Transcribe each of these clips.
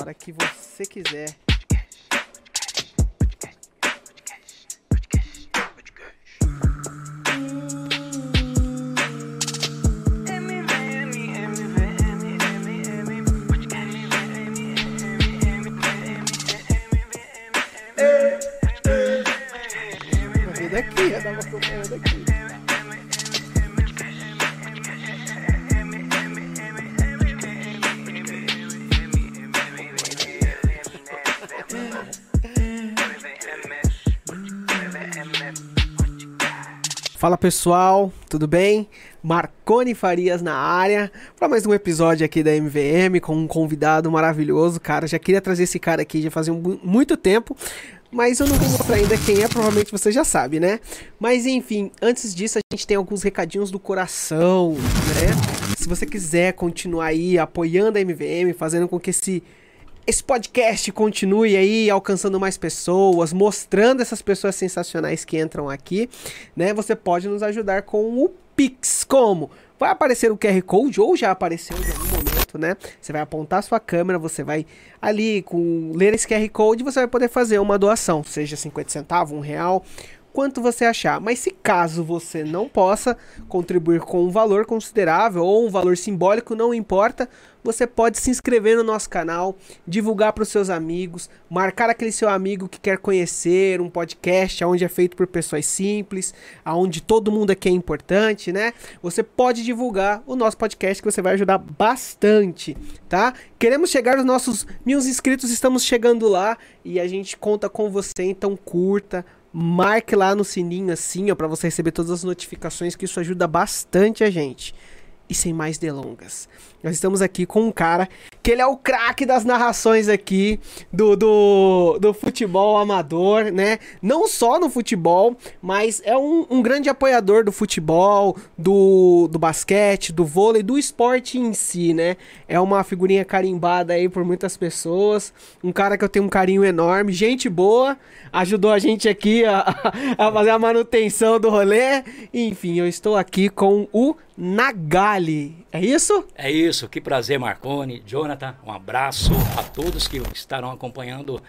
hora que você quiser. Fala pessoal, tudo bem? Marcone Farias na área para mais um episódio aqui da MVM com um convidado maravilhoso, cara. Já queria trazer esse cara aqui já fazia um- muito tempo, mas eu não vou mostrar ainda quem é, provavelmente você já sabe, né? Mas enfim, antes disso a gente tem alguns recadinhos do coração, né? Se você quiser continuar aí apoiando a MVM, fazendo com que esse esse podcast continue aí alcançando mais pessoas, mostrando essas pessoas sensacionais que entram aqui, né? Você pode nos ajudar com o Pix. Como? Vai aparecer o QR Code ou já apareceu em algum momento, né? Você vai apontar sua câmera, você vai ali com ler esse QR Code, você vai poder fazer uma doação, seja 50 centavos, um real, quanto você achar. Mas se caso você não possa contribuir com um valor considerável ou um valor simbólico, não importa, você pode se inscrever no nosso canal, divulgar para os seus amigos, marcar aquele seu amigo que quer conhecer um podcast onde é feito por pessoas simples, aonde todo mundo aqui é importante, né? Você pode divulgar o nosso podcast que você vai ajudar bastante, tá? Queremos chegar aos nossos mil inscritos, estamos chegando lá e a gente conta com você, então curta, marque lá no sininho assim, ó, para você receber todas as notificações, que isso ajuda bastante a gente. E sem mais delongas, nós estamos aqui com um cara que ele é o craque das narrações aqui do, do, do futebol amador, né? Não só no futebol, mas é um, um grande apoiador do futebol, do, do basquete, do vôlei, do esporte em si, né? É uma figurinha carimbada aí por muitas pessoas. Um cara que eu tenho um carinho enorme, gente boa, ajudou a gente aqui a, a fazer a manutenção do rolê. Enfim, eu estou aqui com o Nagali. É isso? É isso, que prazer, Marcone, Jonathan, um abraço a todos que estarão acompanhando.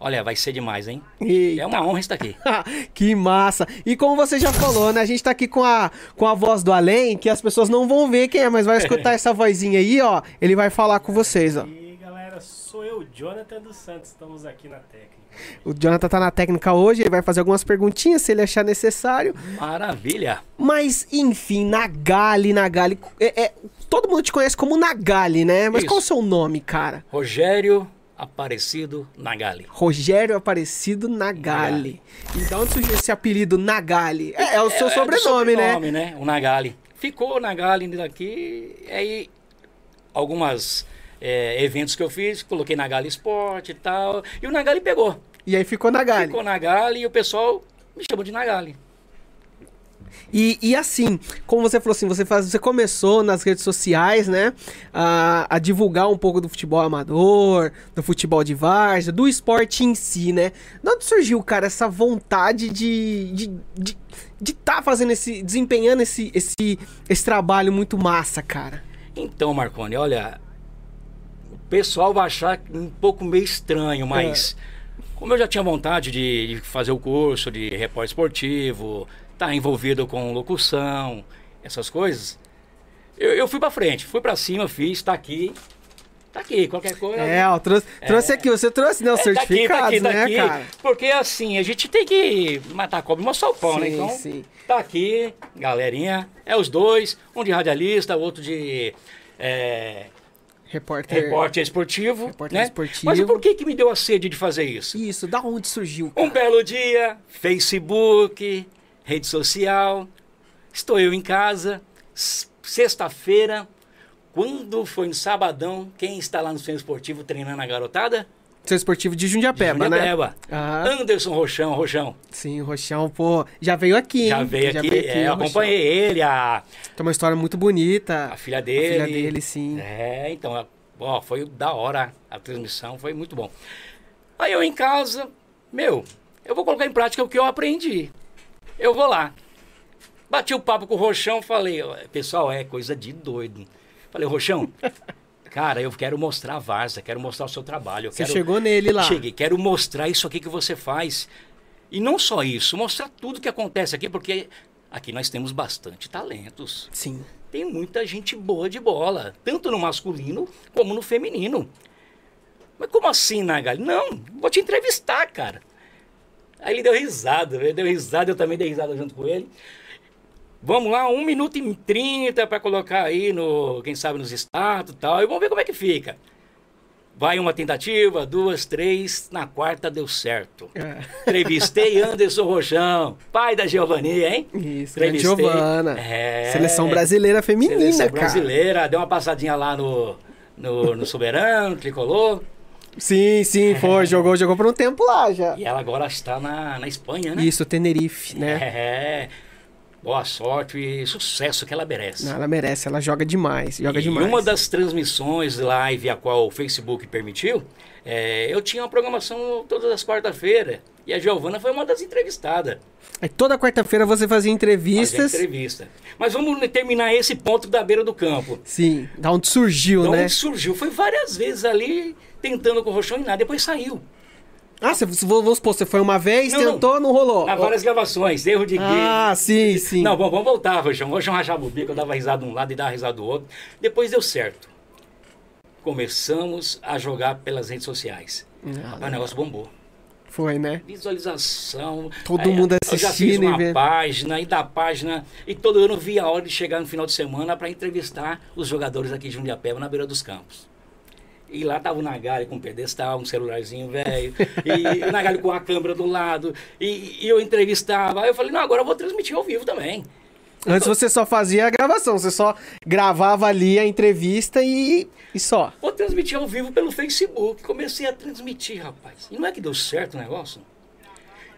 Olha, vai ser demais, hein? Eita. É uma honra estar aqui. que massa! E como você já falou, né? A gente tá aqui com a, com a voz do além, que as pessoas não vão ver quem é, mas vai escutar essa vozinha aí, ó. Ele vai falar com vocês, ó. E galera, sou eu, Jonathan dos Santos, estamos aqui na técnica. O Jonathan tá na técnica hoje, ele vai fazer algumas perguntinhas se ele achar necessário. Maravilha. Mas, enfim, Nagali, Nagali. É, é- todo mundo te conhece como Nagali, né? Mas Isso. qual o seu nome, cara? Rogério Aparecido Nagali. Rogério Aparecido Nagali. E de onde surgiu esse apelido Nagali? É, é o seu É, é do sobrenome, né? sobrenome, né? O Nagali. Ficou Nagali daqui, aí algumas é, eventos que eu fiz, coloquei Nagali Esporte e tal, e o Nagali pegou. E aí ficou Nagali. Ficou Nagali e o pessoal me chamou de Nagali. E, e assim, como você falou assim, você, faz, você começou nas redes sociais, né? A, a divulgar um pouco do futebol amador, do futebol de várzea, do esporte em si, né? De onde surgiu, cara, essa vontade de de de, de tá fazendo esse. desempenhando esse, esse, esse trabalho muito massa, cara? Então, Marconi, olha, o pessoal vai achar um pouco meio estranho, mas como eu já tinha vontade de, de fazer o curso de repórter esportivo, tá envolvido com locução, essas coisas, eu, eu fui pra frente, fui pra cima, fiz, tá aqui, tá aqui, qualquer coisa. É, ó, trouxe, trouxe aqui, você trouxe, né? Os É, tá aqui, tá aqui, tá né, aqui. cara? Porque assim, a gente tem que matar a cobra e mostrar o pão, né? Sim, Então, sim. tá aqui, galerinha. É os dois, um de radialista, outro de é, Repórter. repórter esportivo. Repórter né? esportivo. Mas por que, que me deu a sede de fazer isso? Isso, da onde surgiu? Um belo dia, Facebook, rede social, estou eu em casa, sexta-feira, quando foi no sabadão, quem está lá no centro esportivo treinando a garotada? Seu esportivo de Jundiapeba, Jundiapeba. né? Ah, Anderson Rochão, Rochão. sim, o Rochão, pô, já veio aqui, hein? Já veio aqui, é, eu acompanhei ele, a, Tem uma história muito bonita. a filha A dele. filha dele, sim. É, então, ó, foi da hora a transmissão, foi muito bom. Aí eu em casa, meu, eu vou colocar em prática o que eu aprendi. Eu vou lá. Bati o papo com o Rochão, falei, pessoal, é coisa de doido. Falei, Rochão, Cara, eu quero mostrar a Varsa, quero mostrar o seu trabalho. Você quero... chegou nele lá. Cheguei, quero mostrar isso aqui que você faz. E não só isso, mostrar tudo que acontece aqui, porque aqui nós temos bastante talentos. Sim. Tem muita gente boa de bola, tanto no masculino como no feminino. Mas como assim, Nagali? Não, vou te entrevistar, cara. Aí ele deu risada, ele deu risada, eu também dei risada junto com ele. Vamos lá, 1 minuto e 30 para colocar aí no, quem sabe, nos status e tal. E vamos ver como é que fica. Vai uma tentativa, duas, três, na quarta deu certo. É. Entrevistei Anderson Rochão, pai da Giovanni, hein? Isso, Entrevistei. Giovana. É. Seleção brasileira feminina, Seleção cara. brasileira, deu uma passadinha lá no, no, no Soberano, tricolor. Sim, sim, foi. Jogou, jogou por um tempo lá já. E ela agora está na, na Espanha, né? Isso, Tenerife, né? É. Boa sorte e sucesso que ela merece. Não, ela merece, ela joga demais, joga e demais. uma das transmissões live a qual o Facebook permitiu, é, eu tinha uma programação todas as quarta-feiras. E a Giovana foi uma das entrevistadas. Aí toda quarta-feira você fazia Fazia entrevistas. entrevista. Mas vamos terminar esse ponto da beira do campo. Sim, da onde surgiu, De né? onde surgiu? Foi várias vezes ali tentando com o Rochão e nada, depois saiu. Ah, você, vamos supor, você foi uma vez, Não, não. tentou, não, rolou. Há várias gravações, erro de Ah, sim, sim. Não, bom, vamos voltar, Rochão. O Rochão rachava o bico, eu dava risada de um lado e dava risada do outro. Depois deu certo. Começamos a jogar pelas redes sociais. Ah, Rapaz, o negócio bombou. Foi, né? Visualização. Todo mundo Eu já fiz assistindo uma vendo. página, e da página. E todo ano via a hora de chegar no final de semana para entrevistar os jogadores aqui de Jundiapeba na beira dos campos. E lá tava o Nagali com um pedestal, um celularzinho velho, e o Nagali com a câmera do lado, e, e eu entrevistava. Aí eu falei, não, agora eu vou transmitir ao vivo também. Antes você só fazia a gravação, você só gravava ali a entrevista e, e só. Vou transmitir ao vivo pelo Facebook. Comecei a transmitir, rapaz. E não é que deu certo o negócio?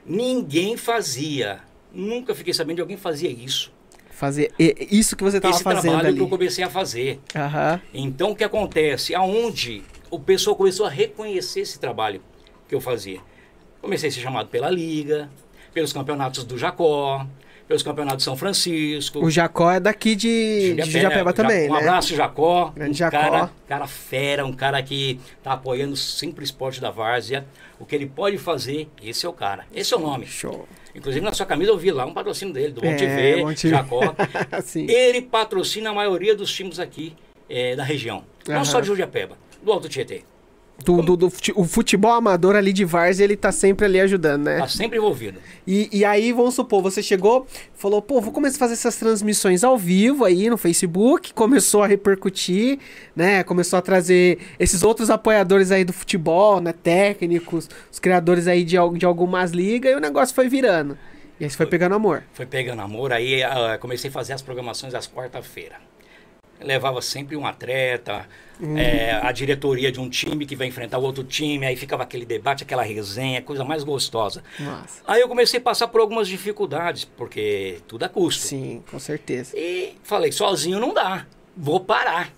Ninguém fazia. Nunca fiquei sabendo de alguém fazia isso. Fazer isso que você estava Esse fazendo trabalho ali. que eu comecei a fazer. Aham. Então, o que acontece? Aonde o pessoal começou a reconhecer esse trabalho que eu fazia. Comecei a ser chamado pela Liga, pelos campeonatos do Jacó, pelos campeonatos de São Francisco. O Jacó é daqui de, de Jujapeba também, um né? abraço, Jacó. Grande um Jacó. Cara, cara fera, um cara que tá apoiando sempre o esporte da Várzea. O que ele pode fazer, esse é o cara. Esse é o nome. Show. Inclusive, na sua camisa eu vi lá um patrocínio dele, do É, Monte. Jacó. Ele patrocina a maioria dos times aqui eh, da região. Não Aham. só de Jujapeba, do Alto Tietê. Do, do, do fute- o futebol amador ali de Várzea, ele tá sempre ali ajudando, né? Tá sempre envolvido. E, e aí, vamos supor, você chegou, falou, pô, vou começar a fazer essas transmissões ao vivo aí no Facebook, começou a repercutir, né? Começou a trazer esses outros apoiadores aí do futebol, né? Técnicos, os criadores aí de, de algumas ligas, e o negócio foi virando. E aí você foi pegando amor. Foi pegando amor, aí ah, comecei a fazer as programações às quarta-feira. Levava sempre um atleta, Hum. eh, a diretoria de um time que vai enfrentar o outro time, aí ficava aquele debate, aquela resenha, coisa mais gostosa. Nossa. Aí eu comecei a passar por algumas dificuldades, porque tudo é custo. Sim, com certeza. E falei, sozinho não dá, vou parar.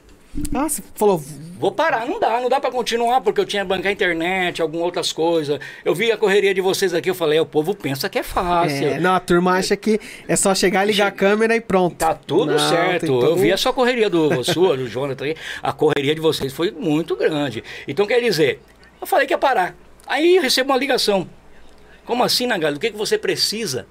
Ah, você falou, Vou parar, não dá, não dá pra continuar, porque eu tinha bancar a internet, algumas outras coisas. Eu vi a correria de vocês aqui, eu falei, o povo pensa que é fácil. é, não, a turma acha que é só chegar, ligar a câmera e pronto. Tá tudo Não, certo. todo Eu vi a sua correria do sua, do Jonathan aí. A correria de vocês foi muito grande. Então quer dizer, eu falei que ia parar. Aí eu recebo uma ligação. Como assim, Nagalho? O que, que você precisa?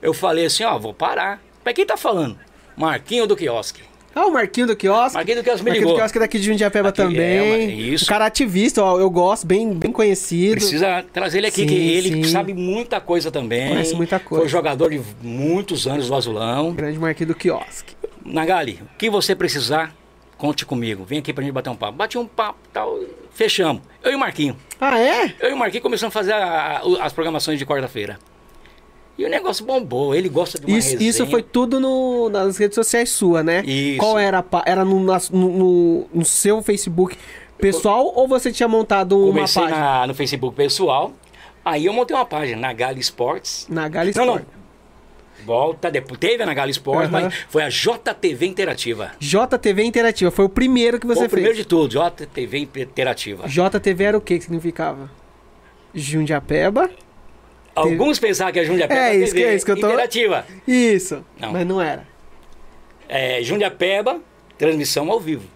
Eu falei assim, ó, vou parar. Mas quem tá falando? Marquinho do quiosque. Ah, o Marquinho do Quiosque. Marquinho do quiosque me Marquinho do ligou. Quiosque é daqui de Jundiapeba Aqui, é, também. mas isso. Um cara ativista, ó, eu gosto, bem, bem conhecido. Precisa trazer ele aqui, Sim, que ele sim. sabe muita coisa também. Conhece muita coisa. Foi jogador de muitos anos do Azulão. Grande Marquinho do Quiosque. Nagali, o que você precisar, conte comigo. Vem aqui pra gente bater um papo. Bate um papo tal, fechamos. Eu e o Marquinho. Ah, é? Eu e o Marquinho começamos a fazer a- a- as programações de quarta-feira. E o negócio bombou, ele gosta de uma Isso, resenha. isso foi tudo no- nas redes sociais sua, né? Isso. Qual era? a Era no, no, no- seu Facebook pessoal ou você tinha montado uma Comecei página? na- no Facebook pessoal, aí eu montei uma página, Nagali Sports. Na Gala Não, não. Volta, depois teve a Nagali Sports, Aham. mas foi a JTV Interativa. JTV Interativa, foi o primeiro que você Foi o primeiro fez. de tudo, JTV Interativa. JTV era o que que significava? Jundiapeba? Alguns pensavam que a Jundiapeba É, isso que- é isso que eu tô- Interativa. Isso. Não. Mas não era. É, Jundiapeba, transmissão ao vivo.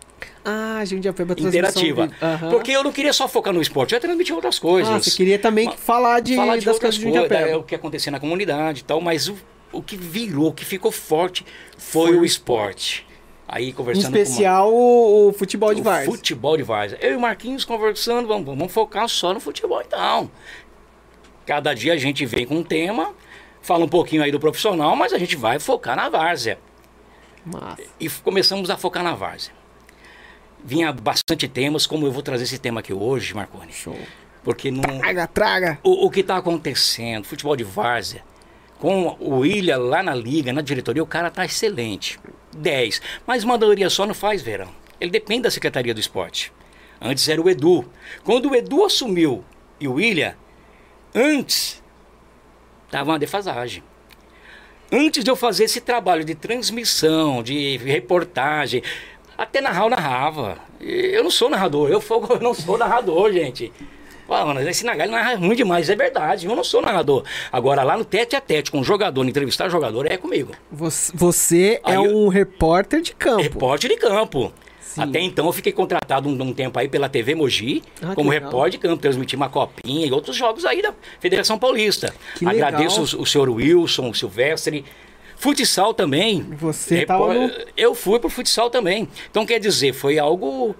Ah, Jundiapeba transmissão interativa. Aham. Porque eu não queria só focar no esporte, eu ia transmitir outras coisas. Ah, você queria também Ma- falar de, falar de das outras coisas de Jundiapeba. é, o que acontecia na comunidade e tal, mas o, o que virou, o que ficou forte foi, Foi o esporte. Aí Em conversando especial o, o futebol de Várzea. futebol de Várzea. Eu e o Marquinhos conversando, vamos, vamos focar só no futebol então. Cada dia a gente vem com um tema, fala um pouquinho aí do profissional, mas a gente vai focar na Várzea. E começamos a focar na Várzea. Vinha bastante temas, como eu vou trazer esse tema aqui hoje, Marconi. Show. Porque não, Traga, traga. o, o que está acontecendo, futebol de várzea, com o William lá na liga, na diretoria, o cara tá excelente. 10. Mas maioria só não faz verão. Ele depende da Secretaria do Esporte. Antes era o Edu. Quando o Edu assumiu e o William, antes, tava uma defasagem. Antes de eu fazer esse trabalho de transmissão, de reportagem, até narrar eu narrava. Eu não sou narrador, eu, não sou narrador, gente. Fala, mano, esse Nagali narra ruim demais, é verdade, eu não sou narrador. Agora, lá no tete a tete com o jogador, entrevistar jogador, é comigo. Você, você é eu- um repórter de campo. Repórter de campo. Sim. Até então eu fiquei contratado um, um tempo aí pela TV Mogi, Ah, como repórter de campo, transmitir uma copinha e outros jogos aí da Federação Paulista. Que. Agradeço o, o senhor Wilson, o Silvestre. Futsal também. Você Repó- tava no- Eu fui pro futsal também. Então quer dizer, foi algo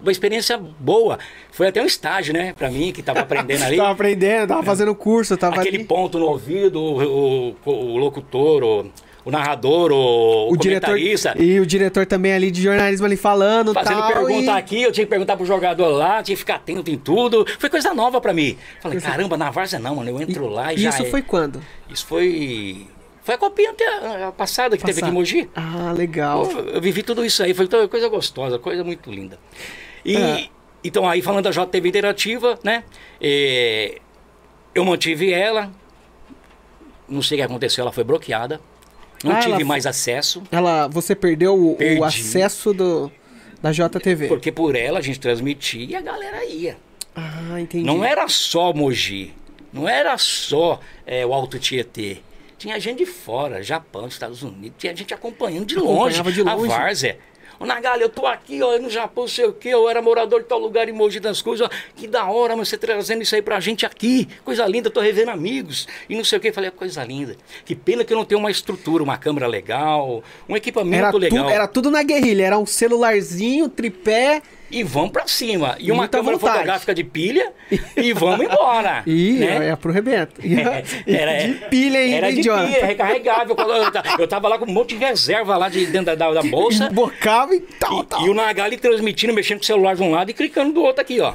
uma experiência boa. Foi até um estágio, né, pra mim que tava aprendendo ali. Tava aprendendo, tava fazendo curso, tava Aquele ali. ponto no ouvido, o, o- o locutor, o, o narrador, o, O diretor comentarista. e o diretor também ali de jornalismo ali falando, Fazendo tal, pergunta e... aqui, eu tinha que perguntar pro jogador lá, tinha que ficar atento em tudo. Foi coisa nova pra mim. Falei, caramba, na Várzea não, mano. Eu entro lá e, E já. isso é. foi quando? Isso foi. Foi a copinha até a, passada que teve aqui em. Mogi. Ah, legal. Eu, eu vivi tudo isso aí, foi coisa gostosa, coisa muito linda. E É. então aí falando da JTV Interativa, né? eh, eu mantive ela. Não sei o que aconteceu, ela foi bloqueada. Não Ah, ela tive foi- mais acesso. Ela, você perdeu o, o acesso do, da JTV. Porque por ela a gente transmitia e a galera ia. Ah, entendi. Não era só Mogi, não era só eh, o Alto Tietê. Tinha gente de fora, Japão, Estados Unidos, tinha gente acompanhando de longe, de a longe. Várzea. Ô Nagali, eu tô aqui, ó, no Japão, sei o quê, eu era morador de tal lugar em Mogi das Cruzes, ó, que da hora, mas você trazendo isso aí pra gente aqui, coisa linda, eu tô revendo amigos, e não sei o que, falei, coisa linda. Que pena que eu não tenho uma estrutura, uma câmera legal, um equipamento Era, tu- legal. era tudo na guerrilha, era um celularzinho, tripé. E vamos pra cima. E uma câmera vontade. fotográfica de pilha, e vamos embora. E né? é pro rebento. E- Era, de pilha ainda, Era de Jonathan? pilha, recarregável. Quando Eu, ta- eu tava lá com um monte de reserva lá de, dentro da, da, da bolsa. Bocava e tal, E, tal. e o Nagali transmitindo, mexendo com o celular de um lado e clicando do outro aqui, ó.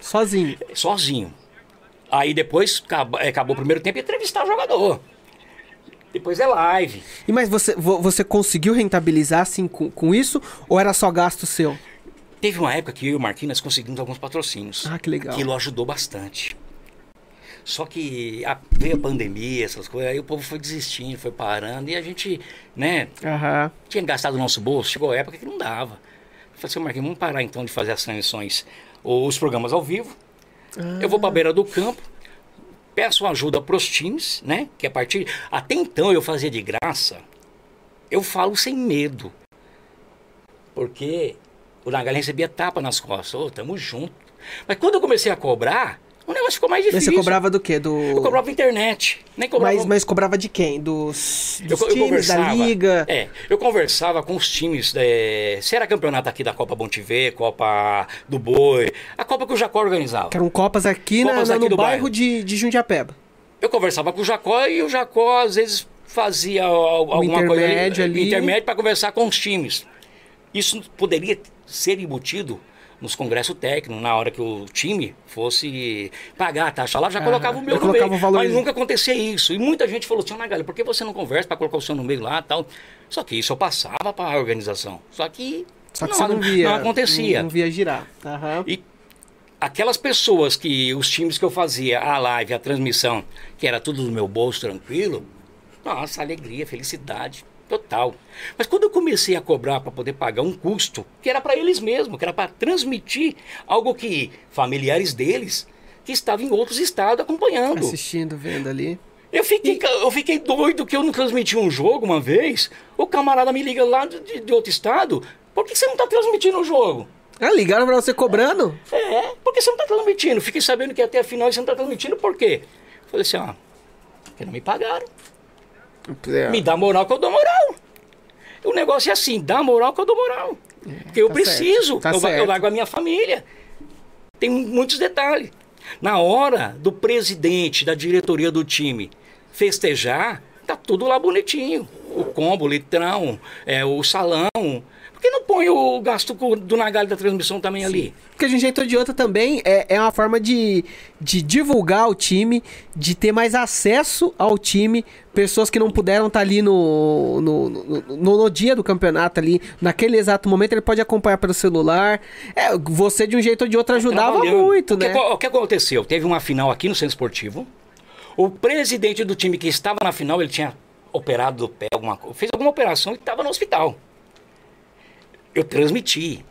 Sozinho. Sozinho. Aí depois acabou, acabou o primeiro tempo e entrevistar o jogador. Depois é live. E mas você, vo- você conseguiu rentabilizar assim com, com isso? Ou era só gasto seu? Teve uma época que eu e o Marquinhos conseguimos alguns patrocínios. Ah, que legal. Aquilo ajudou bastante. Só que a- veio a pandemia, essas coisas, aí o povo foi desistindo, foi parando, e a gente, né, Aham. tinha gastado o nosso bolso, chegou a época que não dava. Eu falei assim, Marquinhos, vamos parar então de fazer as transmissões, ou os programas ao vivo. Eu vou para a beira do campo, peço ajuda para os times, né? Que a partir. Até então eu fazia de graça, eu falo sem medo. Porque o Nagali recebia tapa nas costas, ô, tamo junto. Mas quando eu comecei a cobrar, o negócio ficou mais Mas difícil. você cobrava do quê? Do... Eu cobrava internet, nem cobrava. Mas, mas cobrava de quem? Dos, Eu, dos eu times, da liga? É, eu conversava com os times. É, se era campeonato aqui da Copa Bom TV, Copa do Boi, a Copa que o Jacó organizava. Que eram copas aqui, Copas na- aqui no do bairro, bairro. De, de Jundiapeba. Eu conversava com o Jacó e o Jacó às vezes fazia al- alguma coisa intermédio ali. intermédio para conversar com os times. Isso poderia ser embutido nos congressos técnicos, na hora que o time fosse pagar a taxa lá, já Ah, colocava o meu no meio. Mas nunca acontecia isso. E muita gente falou assim, Nagali, por que você não conversa para colocar o seu no meio lá tal? Só que isso eu passava para a organização. Só que, Só que você não via. não acontecia. Não, não via girar. Aham. E aquelas pessoas que, os times que eu fazia, a live, a transmissão, que era tudo do meu bolso tranquilo, nossa, alegria, felicidade total. Mas quando eu comecei a cobrar para poder pagar um custo, que era para eles mesmos, que era para transmitir algo que familiares deles, que estavam em outros estados acompanhando. Assistindo, vendo ali. Eu fiquei, eu fiquei doido que eu não transmiti um jogo uma vez. O camarada me liga lá de, de outro estado. Por que você não está transmitindo o jogo? Ah, ligaram pra você cobrando? É, porque você não tá transmitindo. Fiquei sabendo que até a final você não tá transmitindo, por quê? Falei assim, ó, porque não me pagaram. É. Me dá moral que eu dou moral. O negócio é assim, dá moral que eu dou moral. Porque eu tá preciso, tá eu, eu largo a minha família. Tem muitos detalhes. Na hora do presidente, da diretoria do time festejar, tá tudo lá bonitinho. O combo, o litrão, é, o salão. Por que não põe o gasto do Nagali da transmissão também ali? Porque de um jeito ou de outro também é, é uma forma de, de divulgar o time, de ter mais acesso ao time. Pessoas que não puderam estar ali no no, no, no- dia do campeonato ali, naquele exato momento, ele pode acompanhar pelo celular. É, você de um jeito ou de outro ajudava Trabalhando. muito, o que, né? O que aconteceu? Teve uma final aqui no Centro Esportivo. O presidente do time que estava na final, ele tinha operado do pé, alguma coisa, fez alguma operação e estava no hospital. Eu transmiti.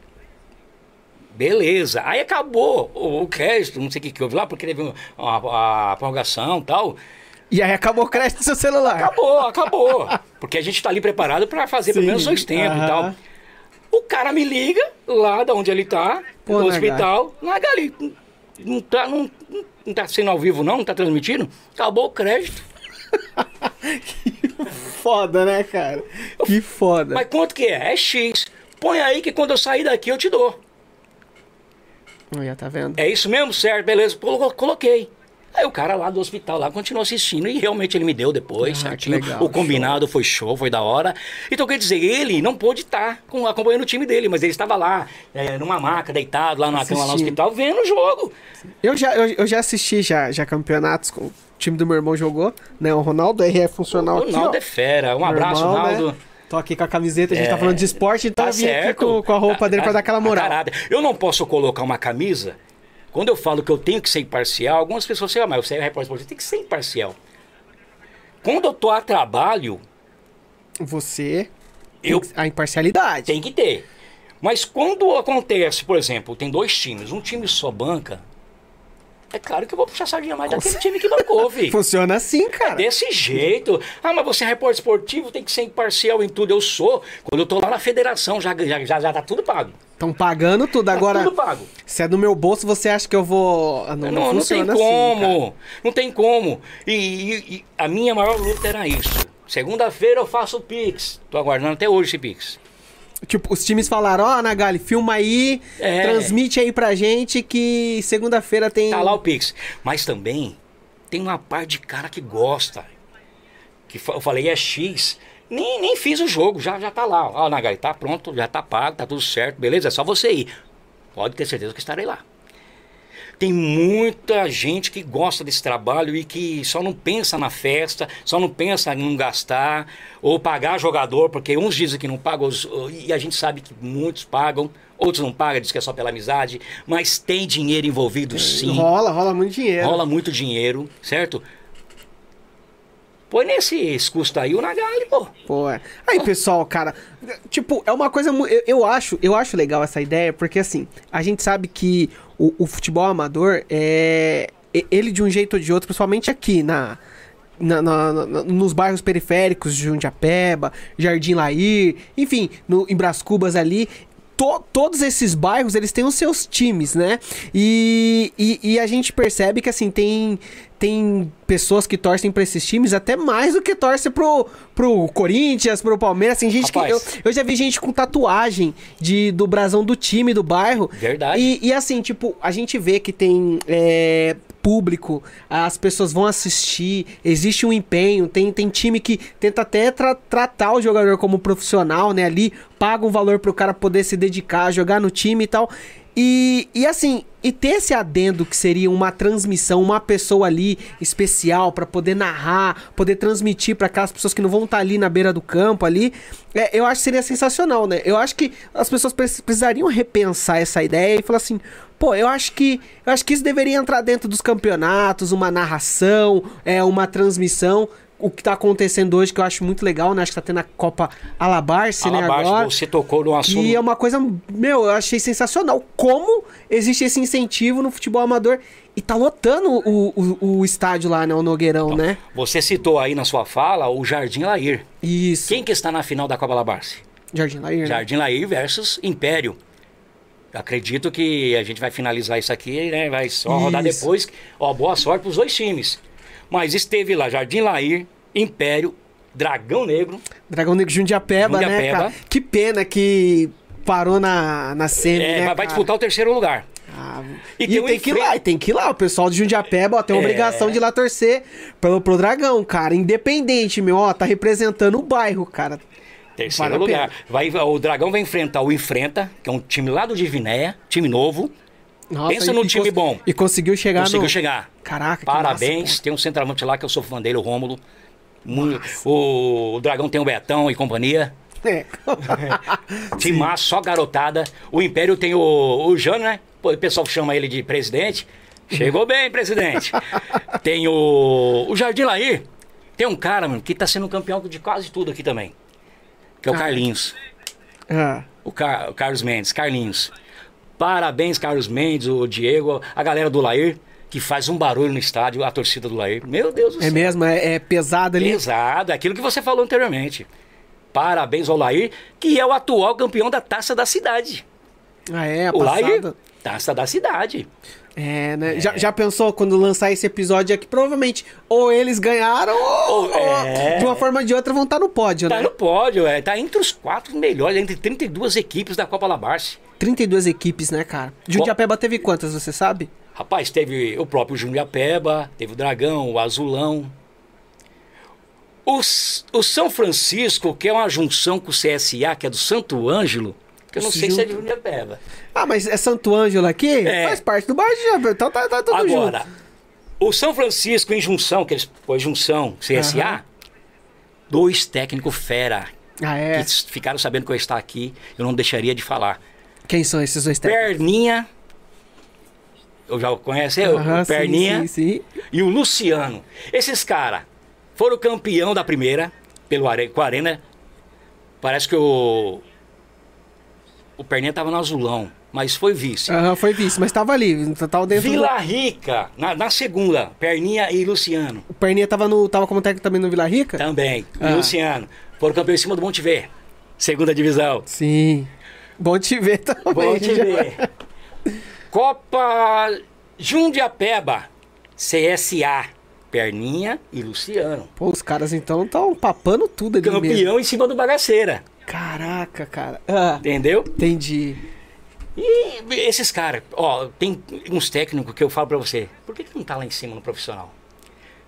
Beleza. Aí acabou o, o crédito, não sei o que, que houve lá, porque teve uma- a, a prorrogação e tal. E aí acabou o crédito do seu celular. Acabou, acabou. Porque a gente está ali preparado para fazer pelo Sim, menos dois tempos e aham. tal. O cara me liga lá da onde ele tá, Pô, no hospital. Nagali, não tá, não, não tá sendo ao vivo não, não tá transmitindo? Acabou o crédito. Foda, né, cara? Que foda. Mas quanto que é? É X. Põe aí que quando eu sair daqui eu te dou. Olha, tá vendo? É isso mesmo? Certo, beleza. Colo- Coloquei. Aí o cara lá do hospital lá continuou assistindo e realmente ele me deu depois, Ah, certinho. legal, o combinado foi show, foi da hora. Então quer dizer, ele não pôde estar com, acompanhando o time dele, mas ele estava lá, é, numa maca, deitado, lá na cama, lá no hospital, vendo o jogo. Eu já, eu, eu já assisti já, já campeonatos com o time do meu irmão jogou, né? O Ronaldo aí é funcional O aqui, Ronaldo ó. é fera. Um Meu abraço, irmão, Ronaldo. né? Tô aqui com a camiseta, a gente É, tá falando de esporte, então Tá eu vim aqui certo. com, com a roupa dele pra dar aquela moral. Caráter. Eu não posso colocar uma camisa. Quando eu falo que eu tenho que ser imparcial, algumas pessoas falam, ah, mas você é repórter esportivo, tem que ser imparcial. Quando eu tô a trabalho, Você, eu a imparcialidade. tem que ter. Mas quando acontece, por exemplo, tem dois times, um time só banca, é claro que eu vou puxar a sardinha mais daquele time que bancou, filho. Funciona assim, cara. Desse jeito. Ah, mas você é repórter esportivo, tem que ser imparcial em tudo. Eu sou. Quando eu tô lá na federação, já, já, já, já tá tudo pago. Estão pagando tudo. Tá Agora, tudo pago. se é do meu bolso, você acha que eu vou. Ah, Não, Não, não, tem assim, como. cara. não tem como. E, e- e a minha maior luta era isso. Segunda-feira eu faço o Pix. Tô aguardando até hoje esse Pix. Tipo, os times falaram, ó, Nagali, filma aí, É. transmite aí pra gente que segunda-feira tem. Tá lá o Pix. Mas também tem uma parte de cara que gosta. Que eu falei, é X. Nem, nem fiz o jogo, já, já tá lá. Ó, Nagali, tá pronto, já tá pago, tá tudo certo, beleza? É só você ir. Pode ter certeza que estarei lá. Tem muita gente que gosta desse trabalho e que só não pensa na festa, só não pensa em não gastar ou pagar jogador, porque uns dizem que não pagam e a gente sabe que muitos pagam, outros não pagam, diz que é só pela amizade, mas tem dinheiro envolvido sim. Rola, rola muito dinheiro. Rola muito dinheiro, certo? Põe nesses custos aí o Nagali, pô. Pô, é. Aí, pessoal, cara, tipo, é uma coisa. Eu, eu acho, eu acho legal essa ideia, porque assim, a gente sabe que o, o futebol amador é. Ele de um jeito ou de outro, principalmente aqui na. na- na- na- nos bairros periféricos de Jundiapeba, Jardim Lair, enfim, no, em Brás Cubas ali, to- todos esses bairros, eles têm os seus times, né? E, e, e a gente percebe que, assim, tem, tem pessoas que torcem pra esses times até mais do que torce pro, pro Corinthians, pro Palmeiras. Tem gente que... Eu, eu já vi gente com tatuagem de, do brasão do time, do bairro. Verdade. E, e assim, tipo, a gente vê que tem... é, público, as pessoas vão assistir, existe um empenho, tem, tem time que tenta até tra- tratar o jogador como profissional, né? Ali paga um valor pro cara poder se dedicar, jogar no time e tal. E, e assim, e ter esse adendo que seria uma transmissão, uma pessoa ali especial pra poder narrar, poder transmitir pra aquelas pessoas que não vão estar ali na beira do campo ali, é, eu acho que seria sensacional, né? Eu acho que as pessoas pre- precisariam repensar essa ideia e falar assim, pô, eu acho que eu acho que isso deveria entrar dentro dos campeonatos, uma narração, é uma transmissão. O que tá acontecendo hoje, que eu acho muito legal, né? Acho que tá tendo a Copa Alabarce, né? Alabaixo, Agora. você tocou no assunto. E é uma coisa, meu, eu achei sensacional. Como existe esse incentivo no futebol amador e tá lotando o, o, o estádio lá, né? O Nogueirão, né? Você citou aí na sua fala o Jardim Lair. Isso. Quem que está na final da Copa Labarce? Jardim Lair, né? Jardim Lair versus Império. Acredito que a gente vai finalizar isso aqui, né? Vai só rodar Isso. depois. Ó, boa sorte pros dois times. Mas esteve lá Jardim Lair, Império, Dragão Negro. Dragão Negro Jundiapeba, né, Jundiapeba. cara? Que pena que parou na, na semi, É, né, vai- cara? disputar o terceiro lugar. Ah, E e tem tem, que ir lá, tem que ir lá. O pessoal de Jundiapeba ó, tem É. obrigação de ir lá torcer pelo, pro Dragão, cara. Independente, meu, ó, tá representando o bairro, cara. Terceiro Vale lugar. Vai, o Dragão vai enfrentar o Enfrenta, que é um time lá do Divinéia, time novo. Nossa, Pensa e- num time bom. E conseguiu chegar Conseguiu no... chegar. Caraca, que Parabéns. massa, tem um centroavante lá que eu sou fã dele, o Rômulo. Mu- O, o Dragão tem o Betão e companhia. É. Time massa, só garotada. O Império tem o, o Jano, né? O pessoal chama ele de presidente. Chegou bem, presidente. tem o, o Jardim Lair. Tem um cara, mano, que tá sendo campeão de quase tudo aqui também. Que é o Ah. Carlinhos. Ah, O, Car- o Carlos Mendes, Carlinhos. Parabéns, Carlos Mendes, o Diego, a galera do Lair, que faz um barulho no estádio, a torcida do Lair. Meu Deus do é céu. mesmo? É, é pesado ali? Pesado, é aquilo que você falou anteriormente. Parabéns ao Lair, que é o atual campeão da Taça da Cidade. Ah, é, o Lair. Taça da Cidade. É, né? Já, já pensou quando lançar esse episódio aqui? Provavelmente ou eles ganharam ou, é. ou de uma forma ou de outra vão estar no pódio, Tá né? no pódio, é, tá entre os quatro melhores, entre 32 equipes da Copa Labarce. 32 equipes, né, cara? Jundiapeba teve quantas, você sabe? Rapaz, teve o próprio Jundiapeba, teve o Dragão, o Azulão. O, S- o São Francisco, que é uma junção com o CSA, que é do Santo Ângelo, que eu não sei se é de Junto. Jundiapeba. Ah, mas é Santo Ângelo aqui? É. Faz parte do bairro de então tá, tá tudo Agora, junto. o São Francisco em junção, que eles pôs junção CSA, Aham. dois técnicos fera, Ah, é? que ficaram sabendo que eu estou aqui, eu não deixaria de falar. Quem são esses dois técnicos? Perninha, eu já conhece o Aham, sim, Perninha sim, sim. e o Luciano. Esses caras foram campeão da primeira pelo Are- com a Arena. Parece que o o Perninha tava no azulão, mas foi vice. Aham, foi vice, mas tava ali, tava dentro do... Vila Rica, na, na segunda, Perninha e Luciano. O Perninha tava, no, tava como técnico também no Vila Rica? Também, Ah. Luciano. Foram campeão em cima do Monte Ver, segunda divisão. Sim. Bom te ver também. Bom te ver. Copa Jundiapeba, CSA, Perninha e Luciano. Pô, os caras então estão papando tudo ali mesmo. Campeão em cima do Bagaceira, Caraca, cara. Ah, entendeu? entendi. E esses caras, ó, tem uns técnicos que eu falo pra você, por que, que não tá lá em cima no profissional?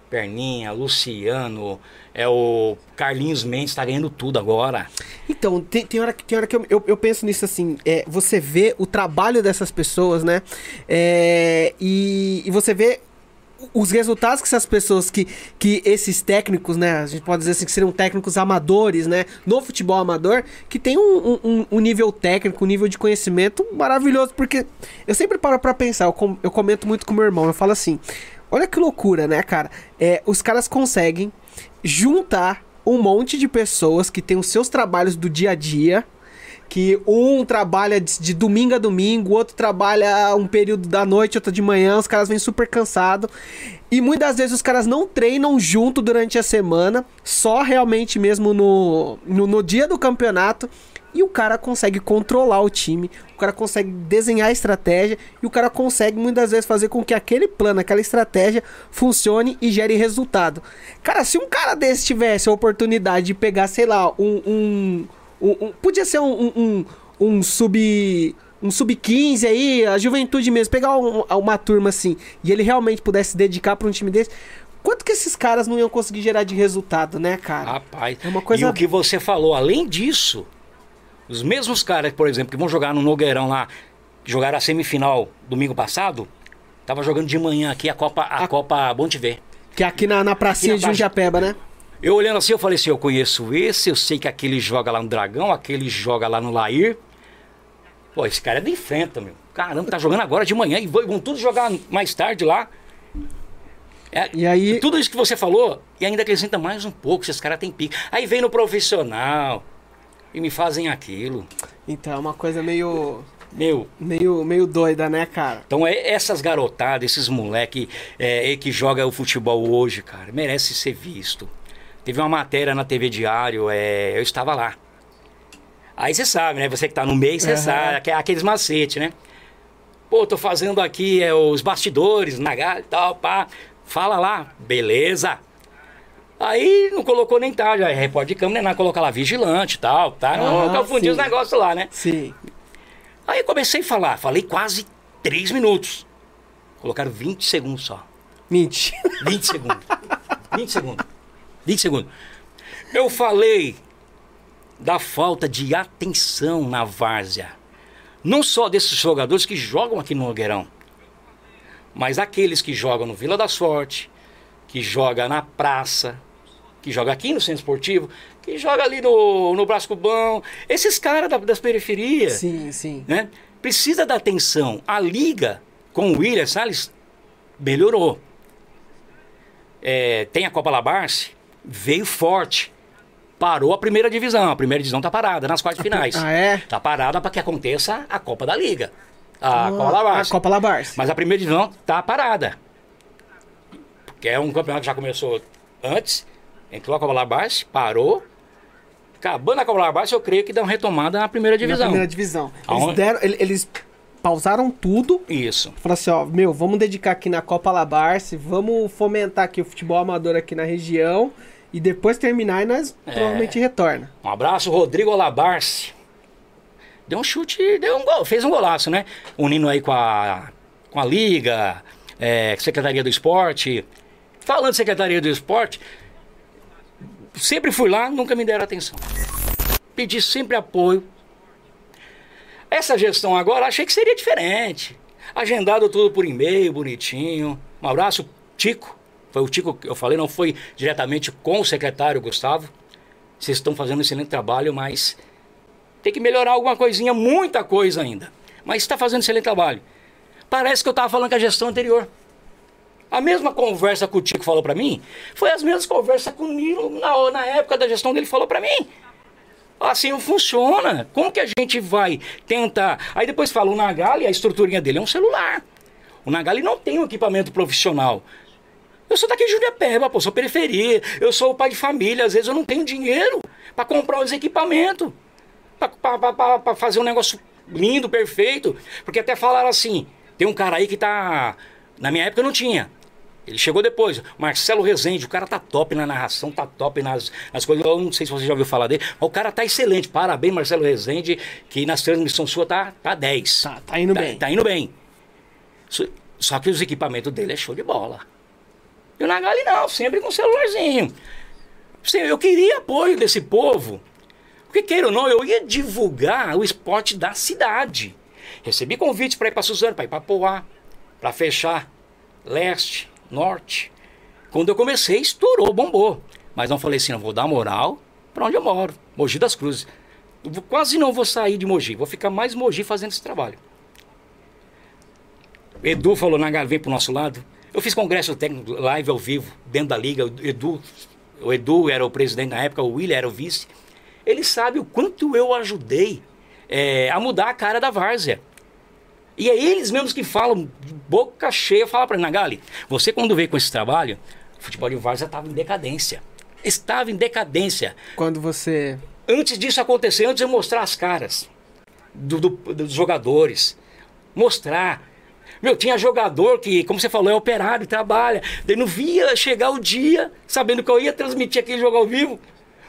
Perninha, Luciano, é o Carlinhos Mendes tá ganhando tudo agora. Então, tem, tem hora que, tem hora que eu, eu, eu penso nisso assim, é, você vê o trabalho dessas pessoas, né? É, e, e você vê os resultados que essas pessoas, que, que esses técnicos, né? A gente pode dizer assim que seriam técnicos amadores, né? No futebol amador, que tem um, um, um nível técnico, um nível de conhecimento maravilhoso. Porque eu sempre paro pra pensar, eu, com- eu comento muito com meu irmão, eu falo assim, olha que loucura, né, cara? É, os caras conseguem juntar um monte de pessoas que têm os seus trabalhos do dia a dia, que um trabalha de, de domingo a domingo, o outro trabalha um período da noite, outro de manhã, os caras vêm super cansados. E muitas vezes os caras não treinam junto durante a semana, só realmente mesmo no, no, no dia do campeonato. E o cara consegue controlar o time, o cara consegue desenhar a estratégia e o cara consegue muitas vezes fazer com que aquele plano, aquela estratégia funcione e gere resultado. Cara, se um cara desse tivesse a oportunidade de pegar, sei lá, um. um, um- um- podia ser um, um, sub. Um sub-15 aí, a juventude mesmo, pegar um- uma turma assim, e ele realmente pudesse se dedicar para um time desse, quanto que esses caras não iam conseguir gerar de resultado, né, cara? Rapaz, É uma coisa- e o que você falou, além disso, os mesmos caras, por exemplo, que vão jogar no Nogueirão lá, jogaram a semifinal domingo passado, tava jogando de manhã aqui a Copa, a, Copa Bom Te Ver. Que é aqui na, na pracinha na de. Jundiapeba, né? Eu olhando assim, eu falei assim, eu conheço esse, eu sei que aquele joga lá no Dragão, aquele joga lá no Lair. Pô, esse cara é de enfrenta, meu. Caramba, tá jogando agora de manhã e vão todos jogar mais tarde lá. É, E aí- Tudo isso que você falou, e ainda acrescenta mais um pouco, esses caras têm pique. Aí vem no profissional e me fazem aquilo. Então é uma coisa meio. Meu, meio, meio doida, né, cara? então é essas garotadas, esses moleque é, que joga o futebol hoje, cara, merece ser visto. Teve uma matéria na TV Diário, é, eu estava lá. Aí você sabe, né? Você que tá no meio, você Aham. sabe, aque- aqueles macetes, né? Pô, tô fazendo aqui é, os bastidores, na galha e tal, pá. Fala lá, beleza. Aí não colocou nem tal, já é repórter de câmera, nem nada, colocar lá vigilante e tal, tá? Ah, não confundi sim. os negócios lá, né? Sim. Aí eu comecei a falar, falei quase 3 minutos. Colocaram 20 segundos só. Mentira. 20 segundos. 20 segundos. 20 segundos. Eu falei da falta de atenção na várzea. Não só desses jogadores que jogam aqui no Nogueirão, mas aqueles que jogam no Vila da Sorte, que joga na praça, que joga aqui no centro esportivo, que joga ali no, no Brás Cubão. Esses caras da- das periferias Sim, sim. né? Precisa da atenção. A liga com o William Salles melhorou. É, tem a Copa Labarce, veio forte. Parou a primeira divisão. A primeira divisão tá parada nas quartas finais. Ah, é? Tá parada para que aconteça a Copa da Liga. A Ah, Copa Labarce. A Copa Labarce. Mas a primeira divisão tá parada. Porque é um campeonato que já começou antes. Entrou a Copa Labarce, parou. Acabando a Copa Labarce, eu creio que dá uma retomada na primeira Na divisão. primeira divisão. Eles, deram, ele- eles pausaram tudo. Isso. Falaram assim, ó, meu, vamos dedicar aqui na Copa Labarce, vamos fomentar aqui o futebol amador aqui na região e depois terminar e nós É. provavelmente retorna. Um abraço, Rodrigo Olabarce. Deu um chute, deu um gol, fez um golaço, né? Unindo aí com a, com a Liga, é, Secretaria do Esporte. Falando Secretaria do Esporte, sempre fui lá, nunca me deram atenção. Pedi sempre apoio. Essa gestão agora, achei que seria diferente. Agendado tudo por e-mail, bonitinho. Um abraço, Tico. Foi o Tico que eu falei, não foi diretamente com o secretário Gustavo. Vocês estão fazendo um excelente trabalho, mas tem que melhorar alguma coisinha, muita coisa ainda. Mas está fazendo um excelente trabalho. Parece que eu estava falando com a gestão anterior. A mesma conversa que o Tico falou para mim, foi as mesmas conversas que o Nilo, na, na época da gestão dele, falou para mim. Assim não funciona. Como que a gente vai tentar. Aí depois fala, o Nagali, a estruturinha dele é um celular. O Nagali não tem um equipamento profissional. Eu sou daqui de Juriapeba, pô, sou periferia. Eu sou pai de família, às vezes eu não tenho dinheiro para comprar os equipamentos. Para fazer um negócio lindo, perfeito. Porque até falaram assim: tem um cara aí que tá. Na minha época não tinha. Ele chegou depois, Marcelo Rezende, o cara tá top na narração, tá top nas, nas coisas. Eu não sei se você já ouviu falar dele, mas o cara tá excelente. Parabéns, Marcelo Rezende, que nas transmissões sua tá, tá 10. Tá, tá indo bem. Tá indo bem. Só que os equipamentos dele é show de bola. E o Nagali não, sempre com o celularzinho. Eu queria apoio desse povo. Porque queira ou não, eu ia divulgar o esporte da cidade. Recebi convites para ir para Suzano, para ir para Poá, para fechar leste, norte. Quando eu comecei, estourou, bombou. Mas não falei assim, não vou dar moral para onde eu moro, Mogi das Cruzes. Eu quase não vou sair de Mogi, vou ficar mais Mogi fazendo esse trabalho. Edu falou, Nagali, vem pro nosso lado. Eu fiz congresso técnico live ao vivo, dentro da liga. O Edu, o Edu era o presidente na época, o William era o vice. Ele sabe o quanto eu ajudei é, a mudar a cara da várzea. E é eles mesmos que falam, boca cheia, falam para Nagali, você quando veio com esse trabalho, o futebol de várzea estava em decadência. Estava em decadência. Quando você. Antes disso acontecer, antes de eu mostrar as caras do- do- dos jogadores, mostrar. Meu, tinha jogador que, como você falou, é operário, trabalha. Daí não via chegar o dia, sabendo que eu ia transmitir aquele jogo ao vivo.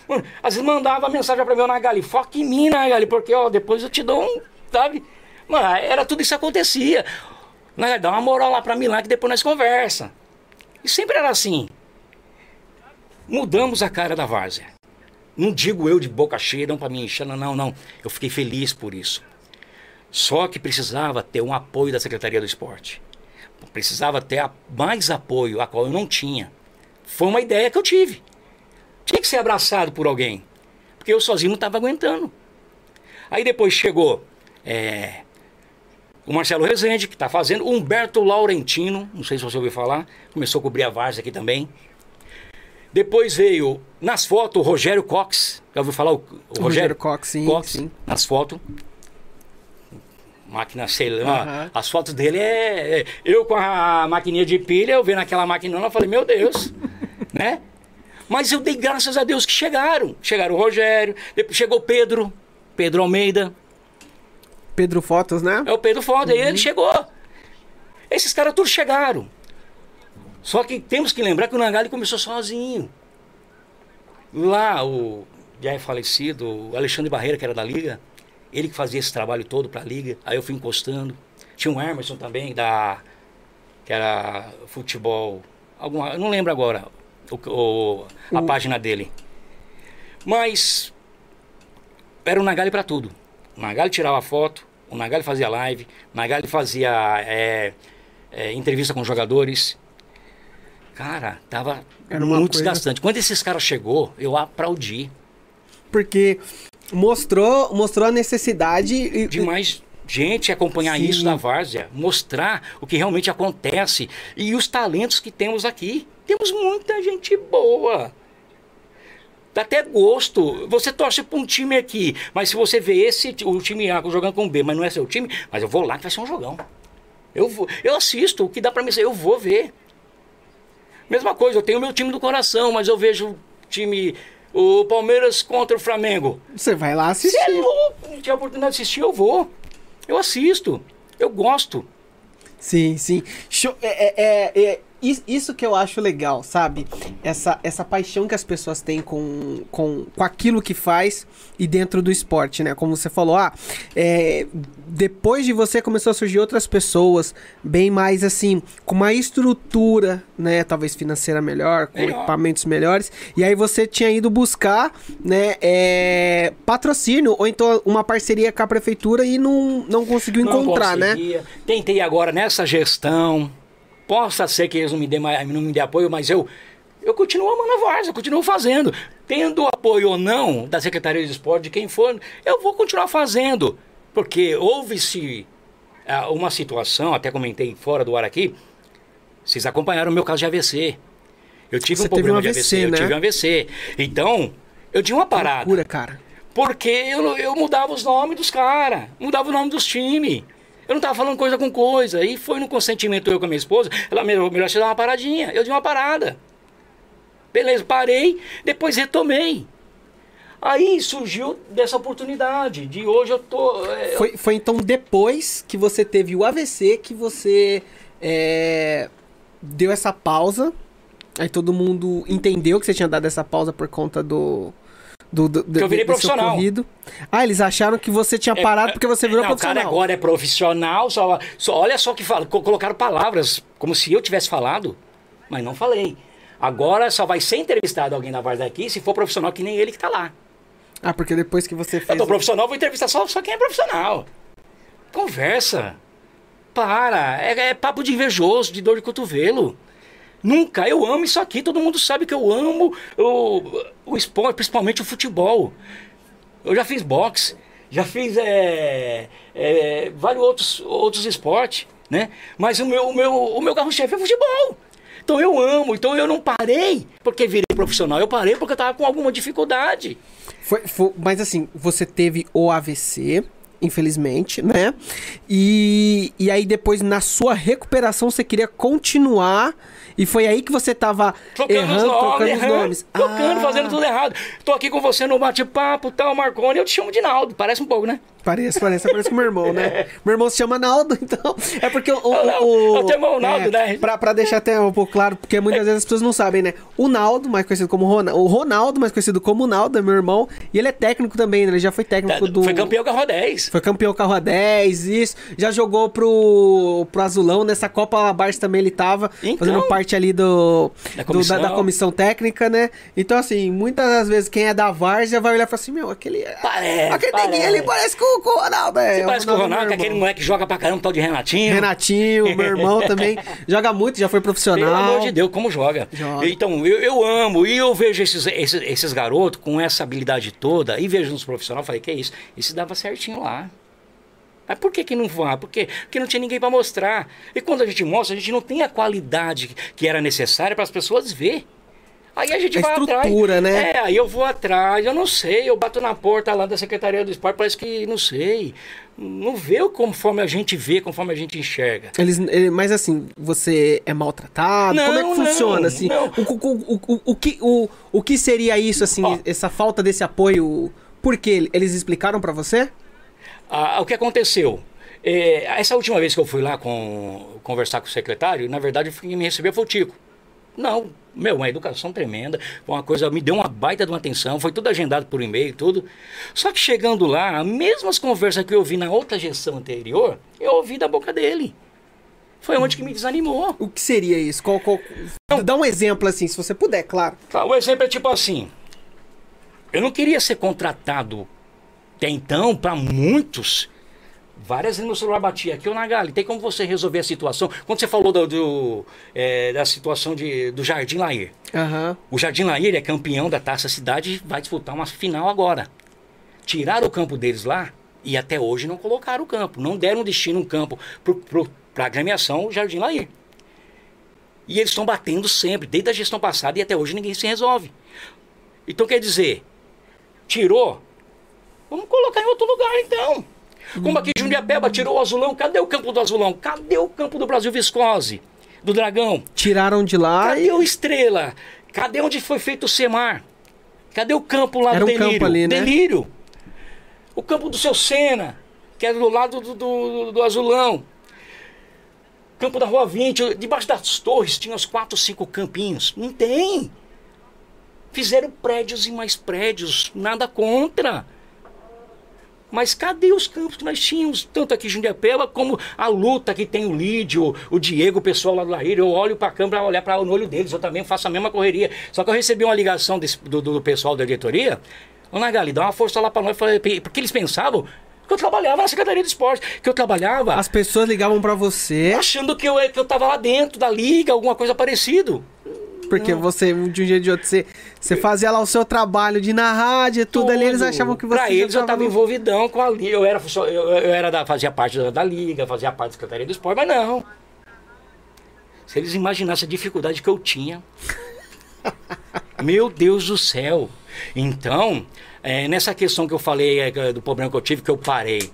Mano, às vezes mandava mensagem pra mim, Nagali, foca em mim, Nagali, porque ó, depois eu te dou um, sabe? Mano, era tudo isso que acontecia. Nagali, dá uma moral lá pra mim lá que depois nós conversa. E sempre era assim. Mudamos a cara da várzea. Não digo eu de boca cheia, não para me encher, não, não. Eu fiquei feliz por isso. Só que precisava ter um apoio da Secretaria do Esporte. Precisava ter a- mais apoio, a qual eu não tinha. Foi uma ideia que eu tive. Tinha que ser abraçado por alguém. Porque eu sozinho não estava aguentando. Aí depois chegou é, o Marcelo Rezende, que está fazendo, o Humberto Laurentino, não sei se você ouviu falar, começou a cobrir a Várzea aqui também. Depois veio, nas fotos, o Rogério Cox. Já ouviu falar? O, o Rogério Cox, sim, Cox, sim. nas fotos. Máquina, sei lá. Aham. As fotos dele é, é- Eu com a maquininha de pilha, eu vendo aquela maquinona, eu falei, meu Deus, né? Mas eu dei graças a Deus que chegaram. Chegaram o Rogério, depois chegou o Pedro. Pedro Almeida. Pedro Fotos, né? É o Pedro Foda, uhum. ele chegou. Esses caras todos chegaram. Só que temos que lembrar que o Nangali começou sozinho. Lá, o já é falecido, o Alexandre Barreira, que era da Liga, ele que fazia esse trabalho todo para a Liga. Aí eu fui encostando. Tinha um Emerson também, da que era futebol. Alguma, não lembro agora o, o, a o... página dele. Mas era o Nagali para tudo. O Nagali tirava foto, o Nagali fazia live, o Nagali fazia é, é, entrevista com jogadores. Cara, tava muito coisa... desgastante. Quando esses caras chegou, eu aplaudi. Porque mostrou, mostrou a necessidade de mais gente acompanhar Sim. isso na várzea, mostrar o que realmente acontece e os talentos que temos aqui. Temos muita gente boa. Dá até gosto. Você torce para um time aqui, mas se você vê esse o time A jogando com B, mas não é seu time, mas eu vou lá que vai ser um jogão. Eu vou, eu assisto, o que dá para mim, eu vou ver. Mesma coisa, eu tenho meu time do coração, mas eu vejo time o Palmeiras contra o Flamengo. Você vai lá assistir. Você é louco, tinha a oportunidade de assistir, eu vou. Eu assisto. Eu gosto. Sim, sim. Show, é, é, é, é isso que eu acho legal, sabe? Essa, essa paixão que as pessoas têm com, com, com aquilo que faz e dentro do esporte, né? Como você falou, ah, é, depois de você começou a surgir outras pessoas, bem mais assim, com uma estrutura, né? Talvez financeira melhor, com melhor. equipamentos melhores. E aí você tinha ido buscar, né? É, patrocínio ou então uma parceria com a prefeitura e não, não conseguiu não encontrar, né? conseguia. né? Tentei agora nessa gestão Possa ser que eles não me dêem, não me dêem apoio, mas eu, eu continuo amando a Varsa, eu continuo fazendo. Tendo apoio ou não da Secretaria de Esporte, de quem for, eu vou continuar fazendo. Porque houve-se uh, uma situação, até comentei fora do ar aqui, vocês acompanharam o meu caso de AVC. Eu tive Você um problema um AVC, de AVC, né? eu tive um AVC. Então, eu tinha uma parada. Loucura, cara. Porque eu, eu mudava os nomes dos caras, mudava o nome dos times. Eu não estava falando coisa com coisa. E foi no consentimento eu com a minha esposa. Ela, melhor, melhor você dar uma paradinha. Eu dei uma parada. Beleza, parei, depois retomei. Aí surgiu dessa oportunidade. De hoje eu tô. É, foi, foi então depois que você teve o AVC que você é, deu essa pausa. Aí todo mundo entendeu que você tinha dado essa pausa por conta do do, do, que eu virei profissional. Ah, eles acharam que você tinha é, parado é, porque você virou não, profissional. O cara agora é profissional, só, só olha só que fala, colocaram palavras como se eu tivesse falado, mas não falei. Agora só vai ser entrevistado alguém da Varda aqui se for profissional que nem ele que tá lá. Ah, porque depois que você fez. Eu tô profissional, vou entrevistar só, só quem é profissional. Conversa. Para. É, é papo de invejoso, de dor de cotovelo. Nunca. Eu amo isso aqui. Todo mundo sabe que eu amo o, o esporte, principalmente o futebol. Eu já fiz boxe, já fiz é, é, vários outros, outros esportes, né? Mas o meu, o meu, o meu carro-chefe é futebol. Então eu amo, então eu não parei porque virei profissional, eu parei porque eu tava com alguma dificuldade. Foi, foi, mas assim, você teve o AVC, infelizmente, né? E, e aí depois, na sua recuperação, você queria continuar e foi aí que você tava trocando errando, os nomes, trocando errando, os nomes. Trocando, ah. fazendo tudo errado. Tô aqui com você no bate-papo, tal, Marconi, eu te chamo de Naldo. Parece um pouco, né? Parece, parece, parece com meu irmão, né? É. Meu irmão se chama Naldo, então. É porque o. o, o eu tenho irmão Naldo, é, né? Pra, pra deixar até um pouco claro, porque muitas vezes as pessoas não sabem, né? O Naldo, mais conhecido como Ronaldo. O Ronaldo, mais conhecido como Naldo, é meu irmão. E ele é técnico também, né? Ele já foi técnico do. Foi campeão carro a 10. Foi campeão carro a 10, isso. Já jogou pro, pro Azulão. Nessa Copa Labars também ele tava então, fazendo parte ali do da comissão. Do, da, da comissão. técnica, né? Então, assim, muitas das vezes quem é da Várzea vai olhar e falar assim: Meu, aquele. Parece, aquele parece. ali parece com, com o Ronaldo, é. Você parece com o Ronaldo, aquele moleque que joga pra caramba, tal de Renatinho. Renatinho, meu irmão também. Joga muito, já foi profissional. Pelo amor de Deus, como joga. joga. Então, eu, eu amo e eu vejo esses, esses, esses garotos com essa habilidade toda e vejo nos profissionais, falei: Que é isso? Isso dava certinho lá. Mas por que, que não vá? Porque, porque não tinha ninguém para mostrar. E quando a gente mostra, a gente não tem a qualidade que era necessária para as pessoas ver. Aí a gente a vai estrutura, atrás. né? É, aí eu vou atrás, eu não sei, eu bato na porta lá da Secretaria do Esporte, parece que não sei. Não vê conforme a gente vê, conforme a gente enxerga. Eles, mas assim, você é maltratado? Não, Como é que funciona? Não, assim, não. O, o, o, o, o, que, o, o que seria isso, assim, Ó, essa falta desse apoio Por quê? Eles explicaram pra você? Ah, o que aconteceu? É, essa última vez que eu fui lá com, conversar com o secretário, na verdade, quem me recebeu foi o Tico. Não, meu, uma educação tremenda, foi uma coisa, me deu uma baita de uma atenção, foi tudo agendado por e-mail, tudo. Só que chegando lá, as mesmas conversas que eu ouvi na outra gestão anterior, eu ouvi da boca dele. Foi onde que me desanimou. O que seria isso? Qual, qual... Dá um exemplo assim, se você puder, claro. Tá, o exemplo é tipo assim: eu não queria ser contratado até então para muitos. Várias vezes meu celular batia aqui, ô Nagali, tem como você resolver a situação? Quando você falou do, do, é, da situação de, do Jardim Lair. Aham. O Jardim Lair é campeão da Taça Cidade e vai disputar uma final agora. Tiraram o campo deles lá e até hoje não colocaram o campo. Não deram destino um campo para a agremiação Jardim Lair. E eles estão batendo sempre, desde a gestão passada e até hoje ninguém se resolve. Então quer dizer, tirou, vamos colocar em outro lugar então. Como aqui Jundiapeba tirou o azulão, cadê o campo do azulão? Cadê o campo do Brasil Viscose? Do Dragão? Tiraram de lá Cadê e. o Estrela? Cadê onde foi feito o Semar? Cadê o campo lá Era do um Delírio? campo ali, né? Delírio. O campo do seu Sena, que é do lado do, do, do Azulão. Campo da Rua 20, debaixo das torres tinha uns quatro, cinco campinhos. Não tem. Fizeram prédios e mais prédios, nada contra. Mas cadê os campos que nós tínhamos, tanto aqui em Jundiapeba, como a luta que tem o Lídio, o Diego, o pessoal lá do Laíra. Eu olho para a câmera, olhar para no olho deles, eu também faço a mesma correria. Só que eu recebi uma ligação desse- do, do pessoal da diretoria. Ô Nagali, dá uma força lá para nós. Porque eles pensavam que eu trabalhava na Secretaria de Esporte, que eu trabalhava As pessoas ligavam pra você achando que eu, que eu tava lá dentro da liga, alguma coisa parecido. Porque você, de um dia de outro, você, você fazia lá o seu trabalho de na rádio e tudo, ali, eles achavam que você. Pra eles eu tava tava no- envolvidão com a liga. Eu era, eu, eu era da, fazia parte da, da liga, fazia parte da Secretaria do Esporte, mas não. Se eles imaginassem a dificuldade que eu tinha. Meu Deus do céu. Então, é, nessa questão que eu falei é, do problema que eu tive, que eu parei.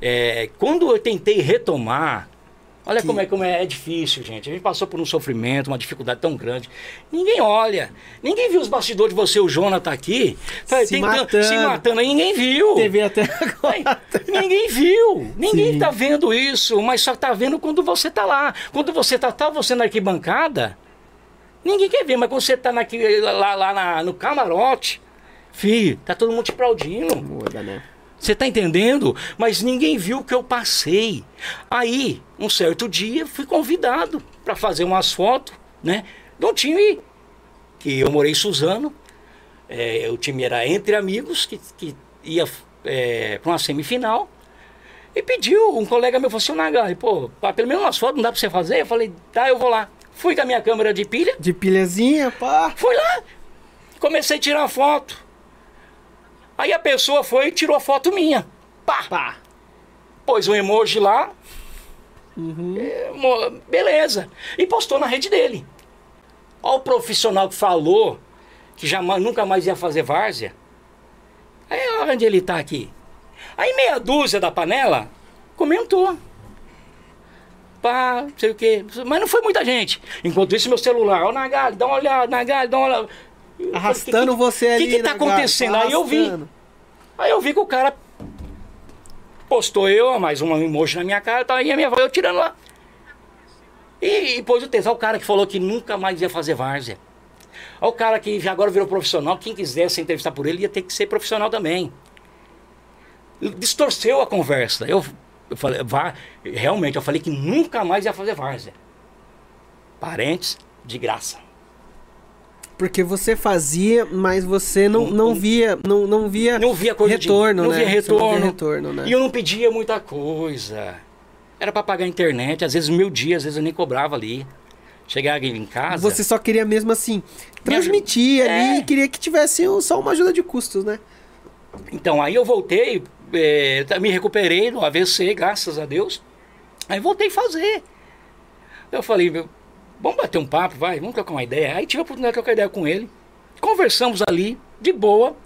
é, quando eu tentei retomar, olha como, é, como é, é difícil, gente. A gente passou por um sofrimento, uma dificuldade tão grande. Ninguém olha. Ninguém viu os bastidores de você, o Jonathan aqui, tá, Se matando. se matando. Ninguém viu. TV até agora. Ninguém viu, ninguém Sim. tá vendo isso, mas só tá vendo quando você tá lá. Quando você tá, tá você na arquibancada, ninguém quer ver, mas quando você tá lá, lá na- no camarote, filho, tá todo mundo te aplaudindo. Muda, né? Você tá entendendo? Mas ninguém viu o que eu passei. Aí, um certo dia, fui convidado para fazer umas fotos, né? De um time que eu morei em Suzano. É, o time era entre amigos, que, que ia é, para uma semifinal. E pediu, um colega meu falou assim, "Ô, Nagai, pô, pelo menos umas fotos não dá para você fazer? Eu falei, tá, eu vou lá. Fui com a minha câmera de pilha, De pilhazinha, pá. Fui lá, comecei a tirar foto. Aí a pessoa foi e tirou a foto minha. Pá! Pá. Pôs um emoji lá. Uhum. É, beleza. E postou na rede dele. Olha o profissional que falou que jamais, nunca mais ia fazer várzea. Aí olha onde ele tá aqui. Aí meia dúzia da panela comentou. Pá, não sei o quê. Mas não foi muita gente. Enquanto isso, meu celular, ó, Nagali, dá uma olhada, Nagali, dá uma olhada. Falei, Arrastando "Que- você que- ali. O que, que tá acontecendo? Aí eu vi. Aí eu vi que o cara postou eu, mais um emoji na minha cara, tá aí a minha voz, eu tirando lá. E, e pôs o texto. Olha o cara que falou que nunca mais ia fazer várzea. Olha o cara que agora virou profissional, quem quisesse entrevistar por ele ia ter que ser profissional também. Distorceu a conversa. Eu, eu falei, vá, realmente, eu falei que nunca mais ia fazer várzea. Parentes, de graça. Porque você fazia, mas você não, não via, não, não via Não via retorno, não né? via Você não retorno. retorno, né? E eu não pedia muita coisa. Era para pagar a internet, às vezes mil dias, às vezes eu nem cobrava ali. Chegava em casa. Você só queria mesmo assim transmitir É. ali e queria que tivesse só uma ajuda de custos, né? Então, aí eu voltei, eh, me recuperei no AVC, graças a Deus. Aí voltei a fazer. Eu falei, meu, vamos bater um papo, vai, vamos trocar uma ideia. Aí tive a oportunidade de trocar ideia com ele. Conversamos ali, de boa.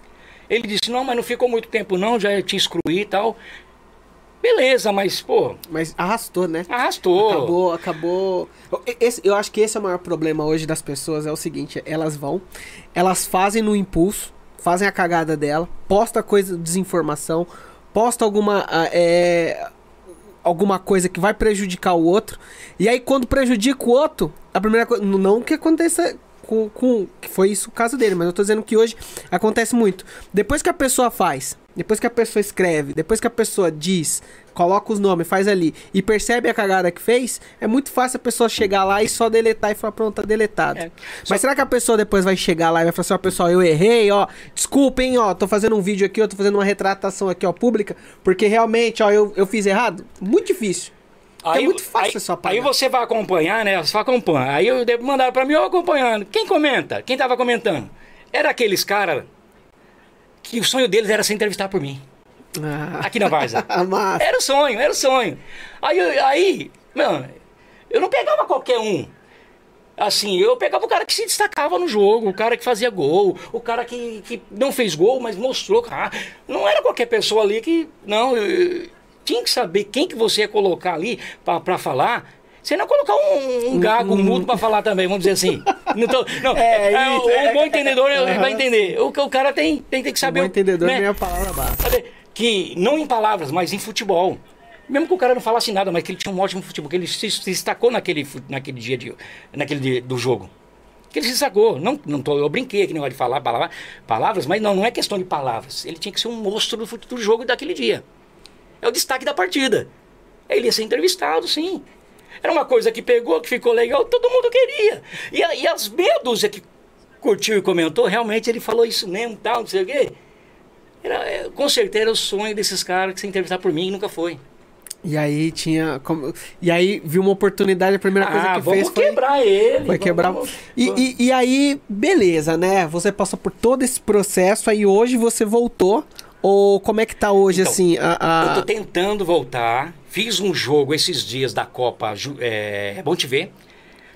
Ele disse, não, mas não ficou muito tempo não, já te excluí e tal. Beleza, mas, pô, Mas arrastou, né? arrastou. Acabou, acabou. Esse- eu acho que esse é o maior problema hoje das pessoas, é o seguinte, elas vão, elas fazem no impulso, fazem a cagada dela, posta coisa, desinformação, posta alguma. ah, é, alguma coisa que vai prejudicar o outro. E aí, quando prejudica o outro, a primeira coisa. Não que aconteça com, com. Que foi isso o caso dele, mas eu tô dizendo que hoje acontece muito. Depois que a pessoa faz, depois que a pessoa escreve, depois que a pessoa diz, coloca os nomes, faz ali e percebe a cagada que fez, é muito fácil a pessoa chegar lá e só deletar e falar, pronto, tá deletado. É. Mas será que a pessoa depois vai chegar lá e vai falar assim, ó, pessoal, eu errei, ó, desculpa, hein, ó, tô fazendo um vídeo aqui, eu tô fazendo uma retratação aqui, ó, pública, porque realmente, ó, eu, eu fiz errado? Muito difícil. é muito fácil aí. Aí você vai acompanhar, né? Você acompanha. Aí eu devo mandar pra mim, eu acompanhando. Quem comenta? Quem tava comentando? Era aqueles caras que o sonho deles era ser entrevistado por mim. Ah, Aqui na Varza. Era o sonho, era o sonho. Aí, aí, mano, eu não pegava qualquer um. Assim, eu pegava o cara que se destacava no jogo, o cara que fazia gol, o cara que, que não fez gol, mas mostrou. Ah, não era qualquer pessoa ali que. Não, eu- tinha que saber quem que você ia colocar ali pra, pra falar. Você não ia colocar um, um gago, um mudo pra falar também, vamos dizer assim. Não, tô- não, É, é, isso, o, é. bom entendedor vai entender. O, o cara tem, tem, tem que saber. Bom entendedor, né? minha palavra basta. Que não em palavras, mas em futebol. Mesmo que o cara não falasse nada, mas que ele tinha um ótimo futebol, que ele se, se destacou naquele, naquele dia de, naquele dia do jogo. Que ele se destacou. Não, não tô, eu brinquei aqui, negócio de falar palavra- palavras, mas não, não é questão de palavras. Ele tinha que ser um monstro do, do jogo daquele dia. É o destaque da partida. Ele ia ser entrevistado, sim. Era uma coisa que pegou, que ficou legal, todo mundo queria. E, e as meia dúzia que curtiu e comentou, realmente ele falou isso mesmo, tal, não sei o quê. Era, é, com certeza era o sonho desses caras que se entrevistar por mim e nunca foi. E aí tinha. como- E aí viu uma oportunidade, a primeira coisa ah, que vamos fez foi. quebrar ele. Foi vamos- quebrar. vamos- E, e, e aí, beleza, né? Você passou por todo esse processo, aí hoje você voltou. Ou como é que tá hoje, Então, assim? A, a- Eu tô tentando voltar. Fiz um jogo esses dias da Copa Ju- é, Bom Te Ver.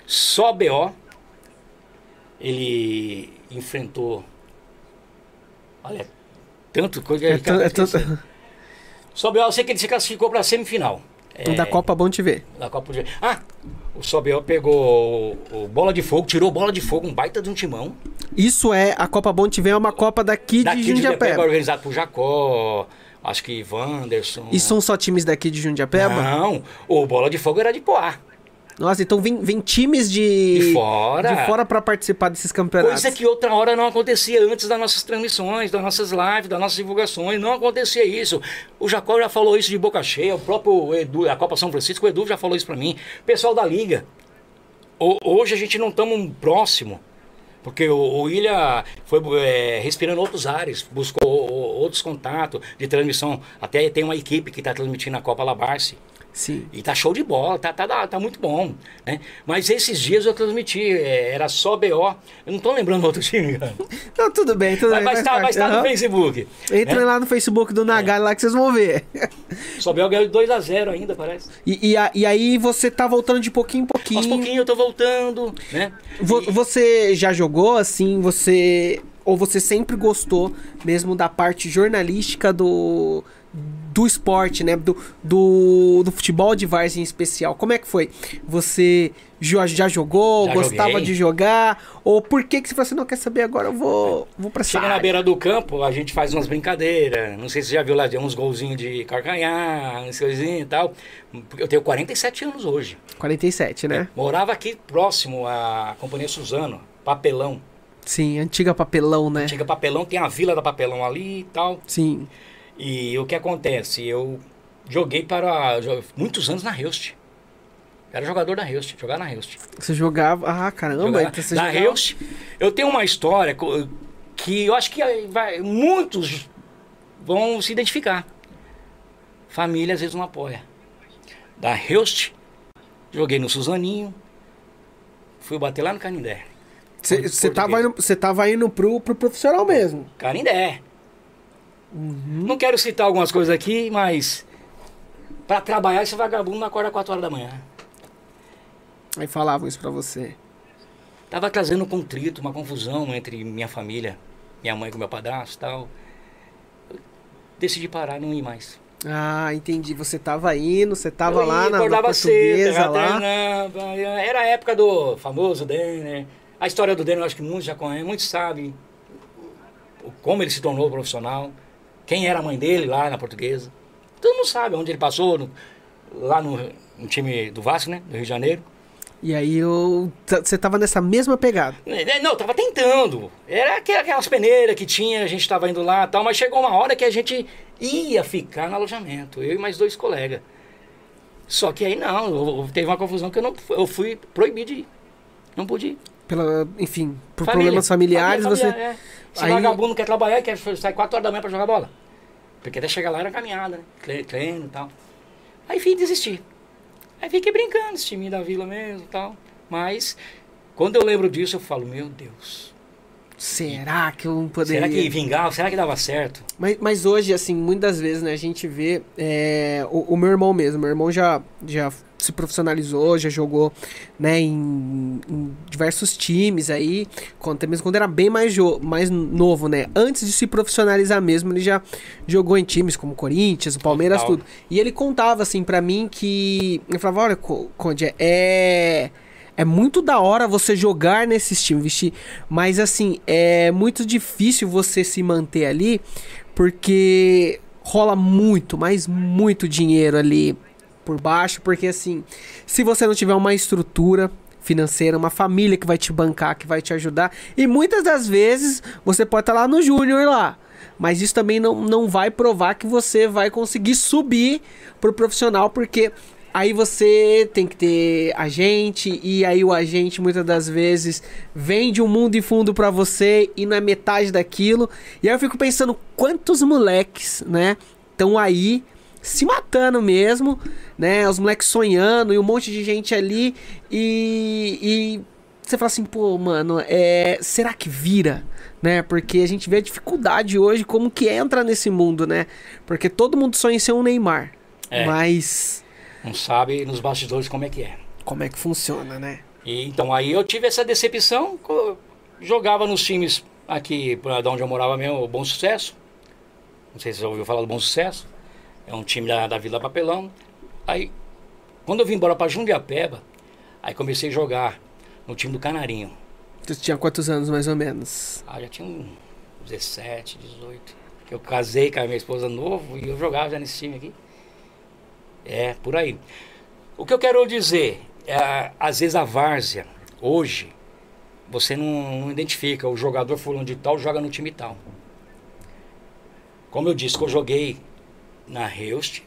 Só BO. Ele enfrentou. Olha, tanto coisa. É tan- é tan- Só BO, eu sei que ele se classificou pra semifinal. É, Da Copa Bom Te Ver. Da Copa de... Ah, o Sobel pegou o, o Bola de Fogo, tirou Bola de Fogo, um baita de um timão. Isso é, a Copa Bom Te Ver é uma Copa daqui, Daqui de Jundiapeba, Jundiapeba. organizado por Jacó, acho que Wanderson. E são só times daqui de Jundiapeba? Não, o Bola de Fogo era de Poá. Nossa, então vem, vem times de. De fora. De fora pra participar desses campeonatos. Coisa que outra hora não acontecia antes das nossas transmissões, das nossas lives, das nossas divulgações. Não acontecia isso. O Jacó já falou isso de boca cheia, o próprio Edu, a Copa São Francisco, o Edu já falou isso pra mim. Pessoal da Liga. Ho- Hoje a gente não estamos próximo. Porque o, o Ilha foi é, respirando outros ares, buscou outros contatos de transmissão. Até tem uma equipe que está transmitindo a Copa Labarce. Sim. E tá show de bola, tá, tá, tá muito bom. Né? Mas esses dias eu transmiti, é, era só BO. Eu não tô lembrando do outro time, cara. Não, tudo bem, tudo Vai, bem. faz estar, vai parte. estar no. Facebook. Entrem né? lá no Facebook do Nagai lá que vocês vão ver. Só BO ganhou de 2x0 ainda, parece. E, e, a- e aí você tá voltando de pouquinho em pouquinho. Aos pouquinhos eu tô voltando, né? Vo- E- Você já jogou assim? Você. Ou você sempre gostou mesmo da parte jornalística do. Do esporte, né? Do, do, do futebol de várzea em especial. Como é que foi? Você jo- já jogou? Já gostava joguei. de jogar? Ou por que, que você falou assim, não quer saber agora? Eu vou, vou pra Chega na área"? beira do campo, a gente faz umas brincadeiras. Não sei se você já viu lá, uns golzinhos de carcanhar, umas coisinhas e tal. Eu tenho 47 anos hoje. 47, né? Morava aqui próximo à Companhia Suzano, Papelão. Sim, antiga papelão, né? Antiga Papelão, tem a Vila da Papelão ali e tal. Sim. E o que acontece? Eu joguei para muitos anos na Reust. Era jogador da Reust, jogar na Reust. Você jogava. Ah, caramba, Jogar então você na jogava- Reust. Eu tenho uma história que eu acho que vai, muitos vão se identificar. Família às vezes não apoia. Da Reust, joguei no Suzaninho, fui bater lá no Canindé. Você tava indo, tava indo pro, pro profissional mesmo. Canindé. Uhum. Não quero citar algumas coisas aqui, mas para trabalhar esse vagabundo não acorda 4 horas da manhã. Aí falavam isso pra você. Tava trazendo um contrito, uma confusão entre minha família, minha mãe com meu padrasto e tal. Eu decidi parar, não ir mais. Ah, entendi. Você tava indo, você tava Eu lá ia, na, acordava cedo, lá. treinava, Era a época do famoso Denner. A história do Denner eu acho que muitos já conhecem, muitos sabem. como ele se tornou profissional, quem era a mãe dele lá na portuguesa. Todo mundo sabe onde ele passou, no- lá no, no time do Vasco, né? Do Rio de Janeiro. E aí você tava nessa mesma pegada. É, Não, eu tava tentando. Era aqu- aquelas peneiras que tinha, a gente tava indo lá e tal, mas chegou uma hora que a gente ia ficar no alojamento, eu e mais dois colegas. Só que aí não, teve uma confusão que eu não eu fui proibido de ir. Não pude ir. Pela, enfim, por Família. problemas familiares, Família, você. familiar, é. Esse Aí- vagabundo não quer trabalhar quer sair 4 horas da manhã pra jogar bola. Porque até chegar lá era caminhada, né? Treino e tal. Aí fui desistir. Aí fiquei brincando, esse time da vila mesmo e tal. Mas, quando eu lembro disso, eu falo, meu Deus. Será que eu não poderia? Será que vingava? Será que dava certo? Mas, mas hoje, assim, muitas vezes, né, a gente vê é, o, o meu irmão mesmo. Meu irmão já, já se profissionalizou, já jogou, né, em, em diversos times aí, quando, até mesmo quando era bem mais, mais novo, né? Antes de se profissionalizar mesmo, ele já jogou em times como Corinthians, o Palmeiras, Total. tudo. E ele contava, assim, pra mim que... Eu falava, olha, Co- Conde, é... É muito da hora você jogar nesses times, vestir, mas assim, é muito difícil você se manter ali, porque rola muito, mas muito dinheiro ali por baixo, porque assim, se você não tiver uma estrutura financeira, uma família que vai te bancar, que vai te ajudar, e muitas das vezes você pode estar lá no júnior lá, mas isso também não, não vai provar que você vai conseguir subir pro profissional, porque aí você tem que ter agente, e aí o agente muitas das vezes vende um mundo e fundo pra você e não é metade daquilo. E aí eu fico pensando quantos moleques, né, estão aí se matando mesmo, né? Os moleques sonhando e um monte de gente ali e, e você fala assim, pô, mano, é, será que vira? Né? Porque a gente vê a dificuldade hoje como que entra nesse mundo, né? Porque todo mundo sonha em ser um Neymar. É. Mas Não sabe nos bastidores como é que é. como é que funciona, né? E, então aí eu tive essa decepção, jogava nos times aqui, pra- de onde eu morava mesmo, o Bom Sucesso. Não sei se você ouviu falar do Bom Sucesso. É um time da, da Vila Papelão. Aí, quando eu vim embora para Jundiapeba, aí comecei a jogar no time do Canarinho. Tu tinha quantos anos mais ou menos? Ah, já tinha uns 17, 18. Que eu casei com a minha esposa novo e eu jogava já nesse time aqui. É, por aí. O que eu quero dizer, é, às vezes a várzea, hoje, você não, não identifica, o jogador fulano de tal joga no time tal. Como eu disse, que eu joguei na Reust,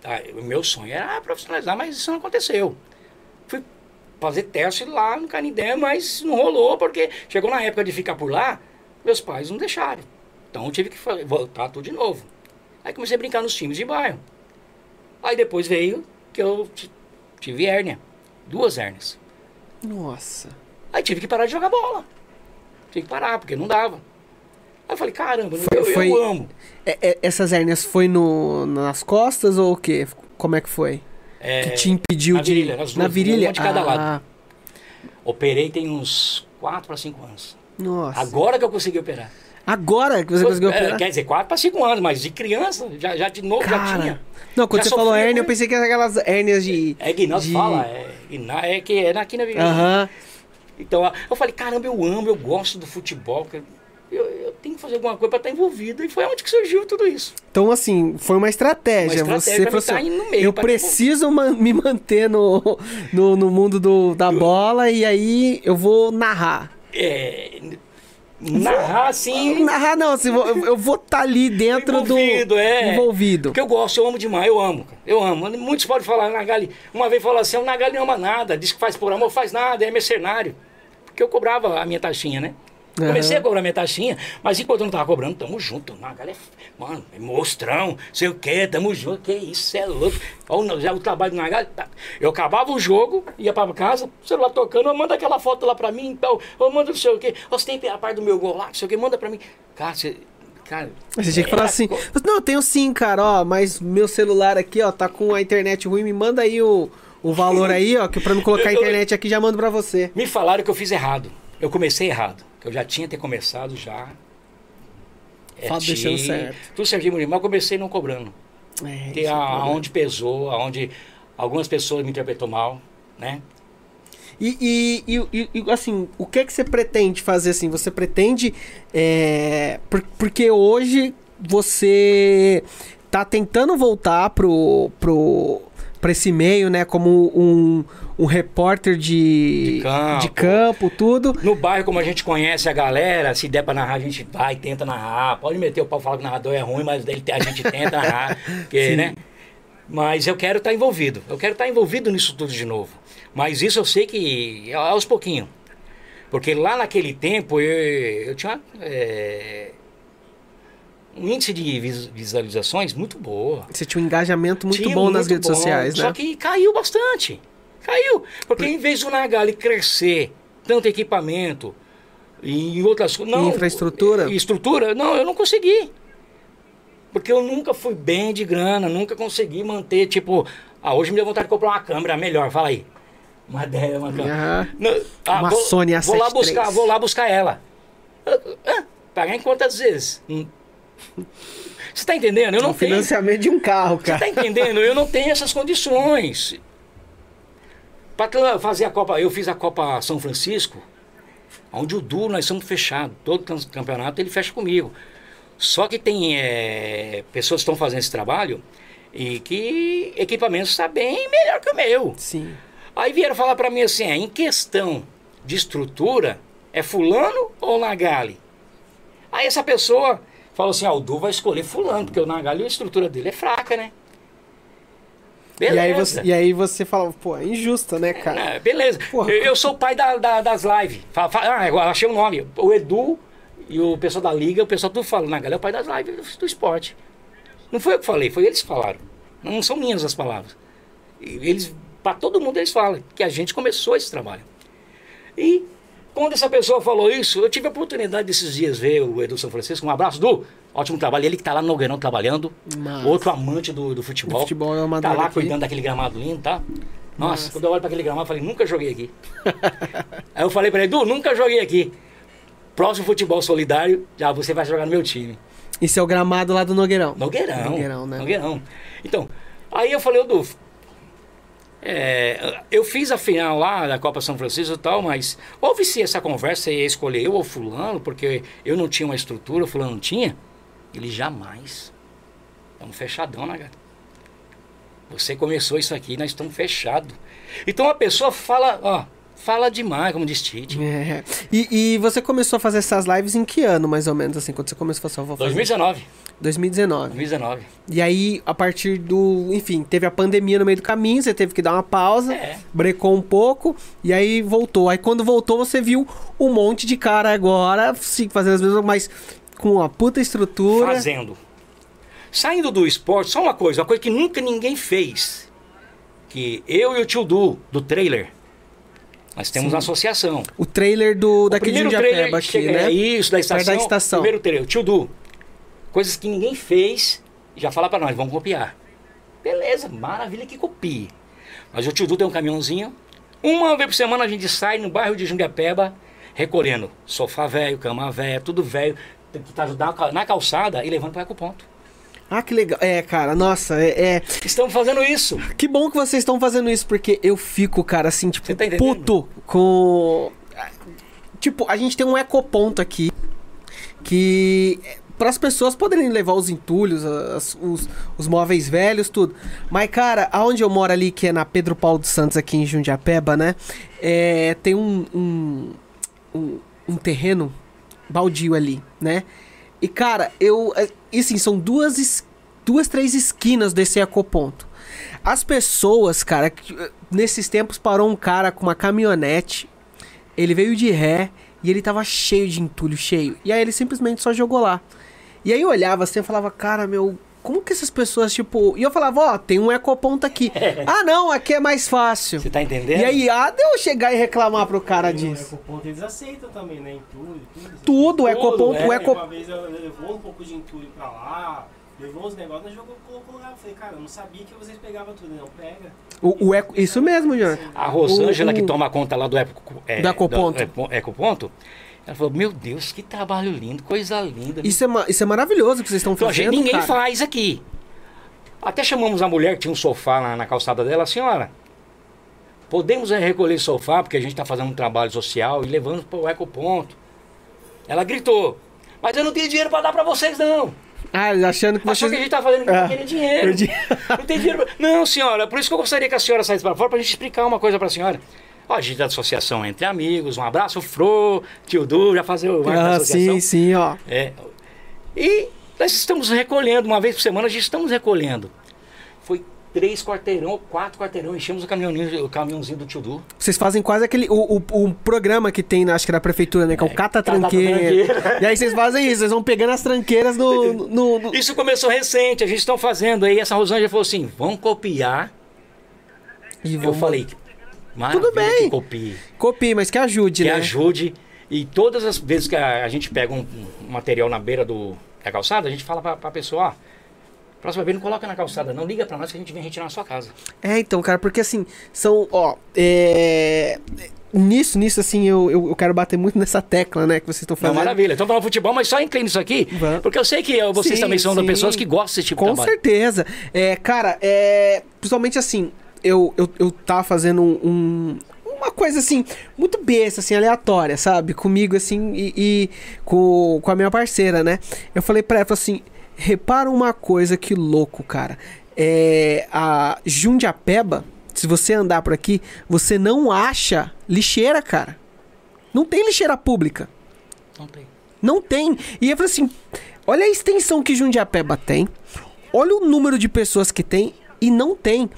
tá, o meu sonho era profissionalizar, mas isso não aconteceu. Fui fazer teste lá no Canindé, mas não rolou, porque chegou na época de ficar por lá, meus pais não deixaram. Então eu tive que voltar tudo de novo. Aí comecei a brincar nos times de bairro. Aí depois veio que eu ti- tive hérnia, duas hérnias. Nossa. Aí tive que parar de jogar bola. Tive que parar, porque não dava. Aí eu falei, caramba, Foi- eu, foi- eu amo. É- é- essas hérnias foi no, nas costas ou o quê? Como é que foi? É, que te impediu na de. virilha, nas na duas, virilha? de cada ah, lado. Operei tem uns 4 para 5 anos. Nossa. Agora que eu consegui operar. Agora que você conseguiu É, operar? Quer dizer, 4 para 5 anos, mas de criança, já, já de novo já Cara. tinha. Não, quando Já você falou hérnia, eu pensei que era aquelas hérnias de. É Guinaldo de- fala, é, é que é aqui na virilha. Aham. Então eu falei, caramba, eu amo, eu gosto do futebol. Tenho que fazer alguma coisa para estar envolvido. E foi onde que surgiu tudo isso. Então, assim, foi uma estratégia. Uma estratégia você falou tá assim, no meio, eu pra preciso man- me manter no, no, no mundo do, da bola e aí eu vou narrar. É, narrar assim. Narrar não, assim, vou- eu, vou estar ali dentro Envolvido, do... é. Envolvido. Porque eu gosto, eu amo demais, eu amo, cara. Eu amo. Muitos podem falar, Nagali. Uma vez falou assim: o Nagali não ama nada, diz que faz por amor, faz nada, é mercenário. Porque eu cobrava a minha taxinha, né? Aham. Comecei a cobrar minha taxinha, mas enquanto eu não tava cobrando, tamo junto. O Nagali é, mano, é mostrão, sei o quê, tamo junto. Que isso, é louco. Olha já o trabalho do Nagali. tá. Eu acabava o jogo, ia pra casa, o celular tocando, manda aquela foto lá pra mim, então, ou manda não sei o quê. Você tem a parte do meu gol lá, não sei o quê, manda pra mim. Cara, você. Cara, Você tinha que falar era assim, co- não, eu tenho sim, cara, ó, mas meu celular aqui, ó, tá com a internet ruim, me manda aí o, o valor aí, ó, que pra não colocar a internet aqui já mando pra você. Me falaram que eu fiz errado. Eu comecei errado. Eu já tinha ter começado já. Fala deixando ti- certo. Tudo certinho, bonito, mas eu comecei não cobrando. É, esse é aonde pesou, aonde algumas pessoas me interpretou mal, né? E, e, e, e, assim, o que é que você pretende fazer assim? Você pretende. É, por, porque hoje você tá tentando voltar pro, pro, pra esse meio, né? Como um, um repórter de, De campo. de campo, tudo. No bairro, como a gente conhece a galera, se der pra narrar, a gente vai, tenta narrar. Pode meter o pau falar que o narrador é ruim, mas ele- a gente tenta narrar. Porque, Sim. né? Mas eu quero estar envolvido. Eu quero estar envolvido nisso tudo de novo. Mas isso eu sei que aos pouquinhos. Porque lá naquele tempo eu, eu tinha é, um índice de vis- visualizações muito boa. Você tinha um engajamento muito Tinha bom nas muito redes bom, sociais, né? Só que caiu bastante. Caiu. Porque em vez do Nagali crescer, tanto equipamento e outras coisas. Infraestrutura? e Estrutura? Não, eu não consegui. Porque eu nunca fui bem de grana, nunca consegui manter, tipo, ah, hoje me deu vontade de comprar uma câmera melhor, fala aí. Uma ideia, uma câmera. Não, ah, Uma vou, Sony A7 vou lá buscar, vou lá buscar ela. Ah, ah, pagar em quantas vezes? Você tá entendendo? Eu não um tenho. financiamento de um carro, Você cara. tá entendendo? Eu não tenho essas condições. Para fazer a Copa, eu fiz a Copa São Francisco, onde o Du nós somos fechados. Todo cam- campeonato ele fecha comigo. Só que tem é, pessoas que estão fazendo esse trabalho e que equipamento está bem melhor que o meu. Sim. Aí vieram falar para mim assim, é, em questão de estrutura, é fulano ou Nagali? Aí essa pessoa falou assim, ah, o Du vai escolher fulano, porque o Nagali, a estrutura dele é fraca, né? E aí, você, e aí você fala, pô, é injusto, né, cara? É, beleza. Eu, eu sou o pai da- da- das lives. Fa- fa- ah, eu achei o nome. O Edu e o pessoal da liga, o pessoal tudo fala, Nagali é o pai das lives do, esporte. Não foi eu que falei, foi eles que falaram. Não são minhas as palavras. Eles, para todo mundo eles falam que a gente começou esse trabalho. E quando essa pessoa falou isso, eu tive a oportunidade desses dias ver o Edu São Francisco. Um abraço, Du. Ótimo trabalho. Ele que está lá no Nogueirão trabalhando. Massa. Outro amante do, do futebol. Do futebol amador Tá lá aqui. cuidando daquele gramado lindo, tá? Nossa, Massa. quando eu olho para aquele gramado, eu falei, nunca joguei aqui. Aí eu falei para ele, Edu, nunca joguei aqui. Próximo futebol solidário, já você vai jogar no meu time. Isso é o gramado lá do Nogueirão. Nogueirão. Nogueirão, né? Nogueirão. Então, aí eu falei, Edu, é, eu fiz a final lá da Copa São Francisco e tal, mas houve-se essa conversa, ia escolher eu ou fulano, porque eu não tinha uma estrutura, o fulano não tinha. Ele jamais. Estamos fechadão, né, cara? Você começou isso aqui, nós estamos fechados. Então a pessoa fala, ó, fala demais, como diz Tite. É. E, e você começou a fazer essas lives em que ano, mais ou menos, assim, quando você começou a fazer? 2019. 2019. 2019. E aí, a partir do. Enfim, teve a pandemia no meio do caminho, você teve que dar uma pausa, É. brecou um pouco, e aí voltou. Aí quando voltou, você viu um monte de cara agora, sim, fazendo as mesmas, mas com uma puta estrutura. Fazendo. Saindo do esporte, só uma coisa, uma coisa que nunca ninguém fez. Que eu e o tio Du, do trailer, nós temos uma associação. O trailer do daqui de Primeiro Jundiapeba aqui, né? É isso, da estação. Da estação. Primeiro trailer, o tio Du. Coisas que ninguém fez, já fala pra nós, vamos copiar. Beleza, maravilha que copie. Mas o tio Du tem um caminhãozinho. Uma vez por semana a gente sai no bairro de Jundiapeba, recolhendo sofá velho, cama velha, tudo velho, que tá na- calçada e levando para o ponto. Ah, que legal. É, cara, nossa, é, é- Estamos fazendo isso. Que bom que vocês estão fazendo isso, porque eu fico, cara, assim, tipo, tá puto com. Tipo, a gente tem um ecoponto aqui que. Para as pessoas poderem levar os entulhos, as- os, os móveis velhos, tudo. Mas, cara, aonde eu moro ali, que é na Pedro Paulo dos Santos, aqui em Jundiapeba, né? É, tem um, um, um, um terreno baldio ali, né? E, cara, eu. é, E assim, são duas, duas, três esquinas desse ecoponto. As pessoas, cara, eh, nesses tempos parou um cara com uma caminhonete. Ele veio de ré e ele tava cheio de entulho, cheio. E aí ele simplesmente só jogou lá. E aí eu olhava assim e falava, cara, meu, como que essas pessoas, tipo. E eu falava, ó, tem um ecoponto aqui. ah, não, aqui é mais fácil. Você tá entendendo? E aí, ah, de eu chegar e reclamar pro cara disso. Ecoponto eles aceitam também, né? Entulho, tudo. Tudo, o ecoponto, é. o eco... Uma vez eu levou um pouco de entulho pra lá, levou uns negócios, nós jogou, colocou lá. Eu falei, cara, eu não sabia que vocês pegavam tudo. Não, pega. o, o eco... Isso mesmo, Jonathan. A Rosângela, O- que o- toma conta lá do, eco, é, Do Ecoponto. do Eco- Ecoponto, ela falou: Meu Deus, que trabalho lindo, coisa linda. Isso é, isso é maravilhoso que vocês estão fazendo, gente, ninguém cara. faz aqui. Até chamamos a mulher que tinha um sofá lá na calçada dela, senhora. podemos é, recolher sofá, porque a gente está fazendo um trabalho social e levando para o ecoponto. Ela gritou, mas eu não tenho dinheiro para dar para vocês não. Ah, achando que Achou vocês... que a gente tá fazendo que Ah, dinheiro. perdi. Não tem dinheiro. pra- Não, senhora, por isso que eu gostaria que a senhora saísse para fora para a gente explicar uma coisa para a senhora. Ó, a gente é da associação Entre Amigos, um abraço, Fro, tio Du, já fazer o marco da Ah, associação. sim, sim, ó. É. E nós estamos recolhendo, uma vez por semana a gente estamos recolhendo. Foi três quarteirão quatro quarteirão, enchemos o caminhãozinho, o caminhãozinho do tio Du. Vocês fazem quase aquele. O, o, o programa que tem, na- acho que na prefeitura, né? Que é o Cata Tranqueira. E aí vocês fazem isso, vocês vão pegando as tranqueiras no. no, no- Isso começou recente, a gente está fazendo. Aí essa Rosângela falou assim: vamos copiar. E Eu vão- falei, maravilha Tudo bem. que copie. Copie, mas que ajude, que né? ajude. E todas as vezes que a, a gente pega um, um material na beira do, da calçada, a gente fala pra, pra pessoa, ó, próxima vez não coloca na calçada, não liga pra nós que a gente vem retirar na sua casa. É, então, cara, porque assim, são, ó, é... Nisso, nisso, assim, eu, eu, eu quero bater muito nessa tecla, né, que vocês estão Não, fazendo. maravilha. Estamos falando futebol, mas só inclina isso aqui, Vamos. porque eu sei que vocês Sim, também são sim. pessoas que gostam desse tipo de Com trabalho. certeza. É, cara, é. Principalmente assim, eu, eu, eu tava fazendo um, um- Uma coisa assim, muito besta, assim, aleatória, sabe? Comigo, assim, e, e com, com a minha parceira, né? Eu falei pra ela, assim, repara uma coisa que louco, cara. É. A Jundiapeba, se você andar por aqui, você não acha lixeira, cara. Não tem lixeira pública. Não tem. Não tem. E eu falei assim: olha a extensão que Jundiapeba tem, olha o número de pessoas que tem e não tem.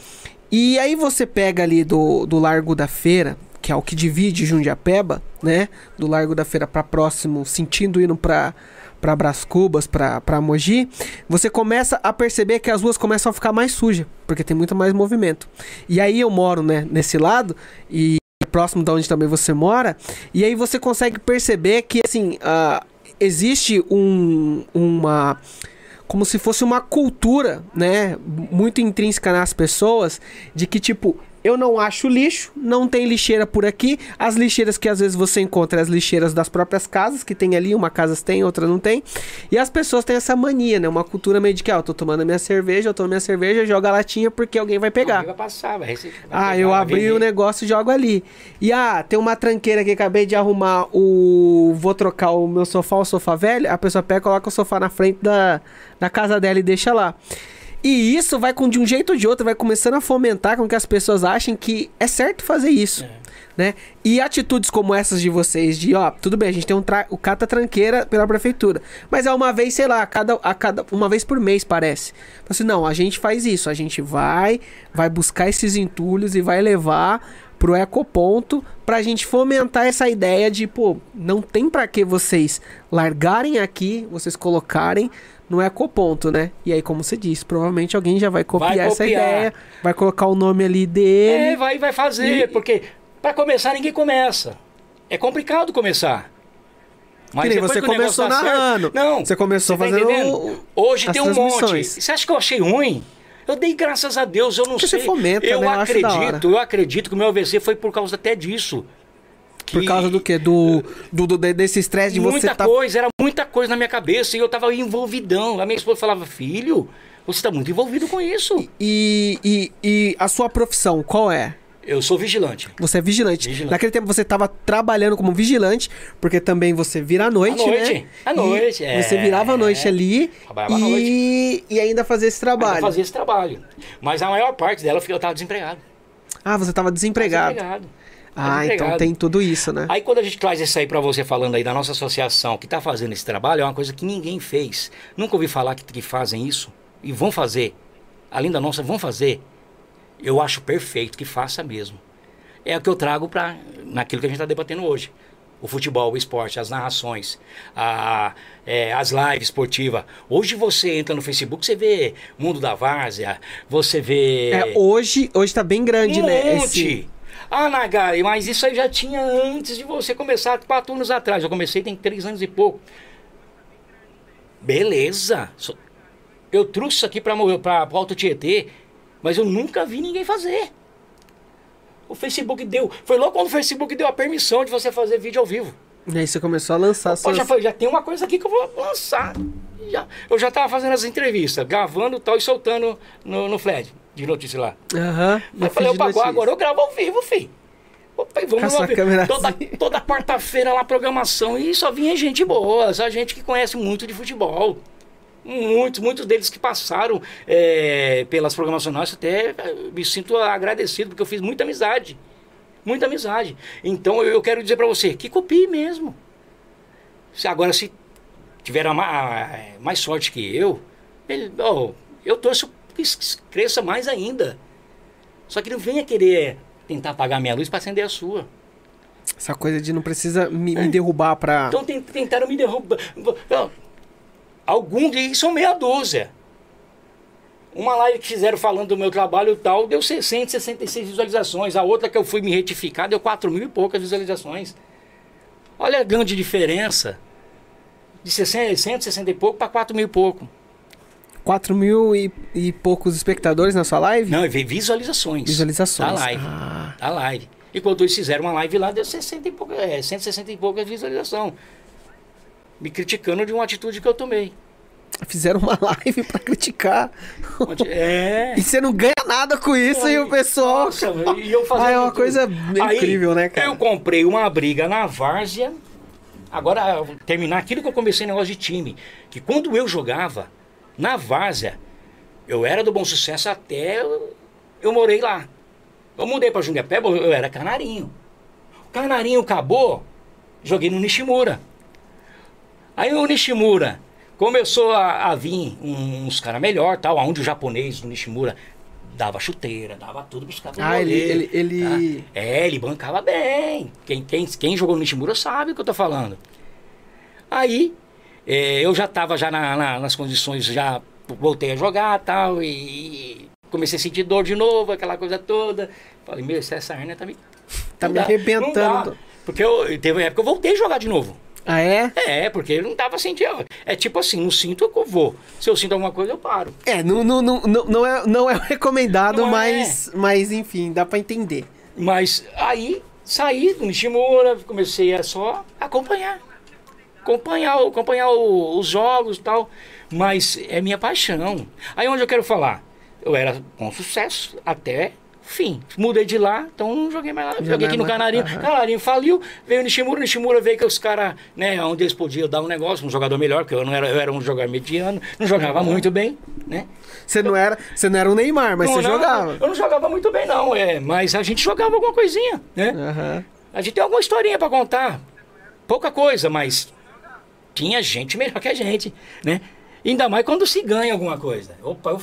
E aí você pega ali do, do Largo da Feira, que é o que divide Jundiapeba, né? Do Largo da Feira para próximo, sentindo indo para para Brás Cubas, para Mogi, você começa a perceber que as ruas começam a ficar mais sujas, porque tem muito mais movimento. E aí eu moro, né, nesse lado e próximo de onde também você mora, e aí você consegue perceber que, assim, ah, existe um, uma... Como se fosse uma cultura, né? Muito intrínseca nas pessoas, de que, tipo, eu não acho lixo, não tem lixeira por aqui. As lixeiras que às vezes você encontra, é as lixeiras das próprias casas, que tem ali, uma casa tem, outra não tem. E as pessoas têm essa mania, né? Uma cultura meio de que, ó, eu tô tomando a minha cerveja, eu tomo minha cerveja, joga a latinha porque alguém vai pegar. Vai passar, vai receber. vai Ah, pegar, eu abri o negócio e jogo ali. E ah, tem uma tranqueira que acabei de arrumar o. Vou trocar o meu sofá, o sofá velho. A pessoa pega, coloca o sofá na frente da, da casa dela e deixa lá. E isso vai com de um jeito ou de outro, vai começando a fomentar com que as pessoas achem que é certo fazer isso. É. Né? E atitudes como essas de vocês, de ó, tudo bem, a gente tem um tra- o cata tranqueira pela prefeitura, mas é uma vez, sei lá, a cada, a cada uma vez por mês parece. Então, assim, não, a gente faz isso, a gente vai, vai buscar esses entulhos e vai levar pro ecoponto pra gente fomentar essa ideia de, pô, não tem pra que vocês largarem aqui, vocês colocarem no ecoponto, né? E aí, como você disse, provavelmente alguém já vai copiar, Vai essa copiar. ideia, vai colocar o nome ali dele. É, vai, vai fazer, E- porque para começar ninguém começa. É complicado começar. Que você que negócio começou dá certo- narrando. Não. Você começou tá fazendo entendendo? Hoje tem um monte. Você acha que eu achei ruim? Eu dei graças a Deus, eu não Porque sei. você fomenta, eu né? Eu acredito, eu acredito que o meu AVC foi por causa até disso. Por causa do quê? Do, do, do- de- desse estresse de muita você tá. coisa, era muita coisa na minha cabeça e eu tava envolvidão. A minha esposa falava, filho, você tá muito envolvido com isso. E, e, e a sua profissão, qual é? Eu sou vigilante. Você é vigilante. Vigilante. Naquele tempo você estava trabalhando como vigilante, porque também você vira à noite, À noite, né? à noite, é. Você virava à noite ali Trabalhava à e, e ainda fazia esse Ainda trabalho. fazia esse trabalho. Mas a maior parte dela eu tava desempregado. Ah, você estava desempregado. Desempregado. Ah, então tem tudo isso, né? Aí quando a gente traz isso aí pra você falando aí da nossa associação que tá fazendo esse trabalho, é uma coisa que ninguém fez. Nunca ouvi falar que, que fazem isso. E vão fazer. Além da nossa, vão fazer. Eu acho perfeito que faça mesmo. É o que eu trago para naquilo que a gente está debatendo hoje. O futebol, o esporte, as narrações, a, é, as lives esportivas. Hoje você entra no Facebook, você vê Mundo da Várzea, você vê. É, hoje, hoje tá bem grande, um né? monte. Esse... Ah, Nagari, mas isso aí já tinha antes de você começar, quatro anos atrás. Eu comecei tem três anos e pouco. Beleza. Eu trouxe isso aqui para o Alto Tietê, mas eu nunca vi ninguém fazer. O Facebook deu. Foi logo quando o Facebook deu a permissão de você fazer vídeo ao vivo. E aí você começou a lançar Pô, suas... já, foi- já tem uma coisa aqui que eu vou lançar. Já, eu já estava fazendo as entrevistas, gravando e tal e soltando no, no Fred. De notícia lá. Aham. No eu falei, de opa, agora, eu gravo ao vivo, filho. Opa, Vamos lá Toda, assim. toda quarta-feira lá, programação. E só vinha gente boa, só gente que conhece muito de futebol. Muitos, muitos deles que passaram é, pelas programações nossas, até eh, me sinto agradecido, porque eu fiz muita amizade. Muita amizade. Então eu, eu quero dizer pra você, que copie mesmo. Se agora, se tiver a a- mais sorte que eu, ele, ó, eu torço cresça mais ainda. Só que não venha querer tentar apagar minha luz para acender a sua. Essa coisa de não precisa me, me derrubar pra. Então tentaram me derrubar. Não, Alguns e são meia dúzia. Uma live que fizeram falando do meu trabalho e tal, deu 666 visualizações. A outra que eu fui me retificar deu 4 mil e poucas visualizações. Olha a grande diferença. De 60, 160 e pouco para 4 mil e pouco. 4 mil e, e poucos espectadores na sua live? Não, vi- visualizações. Visualizações. Da live. Ah. Da live. Enquanto eles fizeram uma live lá, deu 60 e pouca, é, 160 e poucas visualizações. Me criticando de uma atitude que eu tomei. Fizeram uma live pra criticar. É. E você não ganha nada com isso e o pessoal. Nossa, e eu fazendo Ah, é uma tudo. coisa Aí, incrível, né, cara? Eu comprei uma briga na várzea. Agora, terminar aquilo que eu comecei negócio de time. Que quando eu jogava na várzea, eu era do Bom Sucesso até eu, eu morei lá. Eu mudei pra Jundiapeba, eu era canarinho. O canarinho acabou, joguei no Nishimura. Aí o Nishimura começou a, a vir uns caras melhor, tal, onde o japonês do Nishimura dava chuteira, dava tudo pros caras. Ah, ele- ele- ele- tá? É, ele bancava bem. Quem, quem, quem jogou no Nishimura sabe o que eu tô falando. Aí, é, eu já tava já na- na- nas condições, já voltei a jogar tal, e comecei a sentir dor de novo, aquela coisa toda. Falei, meu, essa hernia tá me... Tá me dá, arrebentando. Porque eu, teve uma época que eu voltei a jogar de novo. Ah, é? É, porque eu não tava sentindo. É tipo assim, não sinto, eu vou. Se eu sinto alguma coisa, eu paro. É, não, não, não, não, é, não é recomendado, Não é. mas, mas enfim, dá pra entender. Mas aí saí do Nishimura, comecei a só acompanhar. Acompanhar, acompanhar o- os jogos e tal. Mas é minha paixão. Aí onde eu quero falar? Eu era com sucesso até fim. Mudei de lá, então não joguei mais lá. Não Joguei é aqui no Canarinho. Canarinho faliu, veio o Nishimura. Nishimura veio que os caras, né, onde eles podiam dar um negócio, um jogador melhor, porque eu não era, eu era um jogador mediano, não jogava muito bem, né? Você não era, você não era um Neymar, mas Não, você não, jogava. Eu não jogava muito bem, não, é, mas a gente jogava alguma coisinha, né? Aham. A gente tem alguma historinha pra contar. Pouca coisa, mas tinha gente melhor que a gente, né? Ainda mais quando se ganha alguma coisa. Opa, eu...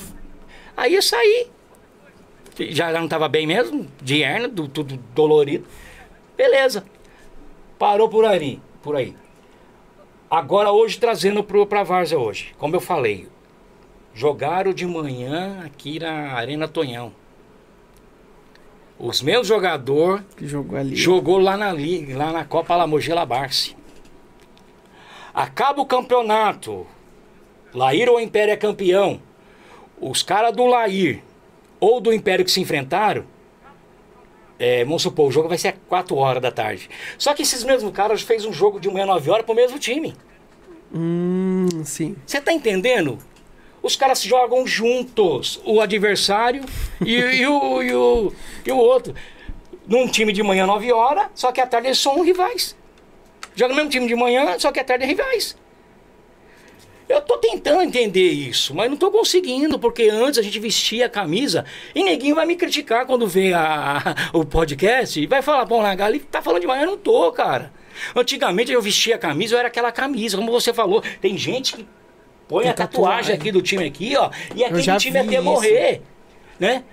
aí eu saí. Já não tava bem mesmo, de hernia, do- tudo dolorido. Beleza. Parou por aí, por aí. Agora hoje trazendo pro, pra Várzea hoje. Como eu falei, jogaram de manhã aqui na Arena Tonhão. Os meus jogadores Que jogou ali. Jogou lá na liga, lá na Copa Lamogela Barce. Acaba o campeonato. Lair ou Império é campeão. Os caras do Lair ou do Império que se enfrentaram, é, vamos supor, o jogo vai ser às 4 horas da tarde. Só que esses mesmos caras fez um jogo de manhã 9 horas pro mesmo time. Hum, sim. Você tá entendendo? Os caras jogam juntos, o adversário e, e o, e, o, e o outro. Num time de manhã 9 horas, só que à tarde eles são rivais. Joga no mesmo time de manhã, só que à tarde é rivais. Eu tô tentando entender isso, mas não tô conseguindo, porque antes a gente vestia a camisa e neguinho vai me criticar quando vê a, a- o podcast e vai falar, bom, a Gali tá falando de manhã, eu não tô, cara. Antigamente eu vestia a camisa, eu era aquela camisa, como você falou. Tem gente que põe Tem a tatuagem tatuagem. aqui do time aqui, ó, e aquele time até isso. morrer, né?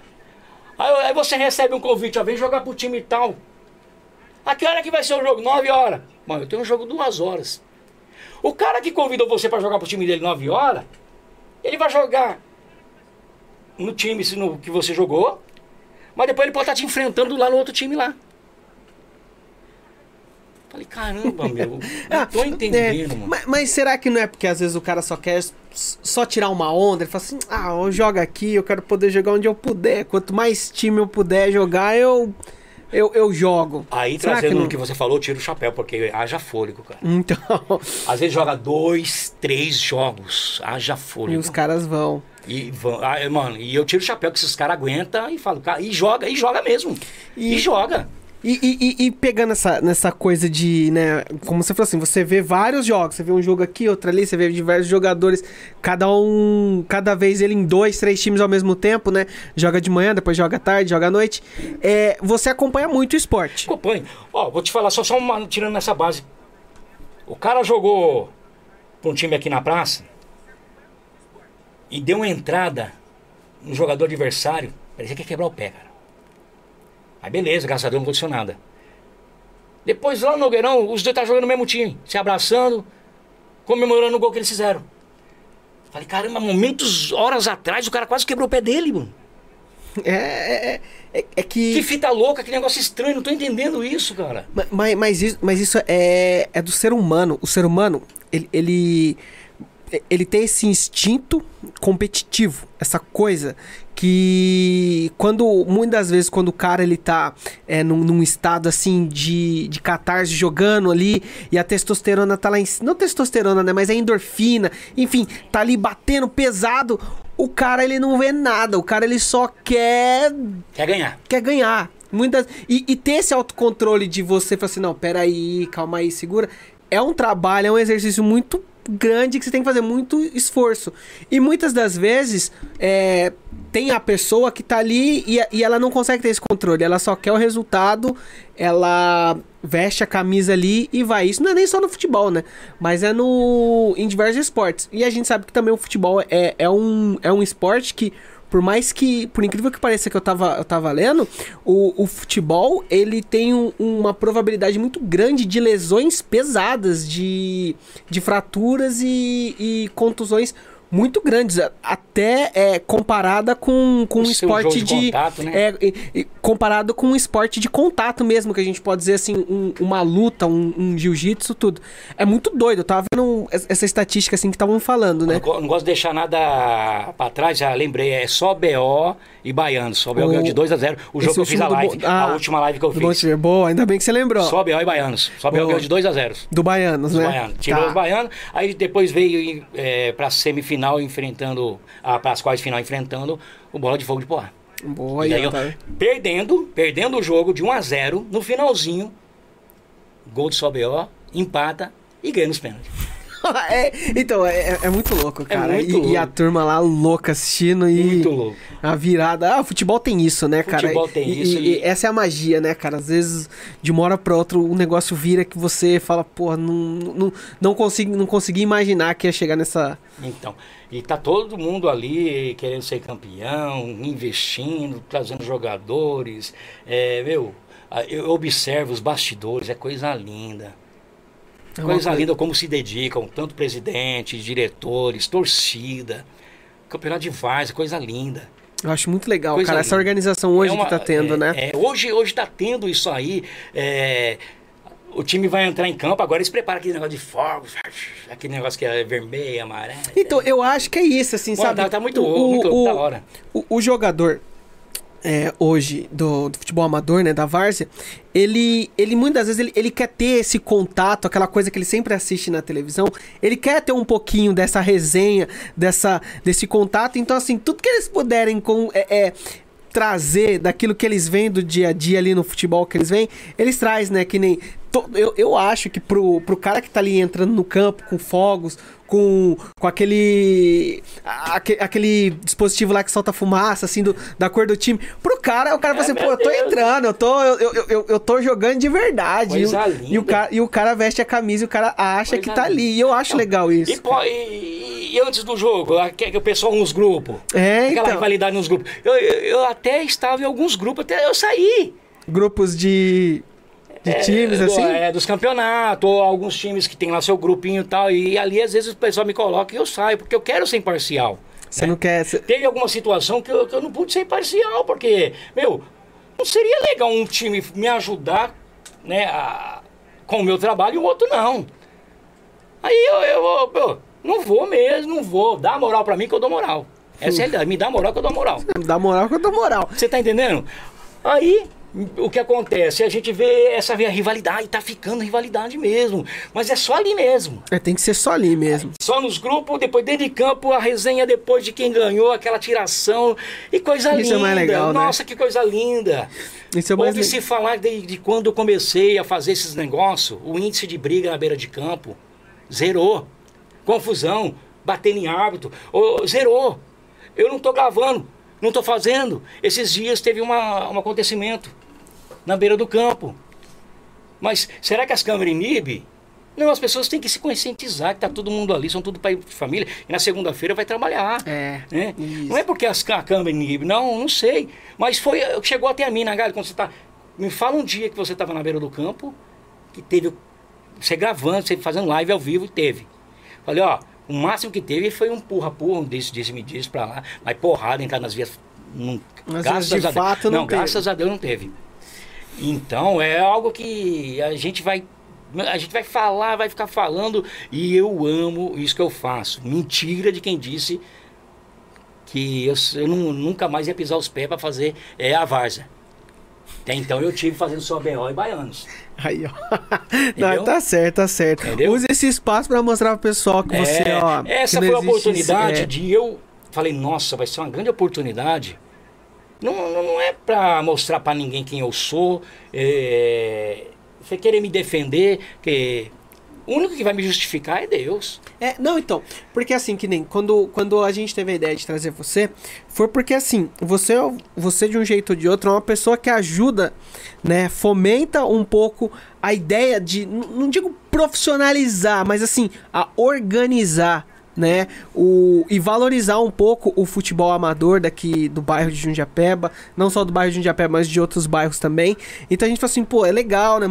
Aí, aí você recebe um convite, ó, vem jogar pro time tal. A que hora que vai ser o jogo? 9 horas. Mano, eu tenho um jogo duas horas. O cara que convidou você pra jogar pro time dele 9 horas, ele vai jogar no time no, que você jogou, mas depois ele pode estar te enfrentando lá no outro time lá. Falei, caramba, meu, não tô entendendo, é, mano. mas, mas será que não é porque às vezes o cara só quer só tirar uma onda? Ele fala assim: ah, eu jogo aqui, eu quero poder jogar onde eu puder. Quanto mais time eu puder jogar, eu, eu, eu jogo. Aí Será trazendo não- o que você falou, tira o chapéu, porque haja fôlego, cara. Então, Às vezes joga dois, três jogos, haja e fôlego. os caras vão. E, vão- ah, mano, e eu tiro o chapéu que esses caras aguentam e falo, cara, e joga, e joga mesmo. E- E, joga. E, e- e- pegando essa, nessa coisa de, né, como você falou assim, você vê vários jogos, você vê um jogo aqui, outro ali, você vê diversos jogadores, cada um, cada vez ele em dois, três times ao mesmo tempo, né? Joga de manhã, depois joga tarde, joga à noite. É, você acompanha muito o esporte. Acompanhe. Ó, vou te falar só, só uma, tirando nessa base. O cara jogou pra um time aqui na praça e deu uma entrada no jogador adversário. Parecia que ia quebrar o pé, cara. Aí beleza, graças a Deus não aconteceu nada. Depois lá no Nogueirão, os dois tá jogando no mesmo time, se abraçando, comemorando o gol que eles fizeram. Falei, caramba, momentos, horas atrás, o cara quase quebrou o pé dele, mano. É, é, é, é que... Que fita louca, que negócio estranho, não tô entendendo isso, cara. Ma- Mas, mas, isso, mas isso é, é do ser humano. O ser humano, ele, ele, ele tem esse instinto competitivo, essa coisa que quando muitas vezes quando o cara ele tá é, num, num estado assim de, de catarse jogando ali e a testosterona tá lá em não testosterona, né, mas a endorfina, enfim, tá ali batendo pesado, o cara ele não vê nada, o cara ele só quer Quer ganhar. quer ganhar. Muitas, e, e ter esse autocontrole de você falar assim, não, peraí, calma aí, segura. É um trabalho, é um exercício muito grande que você tem que fazer muito esforço. E muitas das vezes é, tem a pessoa que tá ali e, e ela não consegue ter esse controle. Ela só quer o resultado, ela veste a camisa ali e vai. Isso não é nem só no futebol, né? Mas é no em diversos esportes. E a gente sabe que também o futebol é, é, um, é um esporte que por mais que, por incrível que pareça que eu tava, eu tava lendo, o, o futebol, ele tem um- uma probabilidade muito grande de lesões pesadas, de, de fraturas e, e contusões muito grandes, até é, comparada com, com O um esporte de de... contato, né? é, e comparado com um esporte de contato mesmo, que a gente pode dizer assim, um- uma luta, um, um jiu-jitsu, tudo. É muito doido, eu tava vendo es- essa estatística assim que estavam falando, né? Não, não gosto de deixar nada pra trás, já lembrei, é só BO e Baiano. Só BO O- ganhou de 2 a 0 O jogo que eu fiz a live, Bo- ah, a última live que eu Bom fiz. Time. Boa, ainda bem que você lembrou. Só BO e Baianos. Só BO ganhou de 2 a 0 Do Baianos, Os né? baianos. Tirou Tá. os baianos, aí depois veio é, pra semifinal enfrentando, ah, para as quartas de final enfrentando o Bola de Fogo de Poá. Boa, E aí, eu, tá. perdendo, perdendo o jogo de 1 a 0 no finalzinho, gol de só BO, empata e ganha nos pênaltis. É, então, é, é muito louco, cara. muito e, e a louco. turma lá louca assistindo e. Muito louco. A virada. Ah, o futebol tem isso, né, cara? Futebol tem E- isso E, e- essa é a magia, né, cara? Às vezes, de uma hora pra outra, o negócio vira que você fala, porra, não, não, não, consigo, não consegui imaginar que ia chegar nessa. Então, e tá todo mundo ali querendo ser campeão, investindo, trazendo jogadores. É, meu, eu observo os bastidores, é coisa linda. É Coisa coisa- linda como se dedicam, tanto presidente, diretores, torcida. Campeonato de Várzea, coisa linda. Eu acho muito legal, Coisa cara, essa linda. organização hoje É uma- que tá tendo, é- né? é, hoje, hoje tá tendo isso aí. é, o time vai entrar em campo, agora eles preparam aquele negócio de fogos, aquele negócio que é vermelho, amarelo. Então, eu acho que é isso, assim, sabe? tá- tá muito louco, muito louco, da hora. O, o jogador é, hoje do, do futebol amador, né, da várzea, ele, ele muitas vezes ele, ele quer ter esse contato, aquela coisa que ele sempre assiste na televisão, ele quer ter um pouquinho dessa resenha, dessa, desse contato, então assim, tudo que eles puderem com, é, é, trazer daquilo que eles veem do dia a dia ali no futebol que eles veem, eles traz, né, que nem... Eu, eu acho que pro, pro cara que tá ali entrando no campo com fogos, com, com aquele, aque- aquele dispositivo lá que solta fumaça, assim, do, da cor do time. Pro cara, o cara fala assim, pô, eu tô É, Deus. entrando, eu tô, eu, eu, eu, eu tô jogando de verdade. E, o, e, o cara, e o cara veste a camisa e o cara acha Coisa que tá linda. ali. E eu acho legal isso. E, pô, e- e antes do jogo, que, que o pessoal nos grupos. É, Aquela então. rivalidade nos grupos. Eu, eu, eu até estava em alguns grupos, até eu saí. Grupos de, de times, É, do- assim. é, dos campeonatos, ou alguns times que tem lá seu grupinho e tal. E ali, às vezes, o pessoal me coloca e eu saio, porque eu quero ser imparcial. Você não quer. cê- Teve alguma situação que eu, que eu não pude ser imparcial, porque, meu, não seria legal um time me ajudar, né, a- com o meu trabalho e o outro não. Aí eu, eu, eu- não vou mesmo, não vou. Dá moral pra mim que eu dou moral. Essa é a realidade. Me dá moral que eu dou moral. Dá moral que eu dou moral. Você tá entendendo? Aí, o que acontece? A gente vê essa rivalidade, tá ficando rivalidade mesmo. Mas é só ali mesmo. É, tem que ser só ali mesmo. Só nos grupos, depois dentro de campo, a resenha depois de quem ganhou, aquela tiração. E coisa Isso linda. é mais legal, né? Nossa, que coisa linda. Isso é mais Ouve-se falar de, de quando eu comecei a fazer esses negócios, o índice de briga na beira de campo zerou. Confusão, batendo em árbitro, ô, zerou. Eu não tô gravando, não tô fazendo. Esses dias teve uma, um acontecimento na beira do campo. Mas será que as câmeras inibem? Não, as pessoas têm que se conscientizar que tá todo mundo ali, são tudo pai de família, e na segunda-feira vai trabalhar. É, né? Não é porque as, a câmera inibe, não, não sei. Mas foi, chegou até a mim, na galera, quando você tá. Me fala um dia que você estava na beira do campo, que teve. Você gravando, você fazendo live ao vivo, teve. Falei, ó, o máximo que teve foi um porra-porra, um desse, desse me diz pra lá, mas porrada entrar nas vias. Não, Mas graças de a Deus. fato não não teve. graças a Deus não teve. Então é algo que a gente vai. A gente vai falar, vai ficar falando, e eu amo isso que eu faço. Mentira de quem disse que eu, eu nu- nunca mais ia pisar os pés para fazer é, a várzea. Até então eu tive fazendo só BO e baianos. Aí, ó. Não, tá certo, tá certo. Entendeu? Use esse espaço pra mostrar pro pessoal que você, É, ó. essa foi a não oportunidade esse- é. de eu. Falei, nossa, vai ser uma grande oportunidade. Não, não, não é pra mostrar pra ninguém quem eu sou. É, você querer me defender, que o único que vai me justificar é Deus. É, não, então, porque assim, que nem quando, quando a gente teve a ideia de trazer você, foi porque assim, você, você de um jeito ou de outro é uma pessoa que ajuda, né, fomenta um pouco a ideia de, não digo profissionalizar, mas assim, a organizar, né, o, e valorizar um pouco o futebol amador daqui do bairro de Jundiapeba, não só do bairro de Jundiapeba, mas de outros bairros também. Então a gente fala assim, pô, é legal, né,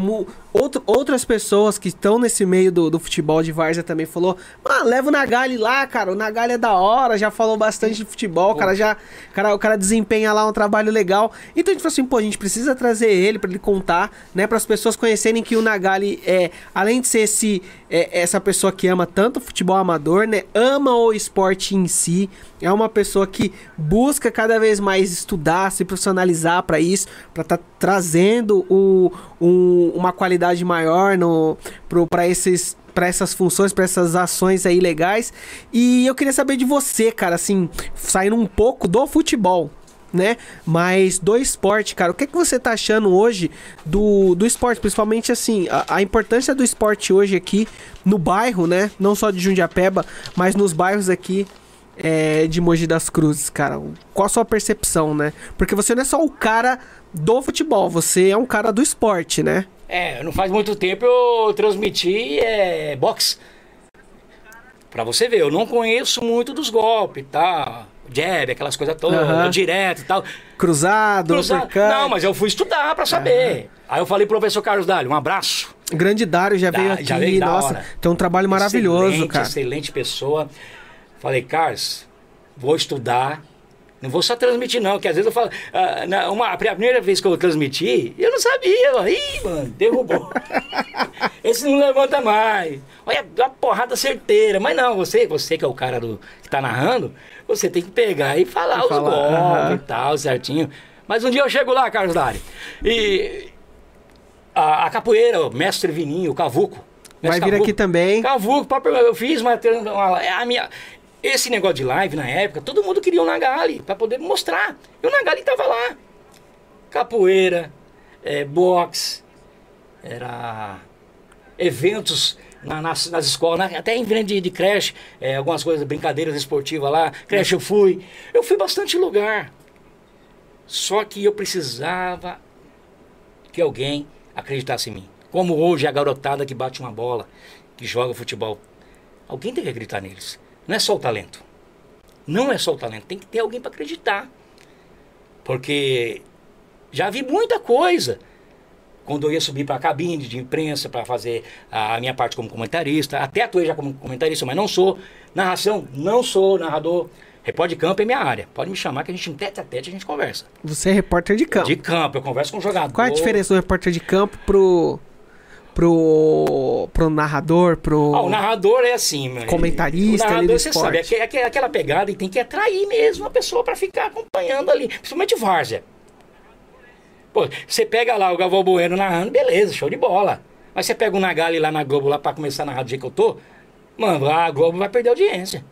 outro, outras pessoas que estão nesse meio do, do futebol de Várzea também falou, ah, leva o Nagali lá, cara, o Nagali é da hora, já falou bastante de futebol, o cara já, cara, o cara desempenha lá um trabalho legal. Então a gente falou assim, pô, a gente precisa trazer ele pra ele contar, né, para as pessoas conhecerem que o Nagali é, além de ser esse é, essa pessoa que ama tanto o futebol amador, né, ama o esporte em si, é uma pessoa que busca cada vez mais estudar, se profissionalizar para isso, para estar trazendo o, um- uma qualidade maior para esses para essas funções, para essas ações aí legais. E eu queria saber de você, cara, assim, saindo um pouco do futebol, né? Mas do esporte, cara, o que, que você tá achando hoje do, do esporte? Principalmente, assim, a, a importância do esporte hoje aqui no bairro, né? Não só de Jundiapeba, mas nos bairros aqui é, de Mogi das Cruzes, cara. Qual a sua percepção, né? Porque você não é só o cara do futebol, você é um cara do esporte, né? É, não faz muito tempo eu transmiti é, boxe. Pra você ver, eu não conheço muito dos golpes, tá? Jab, aquelas coisas todas, Aham. direto e tal. Cruzado, uppercut. Não, mas eu fui estudar pra saber. Aí eu falei pro professor Carlos Dali, um abraço. Grande Dário já veio Dá- aqui, já veio da nossa, hora. tem um trabalho maravilhoso, excelente, cara. Excelente pessoa. Falei, Carlos, vou estudar. Não vou só transmitir, não, que às vezes eu falo. ah, na, uma, a primeira vez que eu transmiti, eu não sabia. Eu, Ih, mano, derrubou. Esse não levanta mais. Olha, uma porrada certeira. Mas não, você, você que é o cara do, que tá narrando, você tem que pegar e falar E os falar, golpes e tal, certinho. Mas um dia eu chego lá, Carlos Dari. E a, a capoeira, o mestre Vininho, o Cavuco. Vai vir Cavuco. aqui também. Cavuco, eu fiz uma, uma- a minha, esse negócio de live na época, todo mundo queria o Nagali para poder mostrar. E o Nagali tava lá. Capoeira, é, boxe, era eventos na- nas, nas escolas, na- até em frente de, de creche, é, algumas coisas, brincadeiras esportivas lá. Creche eu fui. Eu fui bastante lugar. Só que eu precisava que alguém acreditasse em mim. Como hoje a garotada que bate uma bola, que joga futebol. Alguém tem que acreditar neles. Não é só o talento. Não é só o talento, tem que ter alguém para acreditar. Porque já vi muita coisa. Quando eu ia subir para a cabine de imprensa para fazer a minha parte como comentarista, até atuei já como comentarista, mas não sou. Narração, não sou narrador. Repórter de campo é minha área. Pode me chamar que a gente, tete a tete, a gente conversa. Você é repórter de campo. De campo, eu converso com o jogador. Qual é a diferença do repórter de campo pro pro pro narrador, pro Ah, o narrador é assim, meu. Comentarista O narrador, do você esporte. sabe, é aque- aque- aquela pegada e tem que atrair mesmo a pessoa para ficar acompanhando ali. Principalmente várzea. Pô, você pega lá o Galvão Bueno narrando, beleza, show de bola. Mas você pega o Nagali lá na Globo lá pra começar a narrar do jeito que eu tô, mano, a Globo vai perder audiência.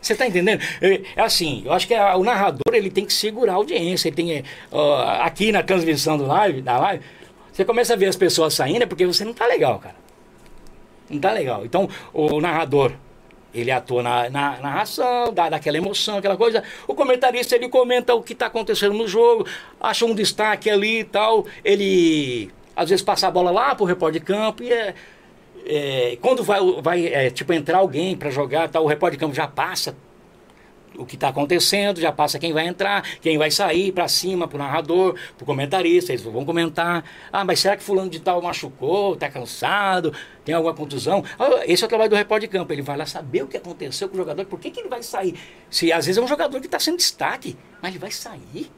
Você tá entendendo? É, é assim, eu acho que a- o narrador ele tem que segurar a audiência. Ele tem, é, ó, aqui na transmissão do live, da live, você começa a ver as pessoas saindo é porque você não tá legal, cara. Não tá legal. Então, o narrador, ele atua na, na narração, dá, dá aquela emoção, aquela coisa. O comentarista, ele comenta o que está acontecendo no jogo, acha um destaque ali e tal. Ele, às vezes, passa a bola lá pro repórter de campo e é... é, quando vai, vai é, tipo, entrar alguém para jogar, tal, o repórter de campo já passa o que está acontecendo, já passa quem vai entrar, quem vai sair para cima, para o narrador, para o comentarista, eles vão comentar. Ah, mas será que fulano de tal machucou, está cansado, tem alguma contusão? Ah, esse é o trabalho do repórter de campo, ele vai lá saber o que aconteceu com o jogador, por que, que ele vai sair? Se às vezes é um jogador que está sendo destaque, mas ele vai sair?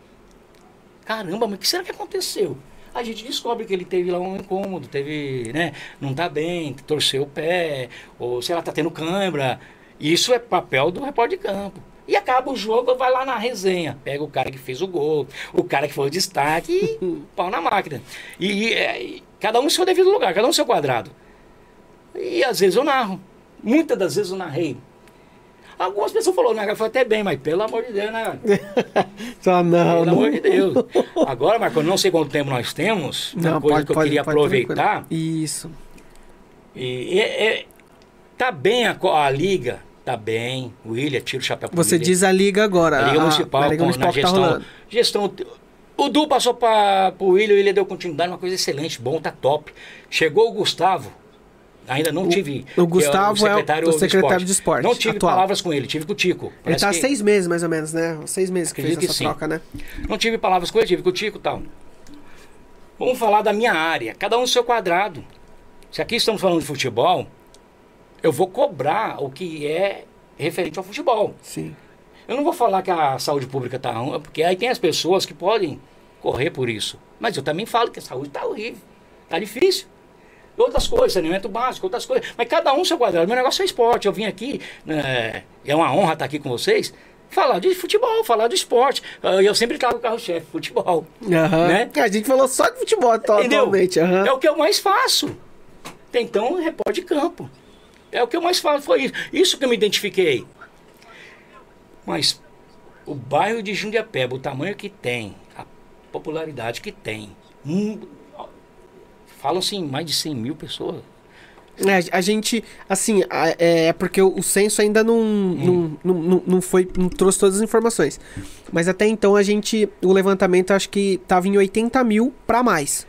Caramba, mas o que será que aconteceu? A gente descobre que ele teve lá um incômodo, teve, né, não tá bem, torceu o pé, ou sei lá, tá tendo cãibra. Isso é papel do repórter de campo. E acaba o jogo, vai lá na resenha. Pega o cara que fez o gol, o cara que foi o destaque e pau na máquina. E, e, é, e cada um no seu devido lugar, cada um no seu quadrado. E às vezes eu narro. Muitas das vezes eu narrei. Algumas pessoas falaram, né, foi até bem, mas pelo amor de Deus, né? Só não, Pelo não. amor de Deus. Agora, Marco, eu não sei quanto tempo nós temos. Uma Não, coisa pode, que eu pode, queria pode, aproveitar. Isso. E, é- é- tá bem a, a liga, tá bem. O William, tira o chapéu Você diz a liga agora. a Liga a- Municipal, a Liga com- Municipal na que tá gestão. gestão. O Du passou para o William, o William deu continuidade, uma coisa excelente, bom, tá top. Chegou o Gustavo, ainda não tive. o Gustavo é o- secretário, o secretário de esporte Não tive atual. palavras com ele, tive com o Tico. Ele Parece tá há que- seis meses, mais ou menos, né? Seis meses que fez essa que troca, né? Não tive palavras com ele, tive com o Tico e tal. Vamos falar da minha área, cada um no seu quadrado. Se aqui estamos falando de futebol, eu vou cobrar o que é referente ao futebol. Sim. Eu não vou falar que a saúde pública está ruim, porque aí tem as pessoas que podem correr por isso. Mas eu também falo que a saúde está horrível, está difícil. Outras coisas, saneamento básico, outras coisas. Mas cada um seu quadrado. Meu negócio é esporte. Eu vim aqui, né, é uma honra estar aqui com vocês, falar de futebol, falar do esporte. Ah, Eu sempre trago o carro-chefe, futebol. Aham. Né? A gente falou só de futebol atualmente. aham. É o que eu mais faço. Então, repórter de campo. É o que eu mais faço, foi isso. Isso que eu me identifiquei. Mas o bairro de Jundiapeba, o tamanho que tem, a popularidade que tem, hum, falam assim, mais de 100 mil pessoas. É, a gente, assim, é, é porque o, censo ainda não, Hum. não, não, não, foi, não trouxe todas as informações. Mas até então a gente, o levantamento acho que tava em 80 mil pra mais.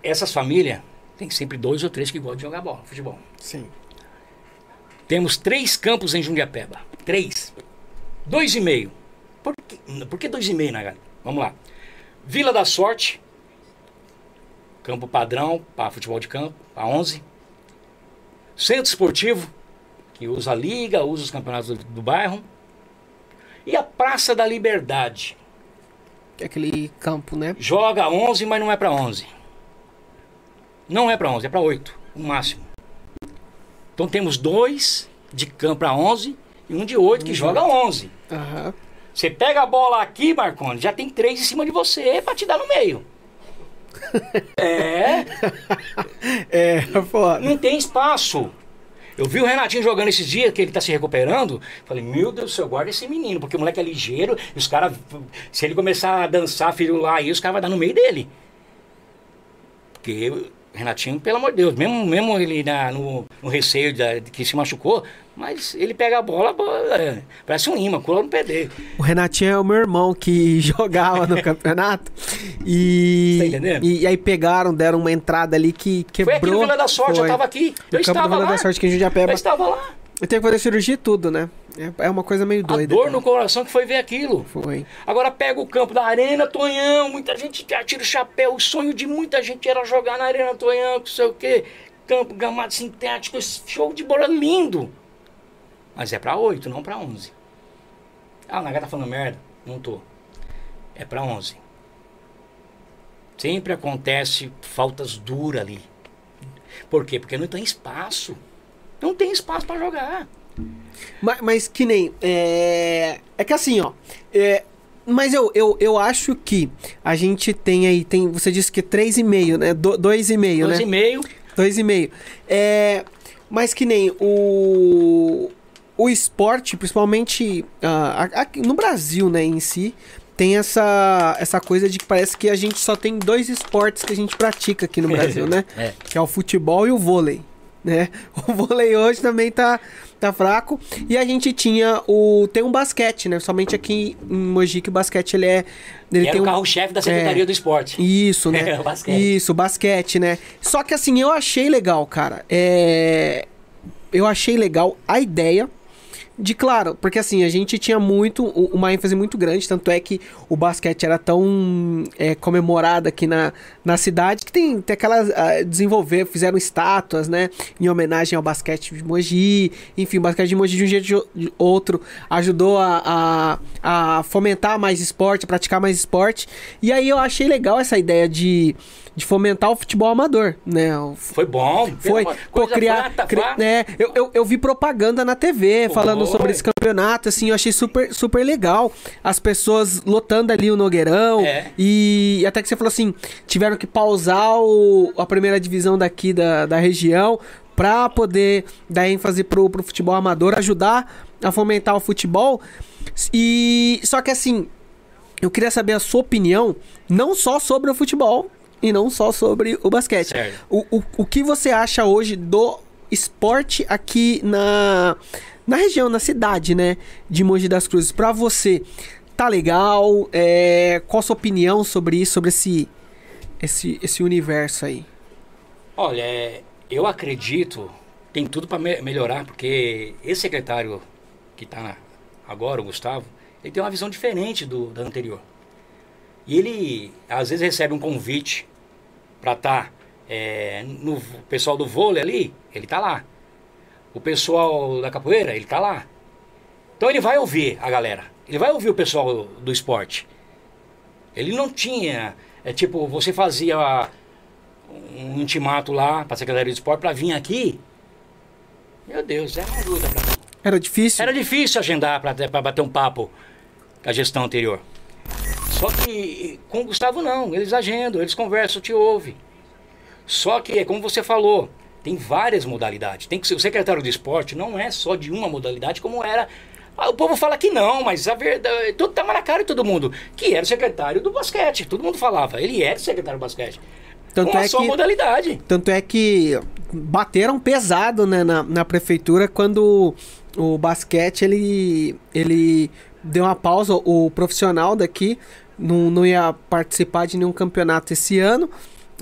Essas famílias, tem sempre dois ou três que gostam de jogar bola, futebol. Sim. Temos três campos em Jundiapeba. Três. Dois e meio. Por que, por que dois e meio, Nagali? Vamos lá. Vila da Sorte. Campo padrão para futebol de campo, para 11. Centro Esportivo, que usa a liga, usa os campeonatos do, do bairro. E a Praça da Liberdade. Que é aquele campo, né? Joga 11, mas não é para 11. Não é para 11, é para 8, o máximo. Então temos dois de campo para 11 e um de 8 que joga 11. Aham. Você pega a bola aqui, Marconi, já tem três em cima de você para te dar no meio. É, É, foda. não tem espaço. Eu vi o Renatinho jogando esses dias, que ele tá se recuperando. Falei, meu Deus do céu, guarda esse menino, porque o moleque é ligeiro e os caras, se ele começar a dançar, filho lá, aí os caras vão dar no meio dele. Porque Renatinho, pelo amor de Deus, mesmo, mesmo ele na- no, no receio da- de que se machucou, mas ele pega a bola, a bola, é, parece um imã, cola no pé dele. O Renatinho é o meu irmão que jogava no campeonato. E, Tá entendendo? e, e aí pegaram, deram uma entrada ali que quebrou. Foi aqui no Vila da Sorte, eu Foi. tava aqui. No Eu estava Vila lá. da Sorte aqui em Jundiapeba. Eu estava lá. Eu tenho que fazer cirurgia e tudo, né? É, é uma coisa meio A doida. dor cara. no coração que foi ver aquilo. Foi. Agora pega o campo da Arena Tonhão, muita gente tira o chapéu. O sonho de muita gente era jogar na Arena Tonhão, não sei o quê. Campo, gramado sintético, show de bola lindo. Mas é pra 8, não pra 11. Ah, o Naga tá falando merda? Não tô. É pra 11. Sempre acontece faltas duras ali. Por quê? Porque não tem espaço. Não tem espaço pra jogar. Mas, mas que nem. É, é que assim, ó. é, mas eu, eu, eu acho que a gente tem aí, tem, você disse que 3,5, né? Do, 2,5, né? 2,5. 2,5. É, mas que nem o o esporte, principalmente uh, no Brasil, né, em si, tem essa, essa coisa de que parece que a gente só tem dois esportes que a gente pratica aqui no Brasil, né? É. Que é o futebol e o vôlei, né? O vôlei hoje também tá, tá fraco. E a gente tinha o... Tem um basquete, né? Somente aqui em Mogi que o basquete, ele é... Ele Era tem o um, carro-chefe da Secretaria é, do Esporte. Isso, né? É, o basquete. Isso, basquete, né? Só que assim, eu achei legal, cara. É... Eu achei legal a ideia de claro, porque assim, a gente tinha muito, uma ênfase muito grande, tanto é que o basquete era tão é, comemorado aqui na, na cidade que tem, tem aquelas. Uh, desenvolver, fizeram estátuas, né? Em homenagem ao basquete de Mogi. Enfim, o basquete de Mogi de um jeito de outro ajudou a, a, a fomentar mais esporte, praticar mais esporte. E aí eu achei legal essa ideia de de fomentar o futebol amador, né? O, foi bom. Foi. Pô, criar, cri, né? eu, eu, eu, vi propaganda na TV Pô, falando foi. sobre esse campeonato, assim, eu achei super, super legal. As pessoas lotando ali o Nogueirão. É. E até que você falou assim, tiveram que pausar o, a primeira divisão daqui da, da região para poder dar ênfase pro, pro futebol amador, ajudar a fomentar o futebol. E só que assim, eu queria saber a sua opinião, não só sobre o futebol, e não só sobre o basquete. O, o, o que você acha hoje do esporte aqui na, na região, na cidade, né? De Mogi das Cruzes. Pra você, tá legal? É, qual a sua opinião sobre isso, sobre esse, esse, esse universo aí? Olha, é, eu acredito, tem tudo para me melhorar, porque esse secretário que tá agora, o Gustavo, ele tem uma visão diferente do, da anterior. E ele, às vezes, recebe um convite para estar tá, é, no pessoal do vôlei ali, ele tá lá. O pessoal da capoeira, ele tá lá. Então ele vai ouvir a galera. Ele vai ouvir o pessoal do esporte. Ele não tinha, é tipo, você fazia um intimato lá para a Secretaria de Esporte para vir aqui. Meu Deus, era uma ajuda pra. Era difícil? Era difícil agendar para bater um papo com a gestão anterior. Só que com o Gustavo não, eles agendam, eles conversam, te ouvem. Só que, como você falou, tem várias modalidades. Tem que ser, o secretário de esporte não é só de uma modalidade, como era. Ah, o povo fala que não, mas a verdade. Tudo tá na cara de todo mundo. Que era o secretário do basquete. Todo mundo falava. Ele era o secretário do basquete. Tanto é a sua que, modalidade. Tanto é que bateram pesado né, na, na prefeitura quando o, o basquete ele, ele deu uma pausa. O profissional daqui não, não ia participar de nenhum campeonato esse ano.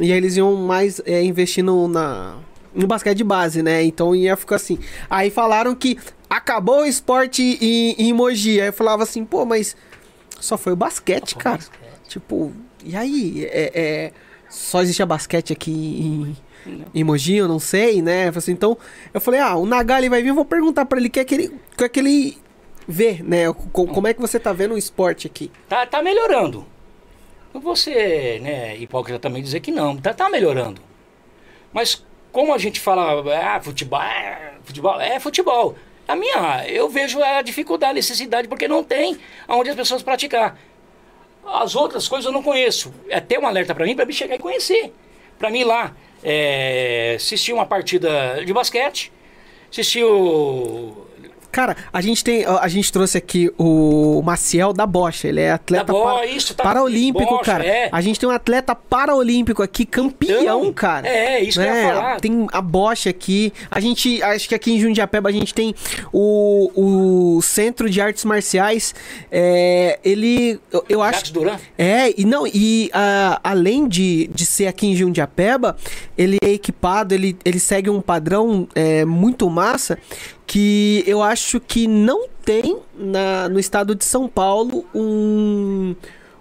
E aí eles iam mais é, investir no, na, no basquete de base, né? Então ia ficar assim. Aí falaram que acabou o esporte em, em Mogi. Aí eu falava assim, pô, mas só foi o basquete, cara. Basquete. Tipo, e aí? É, é, só existia basquete aqui em, em Mogi, eu não sei, né? Assim, então eu falei, ah, o Nagali vai vir, eu vou perguntar para ele o que é que ele, que é que ele ver, né? Como é que você tá vendo o esporte aqui? Tá, tá melhorando. Não vou ser né, hipócrita também dizer que não. Tá, tá melhorando. Mas como a gente fala, ah, futebol, é, futebol, é futebol. A minha, eu vejo a dificuldade, a necessidade, porque não tem onde as pessoas praticar. As outras coisas eu não conheço. É ter um alerta para mim, para mim chegar e conhecer. Para mim lá, é, assistir uma partida de basquete, assistir o Cara, a gente tem. A gente trouxe aqui o Maciel da Bocha. Ele é atleta da para, isso, tá paraolímpico, Bocha, cara. É. A gente tem um atleta paraolímpico aqui, campeão, então, cara. É, isso né? que eu ia falar. Tem a Bocha aqui. A gente. Acho que aqui em Jundiapeba a gente tem o, o Centro de Artes Marciais. É, ele. Eu, eu acho. Jacques Duran? É, e não, e a, além de, de ser aqui em Jundiapeba, ele é equipado, ele, ele segue um padrão é, muito massa que eu acho que não tem na, no estado de São Paulo um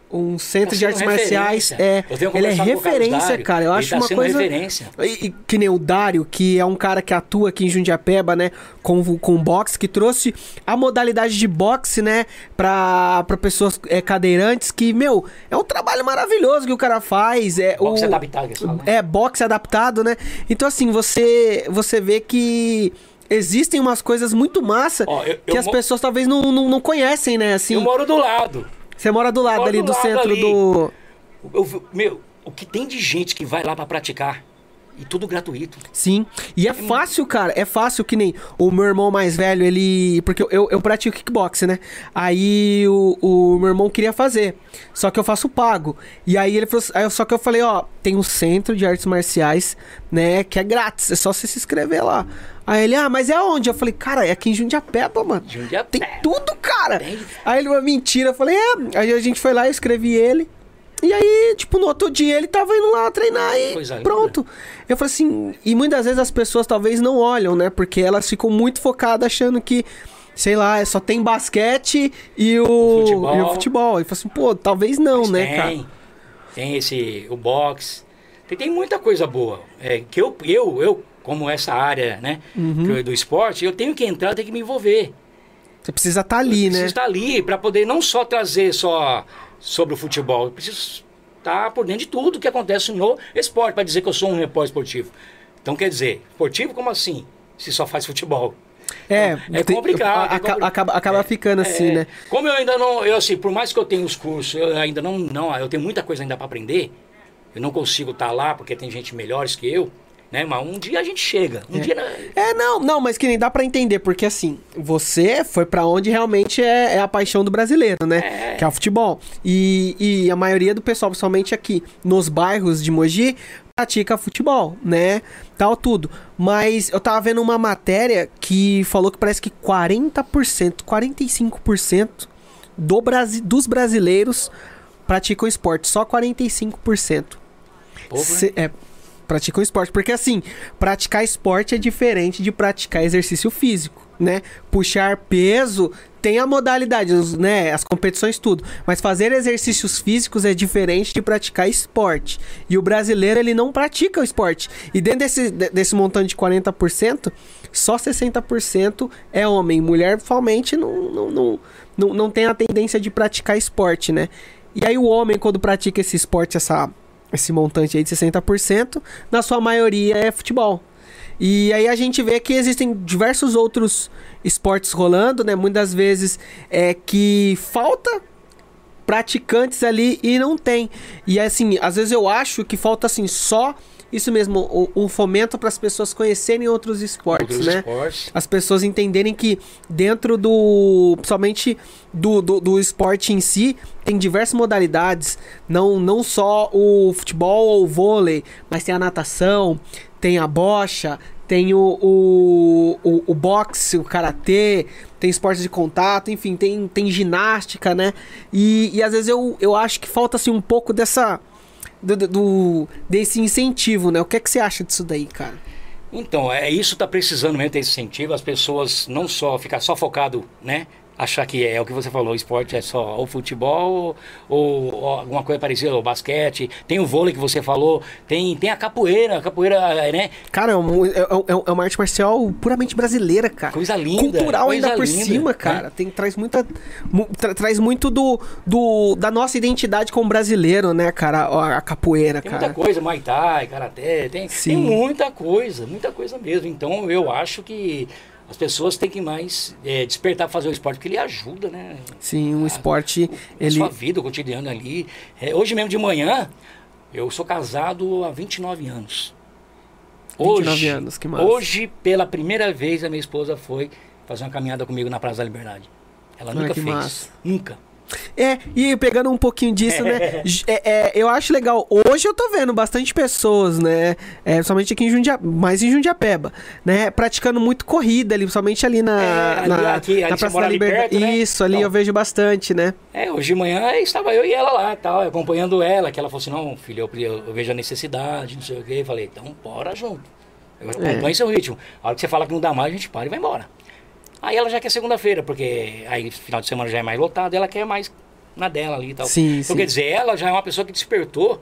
um centro de artes marciais. é ele é referência cara. Eu acho tá uma coisa referência. E, que nem o Dário que é um cara que atua aqui em Jundiapeba né com com boxe que trouxe a modalidade de boxe né para para pessoas é, cadeirantes que meu é um trabalho maravilhoso que o cara faz é boxe o, adaptado que fala, né? é boxe adaptado né? Então assim você você vê que existem umas coisas muito massa Ó, eu- eu que as mo- pessoas talvez não, não, não conhecem, né? Assim, Eu moro do lado. Você mora do lado ali do do lado centro ali. do. Eu meu, o que tem de gente que vai lá pra praticar e tudo gratuito. Sim. E é fácil, cara. É fácil que nem o meu irmão mais velho, ele. Porque eu, eu, eu pratico kickboxing, né? Aí o, o meu irmão queria fazer. Só que eu faço pago. E aí ele falou. Aí eu- só que eu falei, ó, tem um centro de artes marciais, né? Que é grátis. É só você se inscrever lá. Aí ele, ah, mas é onde? Eu falei, cara, é aqui em Jundiapeba, mano. Jundiapeba. Tem tudo, cara. Tem. Aí ele, mentira. Eu falei, é. Aí a gente foi lá, eu escrevi ele. E aí, tipo, no outro dia ele tava indo lá treinar e Coisa linda. pronto. Eu falei assim, e muitas vezes as pessoas talvez não olham, né? Porque elas ficam muito focadas achando que, sei lá, é só tem basquete e o, futebol. E o futebol. E falei assim, pô, talvez não, Mas né, tem, cara? Tem esse, o box. Tem, tem muita coisa boa. É, que eu, eu, eu, como essa área, né, Uhum. do esporte, eu tenho que entrar, eu tenho que me envolver. Você precisa estar ali, eu né? preciso estar ali para poder não só trazer só sobre o futebol, eu preciso estar por dentro de tudo que acontece no esporte, para dizer que eu sou um repórter esportivo. Então, quer dizer, esportivo como assim? Se só faz futebol. É, É tem- complicado, é complicado. Acaba, acaba ficando assim, É, né? Como eu ainda não, eu assim, por mais que eu tenha os cursos, eu ainda não, não, eu tenho muita coisa ainda para aprender. Eu não consigo estar lá porque tem gente melhores que eu, né? Mas um dia a gente chega. Um dia É, não, não, mas que nem dá pra entender, porque assim, você foi pra onde realmente é, é a paixão do brasileiro, né? É. Que é o futebol. E, e a maioria do pessoal, principalmente aqui nos bairros de Mogi, pratica futebol, né? Tal, tudo. Mas eu tava vendo uma matéria que falou que parece que 40%, 45% do Brasi dos brasileiros praticam esporte. Só 45%. Pouco, né? É, praticam esporte. Porque assim, praticar esporte é diferente de praticar exercício físico, né? Puxar peso tem a modalidade, né? As competições, tudo. Mas fazer exercícios físicos é diferente de praticar esporte. E o brasileiro, ele não pratica o esporte. E dentro desse, de- desse montante de 40%, só 60% é homem. Mulher, somente, não, não, não, não, não tem a tendência de praticar esporte, né? E aí o homem, quando pratica esse esporte, essa, esse montante aí de 60%, na sua maioria é futebol. E aí a gente vê que existem diversos outros esportes rolando, né? Muitas vezes é que falta praticantes ali e não tem. E assim, às vezes eu acho que falta assim só isso mesmo, o- um fomento para as pessoas conhecerem outros esportes, Outros né? esportes. as pessoas entenderem que dentro do. Principalmente do, do, do esporte em si, tem diversas modalidades. Não, não só o futebol ou o vôlei, mas tem a natação, tem a bocha, tem o, o, o, o boxe, o karatê, tem esportes de contato, enfim, tem, tem ginástica, né? E, e às vezes eu, eu acho que falta assim um pouco dessa. Do, do- desse incentivo, né? O que é que você acha disso daí, cara? Então, é isso tá precisando mesmo ter incentivo, as pessoas não só ficar só focado, né? Achar que é, o que você falou, o esporte é só o futebol ou, ou alguma coisa parecida, o basquete, tem o vôlei que você falou, tem, tem a capoeira, a capoeira, né? Cara, é, um- é- é- é uma arte marcial puramente brasileira, cara. Coisa linda, Cultural coisa ainda por linda, cima, né? cara. Tem, traz muita. mu- tra- traz muito do, do. da nossa identidade como brasileiro, né, cara? A, a capoeira, Tem cara. muita coisa, Muay Thai, Karaté, tem, Sim. tem muita coisa, muita coisa mesmo. Então eu acho que as pessoas têm que mais é, despertar para fazer o esporte, porque ele ajuda, né? Sim, um esporte. a Ele. sua vida, o cotidiano ali. É, hoje mesmo de manhã, eu sou casado há 29 anos. 29 anos, que massa. Hoje, pela primeira vez, a minha esposa foi fazer uma caminhada comigo na Praça da Liberdade. Ela Ah, nunca fez. massa. Nunca. É, e pegando um pouquinho disso, né? é, é, eu acho legal. Hoje eu tô vendo bastante pessoas, né? É, principalmente aqui em Jundia, mais em Jundiapeba, né? Praticando muito corrida ali, principalmente ali na, É, na, aqui- na Praça da Liberdade. né? Isso, ali Então. eu vejo bastante, né? É, hoje de manhã estava eu e ela lá, tal, acompanhando ela, que ela falou assim, não, filho, eu, eu vejo a necessidade, não sei o quê. Eu falei, então bora junto. Eu É. seu ritmo. A hora que você fala que não dá mais, a gente para e vai embora. Aí ela já quer segunda-feira, porque aí final de semana já é mais lotado, ela quer mais na dela ali e tal. Sim, então sim. quer dizer, ela já é uma pessoa que despertou,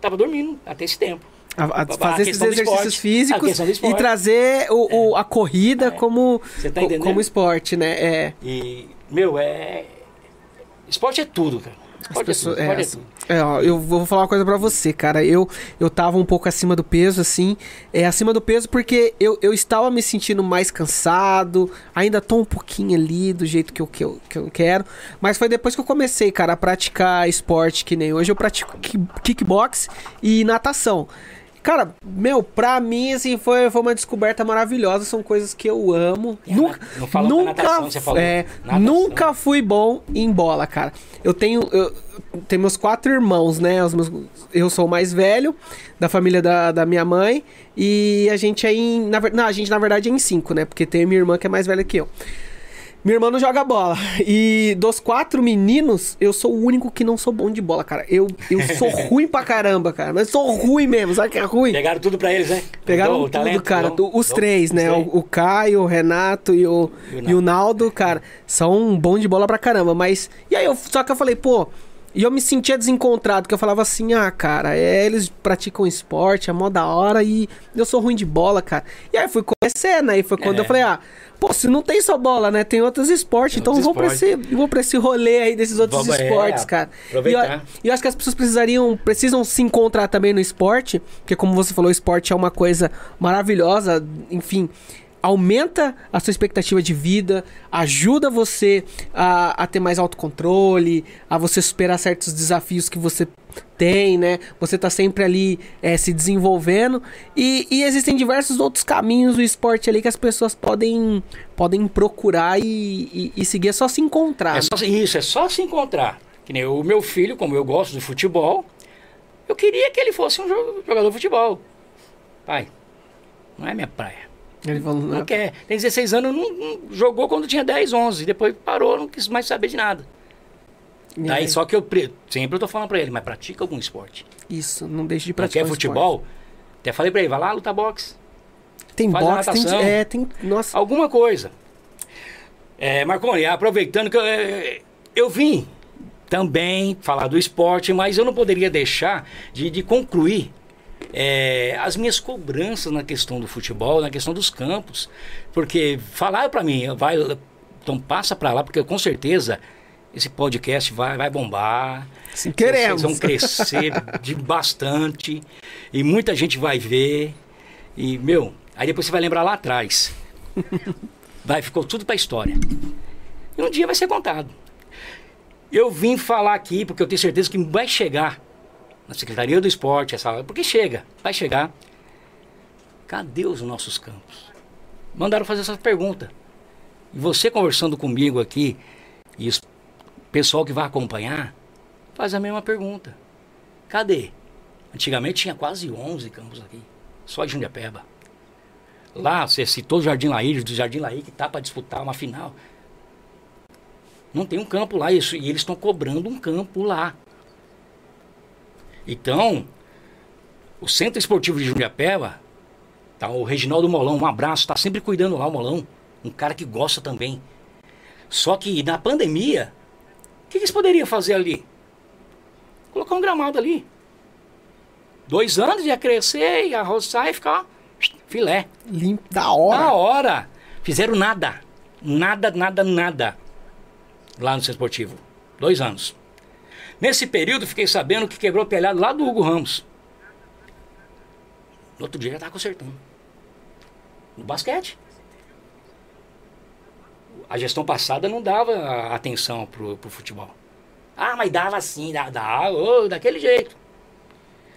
tava dormindo até esse tempo. A- a- A fazer esses questão do exercícios. A físicos e trazer o, o- a corrida como, Você tá como esporte, né? É. E, meu, é. Esporte é tudo, cara. Pode pessoas- é, pode assim. É, ó, eu vou falar uma coisa pra você, cara. Eu, eu tava um pouco acima do peso, assim. É, acima do peso porque eu, eu estava me sentindo mais cansado. Ainda tô um pouquinho ali do jeito que eu, que, eu, que eu quero. Mas foi depois que eu comecei, cara, a praticar esporte que nem hoje. Eu pratico kick- kickbox e natação. Cara, meu, pra mim, assim, foi, foi uma descoberta maravilhosa. São coisas que eu amo. É, nunca, não nunca, natação, você falou. é, Natação. nunca fui bom em bola, cara. Eu tenho, eu, tenho meus quatro irmãos, né? Os meus, eu sou o mais velho da família da, da minha mãe. E a gente é em. Na, não, a gente na verdade é em cinco, né? Porque tem minha irmã que é mais velha que eu. Minha irmã não joga bola. E dos quatro meninos, eu sou o único que não sou bom de bola, cara. Eu, eu sou ruim pra caramba, cara. Mas sou ruim mesmo, sabe que é ruim? Pegaram tudo pra eles, né? Pegaram O tudo, talento, cara. do- os Não? três, né? Três. O, o Caio, o Renato e o, E o e o Naldo, cara, são bom de bola pra caramba. Mas. E aí, eu, só que eu falei, pô. E eu me sentia desencontrado, porque eu falava assim, ah, cara, é, eles praticam esporte, é mó da hora e eu sou ruim de bola, cara. E aí fui conhecendo, aí foi quando É. eu falei, ah, pô, se não tem só bola, né? Tem outros esportes, Tem então eu vou outros pra, esse, eu vou pra esse rolê aí desses outros Vamos, é, esportes, cara. E eu, aproveitar. e eu acho que as pessoas precisariam, precisam se encontrar também no esporte, porque como você falou, o esporte é uma coisa maravilhosa, enfim, aumenta a sua expectativa de vida, ajuda você a, a ter mais autocontrole, a você superar certos desafios que você tem, né? Você tá sempre ali é, se desenvolvendo e, e existem diversos outros caminhos do esporte ali que as pessoas podem, podem procurar e, e, e seguir, é só se encontrar. É só, isso, é só se encontrar. Que nem o meu filho, como eu gosto de futebol, eu queria que ele fosse um jo- jogador de futebol. Pai, não é minha praia. Ele falou, Não "Não, quer. Tem 16 anos, não, não- jogou quando tinha 10, 11. Depois parou, não quis mais saber de nada. e Daí aí, só que eu pre- sempre eu tô falando pra ele, mas pratica algum esporte. Isso, não deixe de Não praticar quer um futebol? Até falei pra ele, vai lá lutar boxe. esporte. Tem boxe, tem, é, tem, nossa, Alguma coisa. É, Marconi, aproveitando que eu, é, eu vim também falar do esporte, mas eu não poderia deixar de, de concluir é, as minhas cobranças na questão do futebol, na questão dos campos. Porque falaram pra mim, vai, então passa pra lá, porque com certeza esse podcast vai, vai bombar. Sim, queremos. Vocês vão crescer de bastante. E muita gente vai ver. E, meu, aí depois você vai lembrar lá atrás. Vai, ficou tudo pra história. E um dia vai ser contado. Eu vim falar aqui porque eu tenho certeza que vai chegar na Secretaria do Esporte, essa porque chega, vai chegar. Cadê os nossos campos? Mandaram fazer essa pergunta. E você conversando comigo aqui, e o pessoal que vai acompanhar, faz a mesma pergunta. Cadê? Antigamente tinha quase 11 campos aqui, só de Jundiapeba. Lá, você citou o Jardim Laí, do Jardim Laí que tá para disputar uma final. Não tem um campo lá, isso, e eles estão cobrando um campo lá. Então, o Centro Esportivo de Jundiapeba, tá, o Reginaldo Molão, um abraço, tá sempre cuidando lá o Molão. Um cara que gosta também. Só que na pandemia, o que, que eles poderiam fazer ali? Colocar um gramado ali. Dois anos ia crescer, ia roçar e ficar filé. limpo, da hora. Na hora. Fizeram nada. Nada, nada, nada. Lá no Centro Esportivo. Dois anos. Nesse período, fiquei sabendo que quebrou o telhado lá do Hugo Ramos. No outro dia já estava consertando. No basquete. A gestão passada não dava atenção pro, pro futebol. Ah, mas dava sim, dava, dava ô, daquele jeito.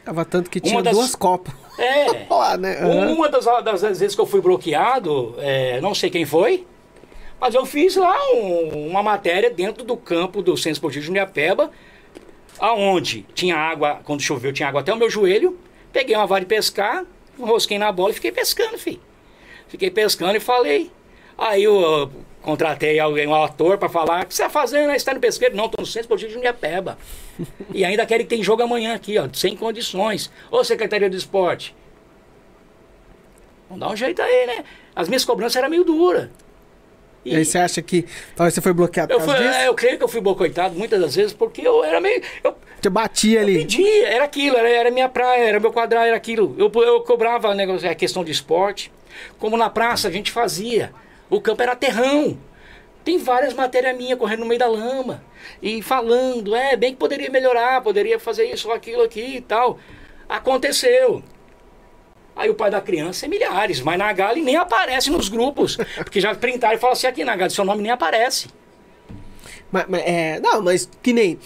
Tava tanto que tinha das- duas copas. É. Lá, né? Aham. Uma das, das vezes que eu fui bloqueado, é, não sei quem foi, mas eu fiz lá um- uma matéria dentro do campo do Centro Esportivo de Jundiapeba, aonde tinha água, quando choveu tinha água até o meu joelho, peguei uma vara de pescar, enrosquei na bola e fiquei pescando, filho. Fiquei pescando e falei. Aí eu, contratei alguém, um ator, para falar, o que você tá fazendo? Você tá no pesqueiro? Não, tô no Centro Esportivo de Jundiapeba. e ainda querem que tem jogo amanhã aqui, ó, sem condições. Ô, Secretaria do Esporte, Vamos dar um jeito aí, né? As minhas cobranças eram meio duras. E aí você acha que talvez você foi bloqueado eu, fui, é, eu creio que eu fui boicotado muitas das vezes porque eu era meio. Eu Você batia ali. pedia, era aquilo, era, era minha praia, era meu quadrado, era aquilo. Eu, eu cobrava negócio, a questão de esporte. Como na praça a gente fazia. O campo era terrão. Tem várias matérias minhas correndo no meio da lama. E falando, é, bem que poderia melhorar, poderia fazer isso, aquilo aqui e tal. Aconteceu. Aí o pai da criança é milhares, mas na Gali nem aparece nos grupos. Porque já printaram e falaram assim, aqui na Gali, seu nome nem aparece. Mas, mas, é, não, mas que nem.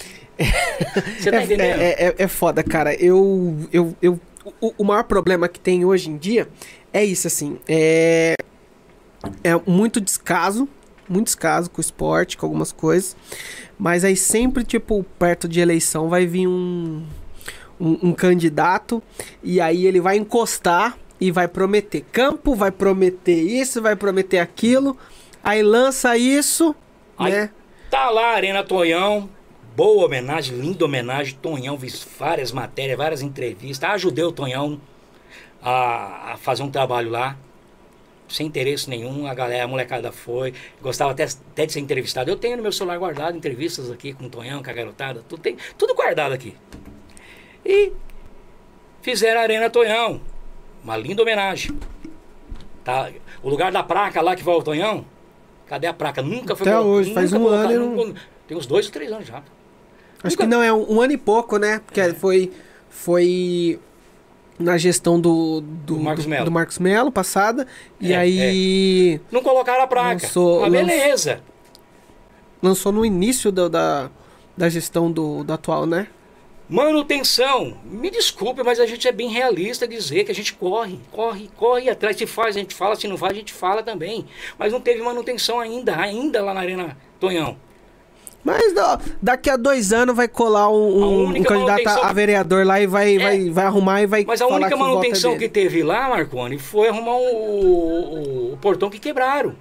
Você tá é, entendendo? é, é, é foda, cara. Eu. eu, eu o, o maior problema que tem hoje em dia é isso, assim. É, é muito descaso. Muito descaso com o esporte, com algumas coisas. Mas aí sempre, tipo, perto de eleição vai vir um, um, um candidato e aí ele vai encostar e vai prometer campo, vai prometer isso, vai prometer aquilo. Aí lança isso, Aí né? Tá lá Arena Tonhão, boa homenagem, linda homenagem. Tonhão, vi várias matérias, várias entrevistas. Ajudei o Tonhão a, a fazer um trabalho lá, sem interesse nenhum. A galera, a molecada foi, gostava até, até de ser entrevistado. Eu tenho no meu celular guardado entrevistas aqui com o Tonhão, com a garotada, tudo, tem, tudo guardado aqui. E fizeram a Arena Tonhão, uma linda homenagem. Tá? O lugar da placa lá que vai ao Tonhão, cadê a placa? Nunca foi Até colo- hoje, faz nunca um ano e nunca- Tem uns dois ou três anos já. Acho que não, é um, um ano e pouco, né? Porque foi, foi na gestão do, do, Do Marcos Melo. do Marcos Melo, passada. e É, aí Não colocaram a placa. Lançou- Mas beleza. lançou no início do- da, da gestão do, do atual, né? Manutenção. Me desculpe, mas a gente é bem realista dizer que a gente corre, corre, corre atrás. Se faz, a gente fala. Se não faz, a gente fala também. Mas não teve manutenção ainda, ainda lá na Arena Tonhão. Mas daqui a dois anos vai colar um, um- candidato a, vereador lá e vai, É. vai, vai arrumar e vai Mas a única que manutenção dele. que teve lá, Marconi, foi arrumar o, o- o portão que quebraram.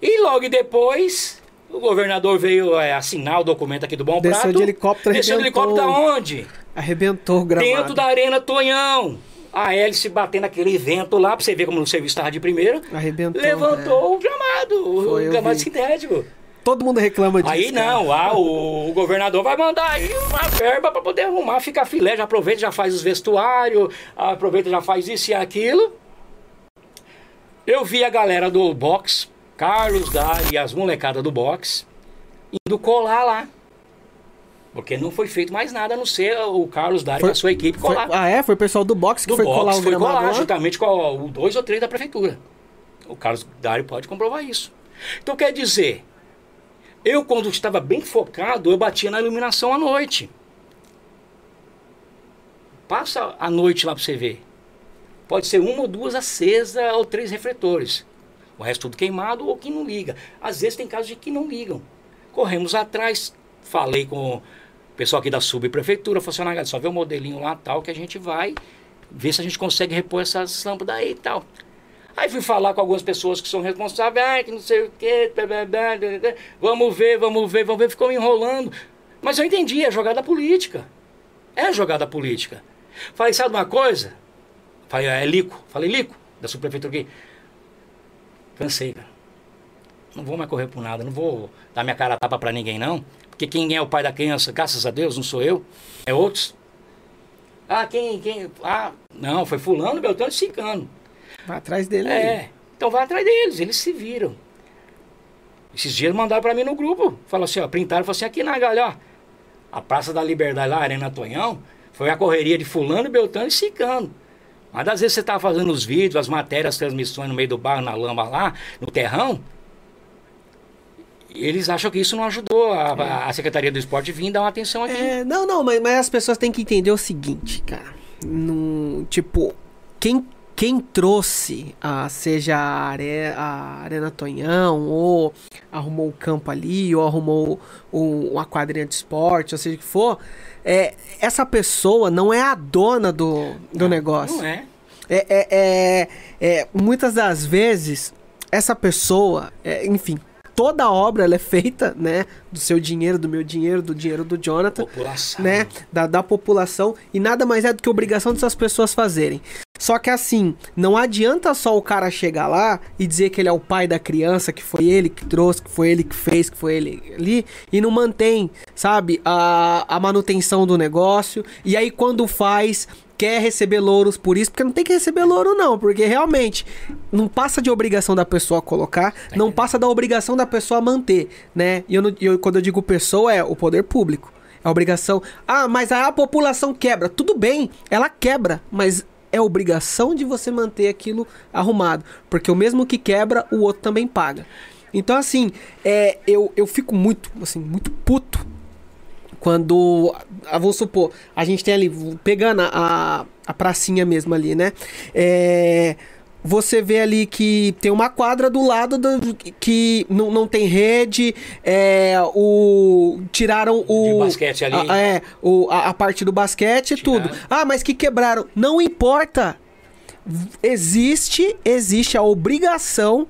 E logo depois, o governador veio é, assinar o documento aqui do Bom Desceu Prato. de helicóptero, Desceu de helicóptero da onde? Arrebentou o gramado. Dentro da Arena Tonhão. A hélice batendo aquele vento lá, pra você ver como o serviço estava de primeira. Arrebentou. levantou o gramado, Foi, o gramado sintético. Todo mundo reclama disso. Aí cara. não, ah, o, o governador vai mandar aí uma verba para poder arrumar, ficar filé, já aproveita, já faz os vestuários, aproveita, já faz isso e aquilo. Eu vi a galera do box, Carlos Dari e as molecadas do box, indo colar lá. Porque não foi feito mais nada a não ser o Carlos Dari Foi- e a sua equipe Foi- colar. ah, é? Foi o pessoal do box que do foi box colar o foi colar lá? juntamente com o dois ou três da prefeitura. O Carlos Dário pode comprovar isso. Então quer dizer, eu quando estava bem focado, eu batia na iluminação à noite. Passa a noite lá para você ver. Pode ser uma ou duas acesa ou três refletores. O resto tudo queimado ou que não liga. Às vezes tem casos de que não ligam. Corremos atrás, falei com o pessoal aqui da subprefeitura, falou assim, "Naga, só vê o modelinho lá tal que a gente vai ver se a gente consegue repor essas lâmpadas aí e tal. Aí fui falar com algumas pessoas que são responsáveis, ah, que não sei o quê, blá, blá, blá. vamos ver, vamos ver, vamos ver, ficou me enrolando. Mas eu entendi, é jogada política. É jogada política. Falei, sabe uma coisa? Falei, é Lico. Falei, Lico, da subprefeitura aqui. Cansei, cara. Não vou mais correr por nada, não vou dar minha cara a tapa pra ninguém, não. Porque quem é o pai da criança, graças a Deus, não sou eu, é outros. Ah, quem, quem? Ah, não, foi fulano, Beltrano e Cicano. Vai atrás dele aí. É, então vai atrás deles, eles se viram. Esses dias mandaram pra mim no grupo, falaram assim, ó, printaram, falaram assim, aqui na galha, ó, a Praça da Liberdade lá, Arena Tonhão, foi a correria de fulano, Beltrano e Cicano. Mas às vezes você tá fazendo os vídeos, as matérias, as transmissões no meio do barro, na lama lá, no terrão, eles acham que isso não ajudou a, a- a Secretaria do Esporte vir dar uma atenção aqui. É, não, não, mas, mas as pessoas têm que entender o seguinte, cara. No, tipo, quem, quem trouxe, a, seja a, are, a Arena Tonhão, ou arrumou o campo ali, ou arrumou o, uma quadrinha de esporte, ou seja o que for, é, essa pessoa não é a dona do, do negócio. Não é. É, é, é, é, muitas das vezes, essa pessoa, é, enfim, toda a obra ela é feita, né? Do seu dinheiro, do meu dinheiro, do dinheiro do Jonathan, População. né? Da, da população, e nada mais é do que obrigação dessas pessoas fazerem. Só que assim, não adianta só o cara chegar lá e dizer que ele é o pai da criança, que foi ele que trouxe, que foi ele que fez, que foi ele ali, e não mantém, sabe, a, a manutenção do negócio. E aí quando faz, quer receber louros por isso, porque não tem que receber louro, não. Porque realmente não passa de obrigação da pessoa colocar, não passa da obrigação da pessoa manter, né? E eu, não- eu- quando eu digo pessoa, é o poder público. É a obrigação. Ah, mas a população quebra. Tudo bem, ela quebra, mas é obrigação de você manter aquilo arrumado. Porque o mesmo que quebra, o outro também paga. Então, assim, é, eu, eu fico muito, assim, muito puto quando, ah, vamos supor, a gente tem ali, pegando a, a pracinha mesmo ali, né? É, você vê ali que tem uma quadra do lado do, que não, não tem rede, é, o, tiraram o... De basquete ali. a- é, o, a, a parte do basquete e tudo. Ah, mas que quebraram. Não importa. Existe, existe a obrigação,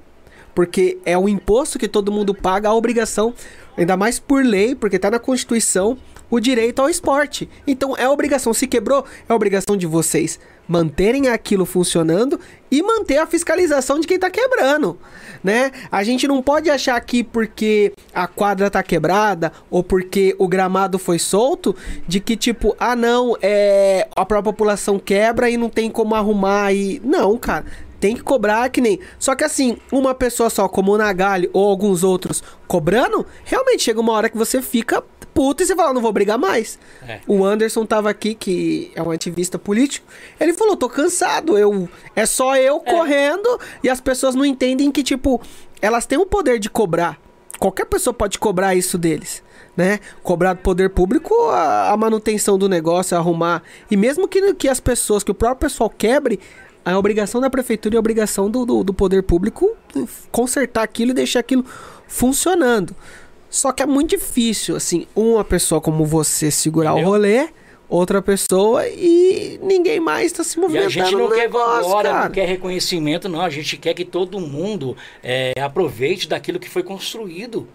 porque é o imposto que todo mundo paga, a obrigação, ainda mais por lei, porque tá na Constituição, o direito ao esporte. Então é obrigação, se quebrou, é obrigação de vocês manterem aquilo funcionando e manter a fiscalização de quem tá quebrando, né? A gente não pode achar que porque a quadra tá quebrada ou porque o gramado foi solto, de que tipo, ah não, é a própria população quebra e não tem como arrumar e não, cara. Tem que cobrar que nem. Só que assim, uma pessoa só, como o Nagali ou alguns outros cobrando, realmente chega uma hora que você fica puto e você fala, não vou brigar mais. É. O Anderson tava aqui, que é um ativista político. Ele falou: tô cansado, eu é só eu correndo e as pessoas não entendem que, tipo, elas têm o poder de cobrar. Qualquer pessoa pode cobrar isso deles. Né? Cobrar do poder público a, a manutenção do negócio, arrumar. E mesmo que, que as pessoas, que o próprio pessoal quebre, a obrigação da prefeitura e a obrigação do, do, do poder público consertar aquilo e deixar aquilo funcionando. Só que é muito difícil, assim, uma pessoa como você segurar Entendeu? o rolê, outra pessoa e ninguém mais tá se E a movimentando gente não quer negócio, cara. não quer reconhecimento, não. A gente quer que todo mundo é, aproveite daquilo que foi construído.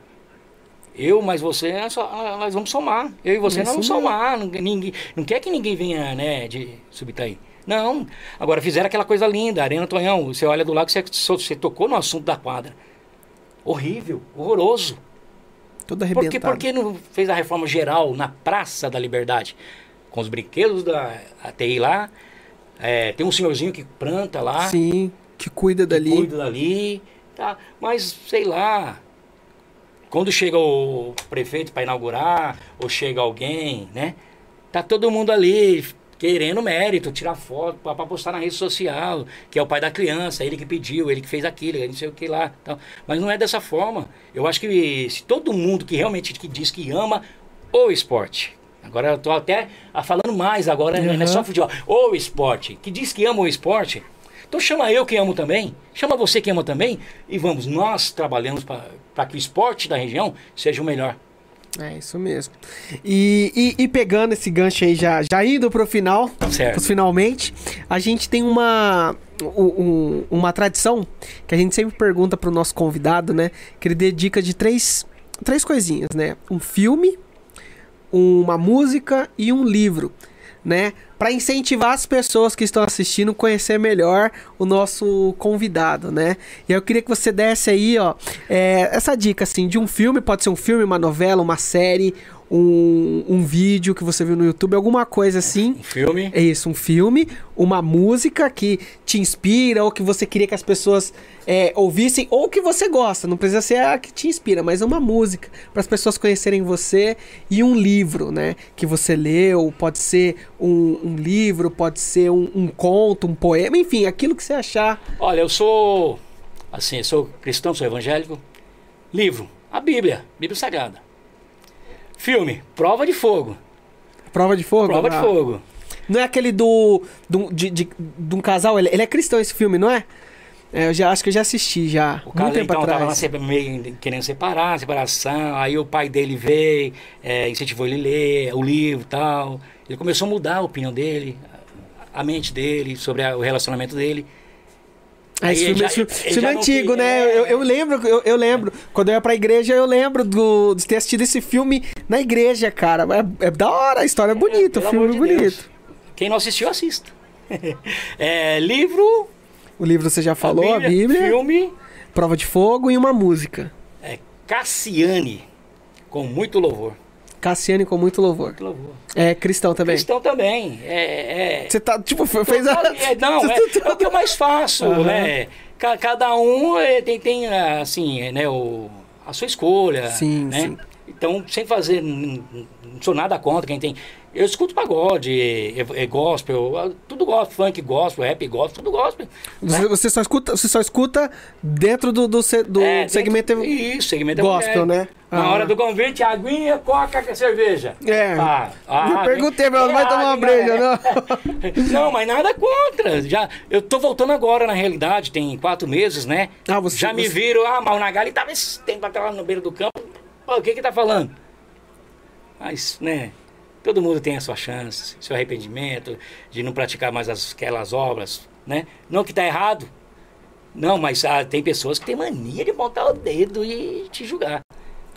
Eu, mas você, é ah, nós vamos somar. Eu e você, Isso nós vamos somar. Não, ninguém, não quer que ninguém venha, né, de Subitaí. Não. Agora, fizeram aquela coisa linda. Arena Tonhão, você olha do lado, você, você tocou no assunto da quadra. Horrível, horroroso. Tudo Por que, arrebentado. por que não fez a reforma geral na Praça da Liberdade? Com os brinquedos da ATI lá. é, tem um senhorzinho que planta lá. Sim, que cuida dali. Cuida dali. Tá. Mas, sei lá. Quando chega o prefeito para inaugurar, ou chega alguém, né? Tá todo mundo ali querendo mérito, tirar foto para postar na rede social, que é o pai da criança, ele que pediu, ele que fez aquilo, ele não sei o que lá. Tal. Mas não é dessa forma. Eu acho que se todo mundo que realmente que diz que ama o esporte, agora eu tô até ah, falando mais agora, não é Uhum. só futebol, o esporte, que diz que ama o esporte, então chama eu que amo também, chama você que ama também, e vamos, nós trabalhamos para que o esporte da região seja o melhor. É isso mesmo. E, e, e pegando esse gancho aí, já, já indo pro final, Certo. finalmente, a gente tem uma, um- um- uma tradição que a gente sempre pergunta pro nosso convidado, né? Que ele dê dica de três, três coisinhas, né? Um filme, uma música e um livro, né? Para incentivar as pessoas que estão assistindo a conhecer melhor o nosso convidado, né? E eu queria que você desse aí, ó, é, essa dica assim de um filme, pode ser um filme, uma novela, uma série, um, um vídeo que você viu no YouTube, alguma coisa assim. Um filme, É isso, um filme, uma música que te inspira ou que você queria que as pessoas é, ouvissem ou que você gosta. Não precisa ser a que te inspira, mas uma música para as pessoas conhecerem você e um livro, né? Que você leu. Pode ser um, um livro, pode ser um, um conto, um poema, enfim, aquilo que você achar. Olha, eu sou assim, eu sou cristão, sou evangélico. Livro, a Bíblia, Bíblia Sagrada. Filme, Prova de Fogo. Prova de fogo. Prova de Ah, Fogo. Não é aquele do, do de, de, de um casal. Ele, ele é cristão esse filme, não é? É, eu já acho que eu já assisti já. O cara então tava lá atrás. sempre meio querendo separar, separação. Aí o pai dele veio, é, incentivou ele a ler o livro e tal. Ele começou a mudar a opinião dele, a a mente dele, sobre a- o relacionamento dele. Ah, esse filme, já- esse filme- filme é antigo, que- né? é. Eu, eu lembro, eu, eu lembro. Quando eu ia pra igreja, eu lembro do, de ter assistido esse filme na igreja, cara. É, é da hora, a história é bonita, o Pelo filme é de Deus. bonito. Quem não assistiu, assista. É, livro, O livro você já falou, a Bíblia, filme, Prova de Fogo e uma música. é Cassiane, com muito louvor. Cassiane com muito louvor. Muito louvor. É cristão também. Cristão também. É, é... Você tá, tipo, fez a... É, não, é, é o que eu mais faço, Aham. né? Ca- Cada um é, tem, tem assim, é, né, o, a sua escolha, Sim, né? sim. Então, sem fazer, não sou nada contra quem tem... Eu escuto pagode, é, é gospel, tudo gospel, funk gospel, rap gospel, tudo gospel. Você, você só escuta, você só escuta dentro do, do, do É, segmento dentro- Isso, segmento gospel, evangélico. né? Na Ah. hora do convite, aguinha, coca, cerveja. É. Ah, ah, Me perguntei, mas não vai ah, tomar uma breja, não? Não, mas nada contra. Já, eu tô voltando agora, na realidade, tem quatro meses, né? Ah, você- Já me você- viram, ah, mas o Nagali tava esse tempo até lá no beiro do campo. Pô, o que que tá falando? Mas, né, todo mundo tem a sua chance, seu arrependimento de não praticar mais as- aquelas obras, né? Não que tá errado. Não, mas ah, tem pessoas que têm mania de botar o dedo e te julgar.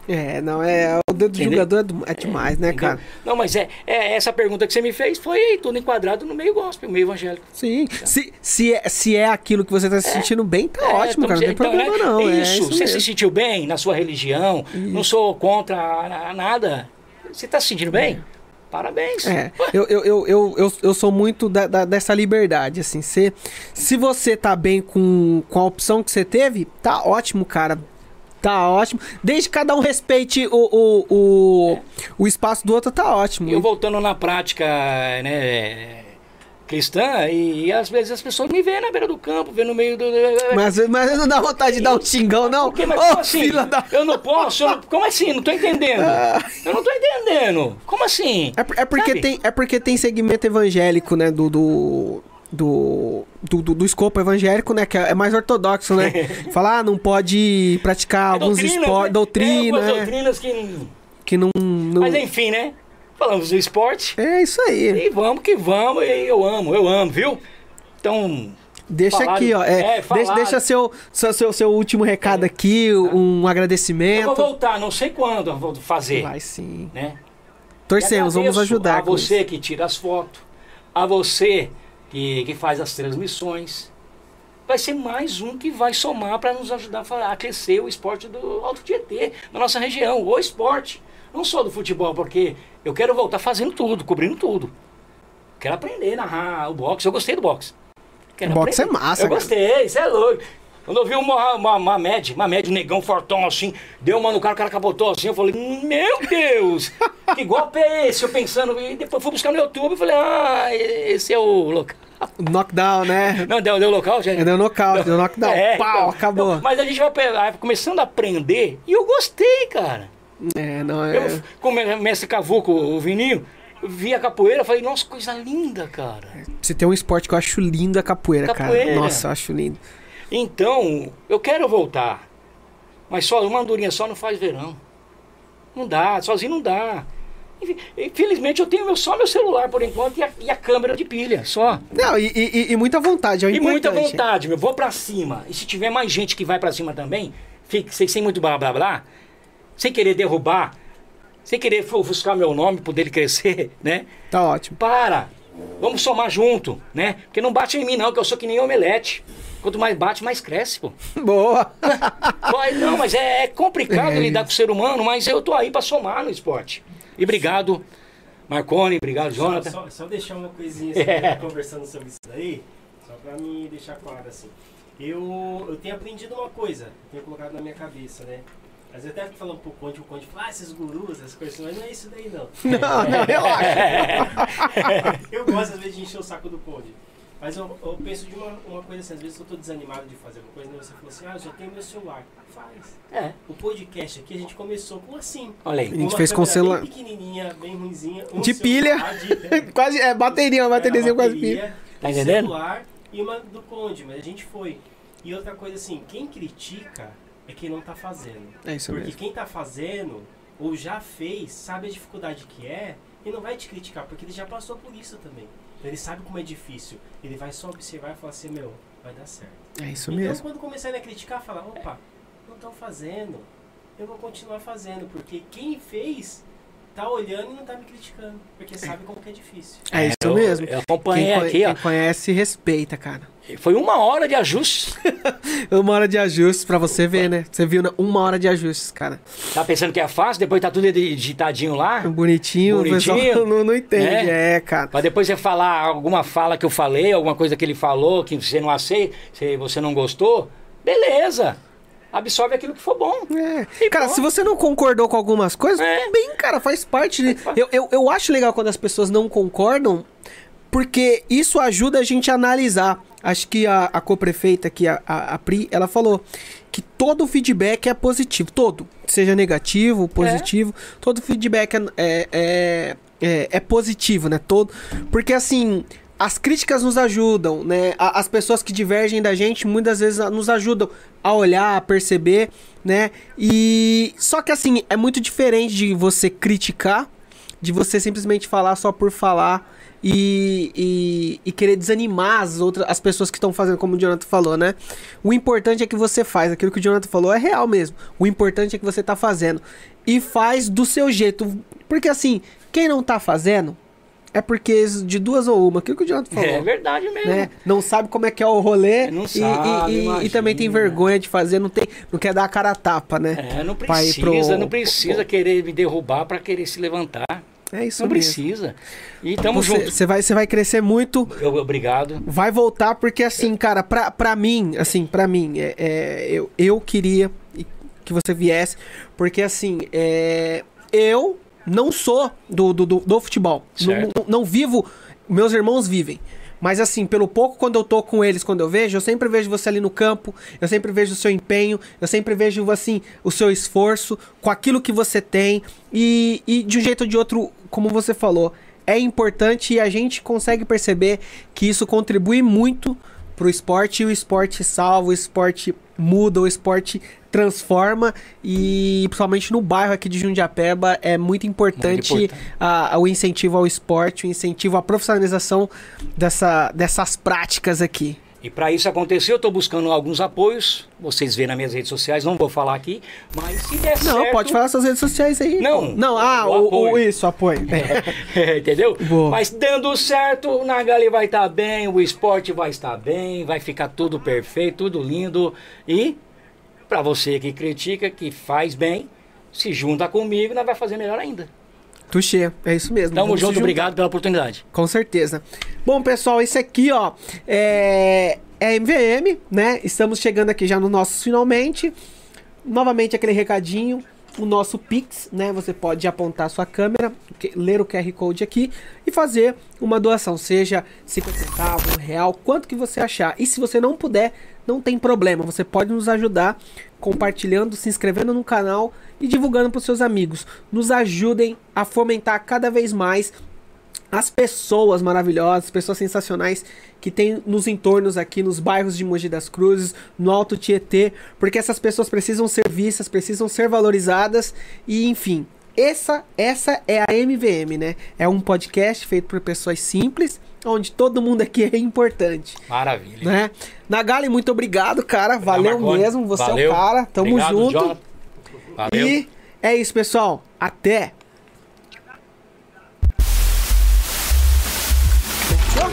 É, não, é. O dedo do Entendeu? jogador é, do- é demais, né, entendeu? cara? Não, mas é, é essa pergunta que você me fez foi tudo enquadrado no meio gospel, meio evangélico. Sim. Se, se, é, se é aquilo que você tá se sentindo bem, tá É, ótimo, cara. Não tem então, problema, né? não. É Isso, isso você se mesmo. sentiu bem na sua religião, não sou contra a- a nada. Você está se sentindo bem? Parabéns. É, eu, eu, eu, eu, eu, sou muito da- da- dessa liberdade, assim. Se, se você tá bem com, com a opção que você teve, tá ótimo, cara. Tá ótimo. Desde que cada um respeite o, o, o, o espaço do outro, tá ótimo. Eu voltando na prática né, cristã, e, e às vezes as pessoas me veem na beira do campo, vê no meio do. Mas, mas não dá vontade de dar um xingão, não? Porque, mas Ô, como assim? da... Eu não posso? eu como assim? Não tô entendendo. Eu não tô entendendo. Como assim? É, é porque Sabe? tem, é porque tem segmento evangélico, né? Do. do... Do, do, do, do escopo evangélico, né? Que é mais ortodoxo, né? Falar, ah, não pode praticar alguns Doutrinas, esportes, né? doutrina, É, algumas né? doutrinas que. que não. não... Mas enfim, né? Falamos do esporte. É isso aí. E vamos que vamos, e eu amo, eu amo, viu? Então, Deixa Falaram- aqui, ó. É, é, deixa, deixa seu, seu, seu, seu último recado aqui, um eu vou agradecimento. voltar, não sei quando eu vou fazer, Vai sim. né? Torcemos, vamos ajudar. A você que tira as fotos, a você que, que faz as transmissões. Vai ser mais um que vai somar para nos ajudar a crescer o esporte do Alto Tietê, na nossa região, o esporte. Não só do futebol, porque eu quero voltar fazendo tudo, cobrindo tudo. Quero aprender a narrar o boxe, eu gostei do boxe. Quero Boxe aprender. é massa, Eu cara. gostei, isso é louco. Quando eu vi uma, uma, uma média, uma média, um negão fortão assim, deu uma no cara, o cara capotou assim, eu falei, meu Deus, que golpe é esse? Eu pensando, e depois fui buscar no YouTube e falei, ah, esse é o local. Knockdown, né? Não, deu, deu local, já. Deu nocaute, deu knockdown. É, Pau, então, acabou. mas a gente vai começando a aprender e eu gostei, cara. É, não é. Eu, como é mestre Cavuco, o Vininho, vi a capoeira, falei, nossa, coisa linda, cara. Se tem um esporte que eu acho lindo é capoeira, Capoeira. cara. Nossa, eu acho lindo. Então, eu quero voltar. Mas só uma andorinha só não faz verão. Não dá, sozinho não dá. Infelizmente eu tenho meu- só meu celular por enquanto e a, e a câmera de pilha, só. Não, e, e- e muita vontade, é o E muita vontade, meu. Vou pra cima. E se tiver mais gente que vai pra cima também, fique, sem muito blá blá blá, sem querer derrubar, sem querer ofuscar meu nome, poder ele crescer, né? Tá ótimo. Para! Vamos somar junto, né? Porque não bate em mim, não, que eu sou que nem omelete. Quanto mais bate, mais cresce, pô. Boa. Não, mas é, é complicado É lidar com o ser humano, mas eu tô aí pra somar no esporte. E obrigado, Marconi, obrigado, Só, Jonathan. só, só deixar uma coisinha assim, É. conversando sobre isso daí, só pra me deixar claro assim. Eu, eu tenho aprendido uma coisa, eu tenho colocado na minha cabeça, né? Mas eu até fico falando pro Conde, o Conde fala, ah, esses gurus, essas coisas, mas não é isso daí não. Não, não, relaxa. eu gosto às vezes de encher o saco do Conde. Mas eu, eu penso de uma, uma coisa assim, às vezes eu tô desanimado de fazer uma coisa, né? você falou assim, ah, eu só tenho meu celular. Faz. É, O podcast aqui a gente começou com assim. olha aí. A gente fez com celular- Bem pequenininha, bem ruimzinha. um De pilha. de- Quase, é bateria, uma bateriazinha quase pilha. Tá um entendendo? celular e uma do Conde, mas a gente foi. E outra coisa assim, quem critica é quem não tá fazendo. É isso Porque mesmo. quem tá fazendo ou já fez, sabe a dificuldade que é e não vai te criticar, porque ele já passou por isso também. Então ele sabe como é difícil. Ele vai só observar e falar assim, meu, vai dar certo. É isso então mesmo. quando começarem a criticar, fala, opa, não estão fazendo. Eu vou continuar fazendo, porque quem fez tá olhando e não tá me criticando. Porque sabe como que é difícil. É isso eu, mesmo. Eu acompanhei Quem, aqui, quem ó. conhece, respeita, cara. Foi uma hora de ajuste. Uma hora de ajustes pra você ver, né? Você viu né? uma hora de ajustes, cara. Tá pensando que é fácil, depois tá tudo digitadinho lá. Bonitinho, Bonitinho. não, não entende. É. É, cara. Pra depois você falar alguma fala que eu falei, alguma coisa que ele falou, que você não aceita, você não gostou, beleza. Absorve aquilo que for bom. É. Cara, pronto. se você não concordou com algumas coisas, É. bem, cara, faz parte. de- parte. Eu, eu, eu acho legal quando as pessoas não concordam, porque isso ajuda a gente a analisar. Acho que a, a co-prefeita aqui, a, a, a Pri, ela falou que todo feedback é positivo. Todo. Seja negativo, positivo. Todo feedback é, é, é, é, é positivo, né? Todo. Porque assim. As críticas nos ajudam, né? As pessoas que divergem da gente muitas vezes nos ajudam a olhar, a perceber, né? E só que assim, é muito diferente de você criticar, de você simplesmente falar só por falar e, e, e querer desanimar as outras as pessoas que estão fazendo, como o Jonathan falou, né? O importante é que você faz, aquilo que o Jonathan falou é real mesmo. O importante é que você tá fazendo e faz do seu jeito, porque assim, quem não tá fazendo é porque de duas ou uma, aquilo que o Jonathan falou É verdade mesmo. né? Não sabe como é que é o rolê Não e, sabe, e- e- e também tem vergonha de fazer, não tem, não quer dar a cara a tapa, né? É, não precisa, pro- não precisa querer me derrubar pra querer se levantar. É isso não mesmo. precisa. E tamo Você, junto. você vai, você vai crescer muito, Eu, obrigado. vai voltar porque assim, cara, pra, pra mim, assim, pra mim, é, é, eu, eu queria que você viesse, porque assim, é, eu não sou do, do, do, do futebol, não, não vivo, meus irmãos vivem. Mas assim, pelo pouco quando eu tô com eles, quando eu vejo, eu sempre vejo você ali no campo, eu sempre vejo o seu empenho, eu sempre vejo assim, o seu esforço, com aquilo que você tem, e, e de um jeito ou de outro, como você falou, é importante e a gente consegue perceber que isso contribui muito pro esporte e o esporte salva, o esporte muda, o esporte transforma e principalmente no bairro aqui de Jundiapeba é muito importante, Muito importante. a- a- o incentivo ao esporte, o incentivo à profissionalização dessa, dessas práticas aqui. E para isso acontecer, eu estou buscando alguns apoios. Vocês vêem nas minhas redes sociais, não vou falar aqui, mas se der Não, certo. pode falar suas redes sociais aí. Não, Não, ah, o o, o- apoio. isso, apoio. É. Entendeu? Boa. Mas dando certo, o Nagali vai estar bem, o esporte vai estar bem, vai ficar tudo perfeito, tudo lindo. E para você que critica, que faz bem, se junta comigo, nós vai fazer melhor ainda. Tuxê, é isso mesmo. Tamo vamos junto, obrigado pela oportunidade. Com certeza. Bom, pessoal, esse aqui, ó, é, é MVM, né? Estamos chegando aqui já no nosso finalmente. Novamente aquele recadinho, o nosso Pix, né? Você pode apontar sua câmera, ler o QR Code aqui e fazer uma doação, seja 50 centavos, um real, quanto que você achar. E se você não puder, não tem problema, você pode nos ajudar compartilhando, se inscrevendo no canal e divulgando para os seus amigos. Nos ajudem a fomentar cada vez mais as pessoas maravilhosas, pessoas sensacionais que tem nos entornos aqui, nos bairros de Mogi das Cruzes, no Alto Tietê, porque essas pessoas precisam ser vistas, precisam ser valorizadas e, enfim, essa essa é a MVM, né? É um podcast feito por pessoas simples, onde todo mundo aqui é importante, Maravilha. né? Nagali, muito obrigado, cara. Valeu mesmo, você é Valeu. o cara. Tamo Obrigado, junto. Jonathan. Valeu. E é isso, pessoal. Até. Fechou?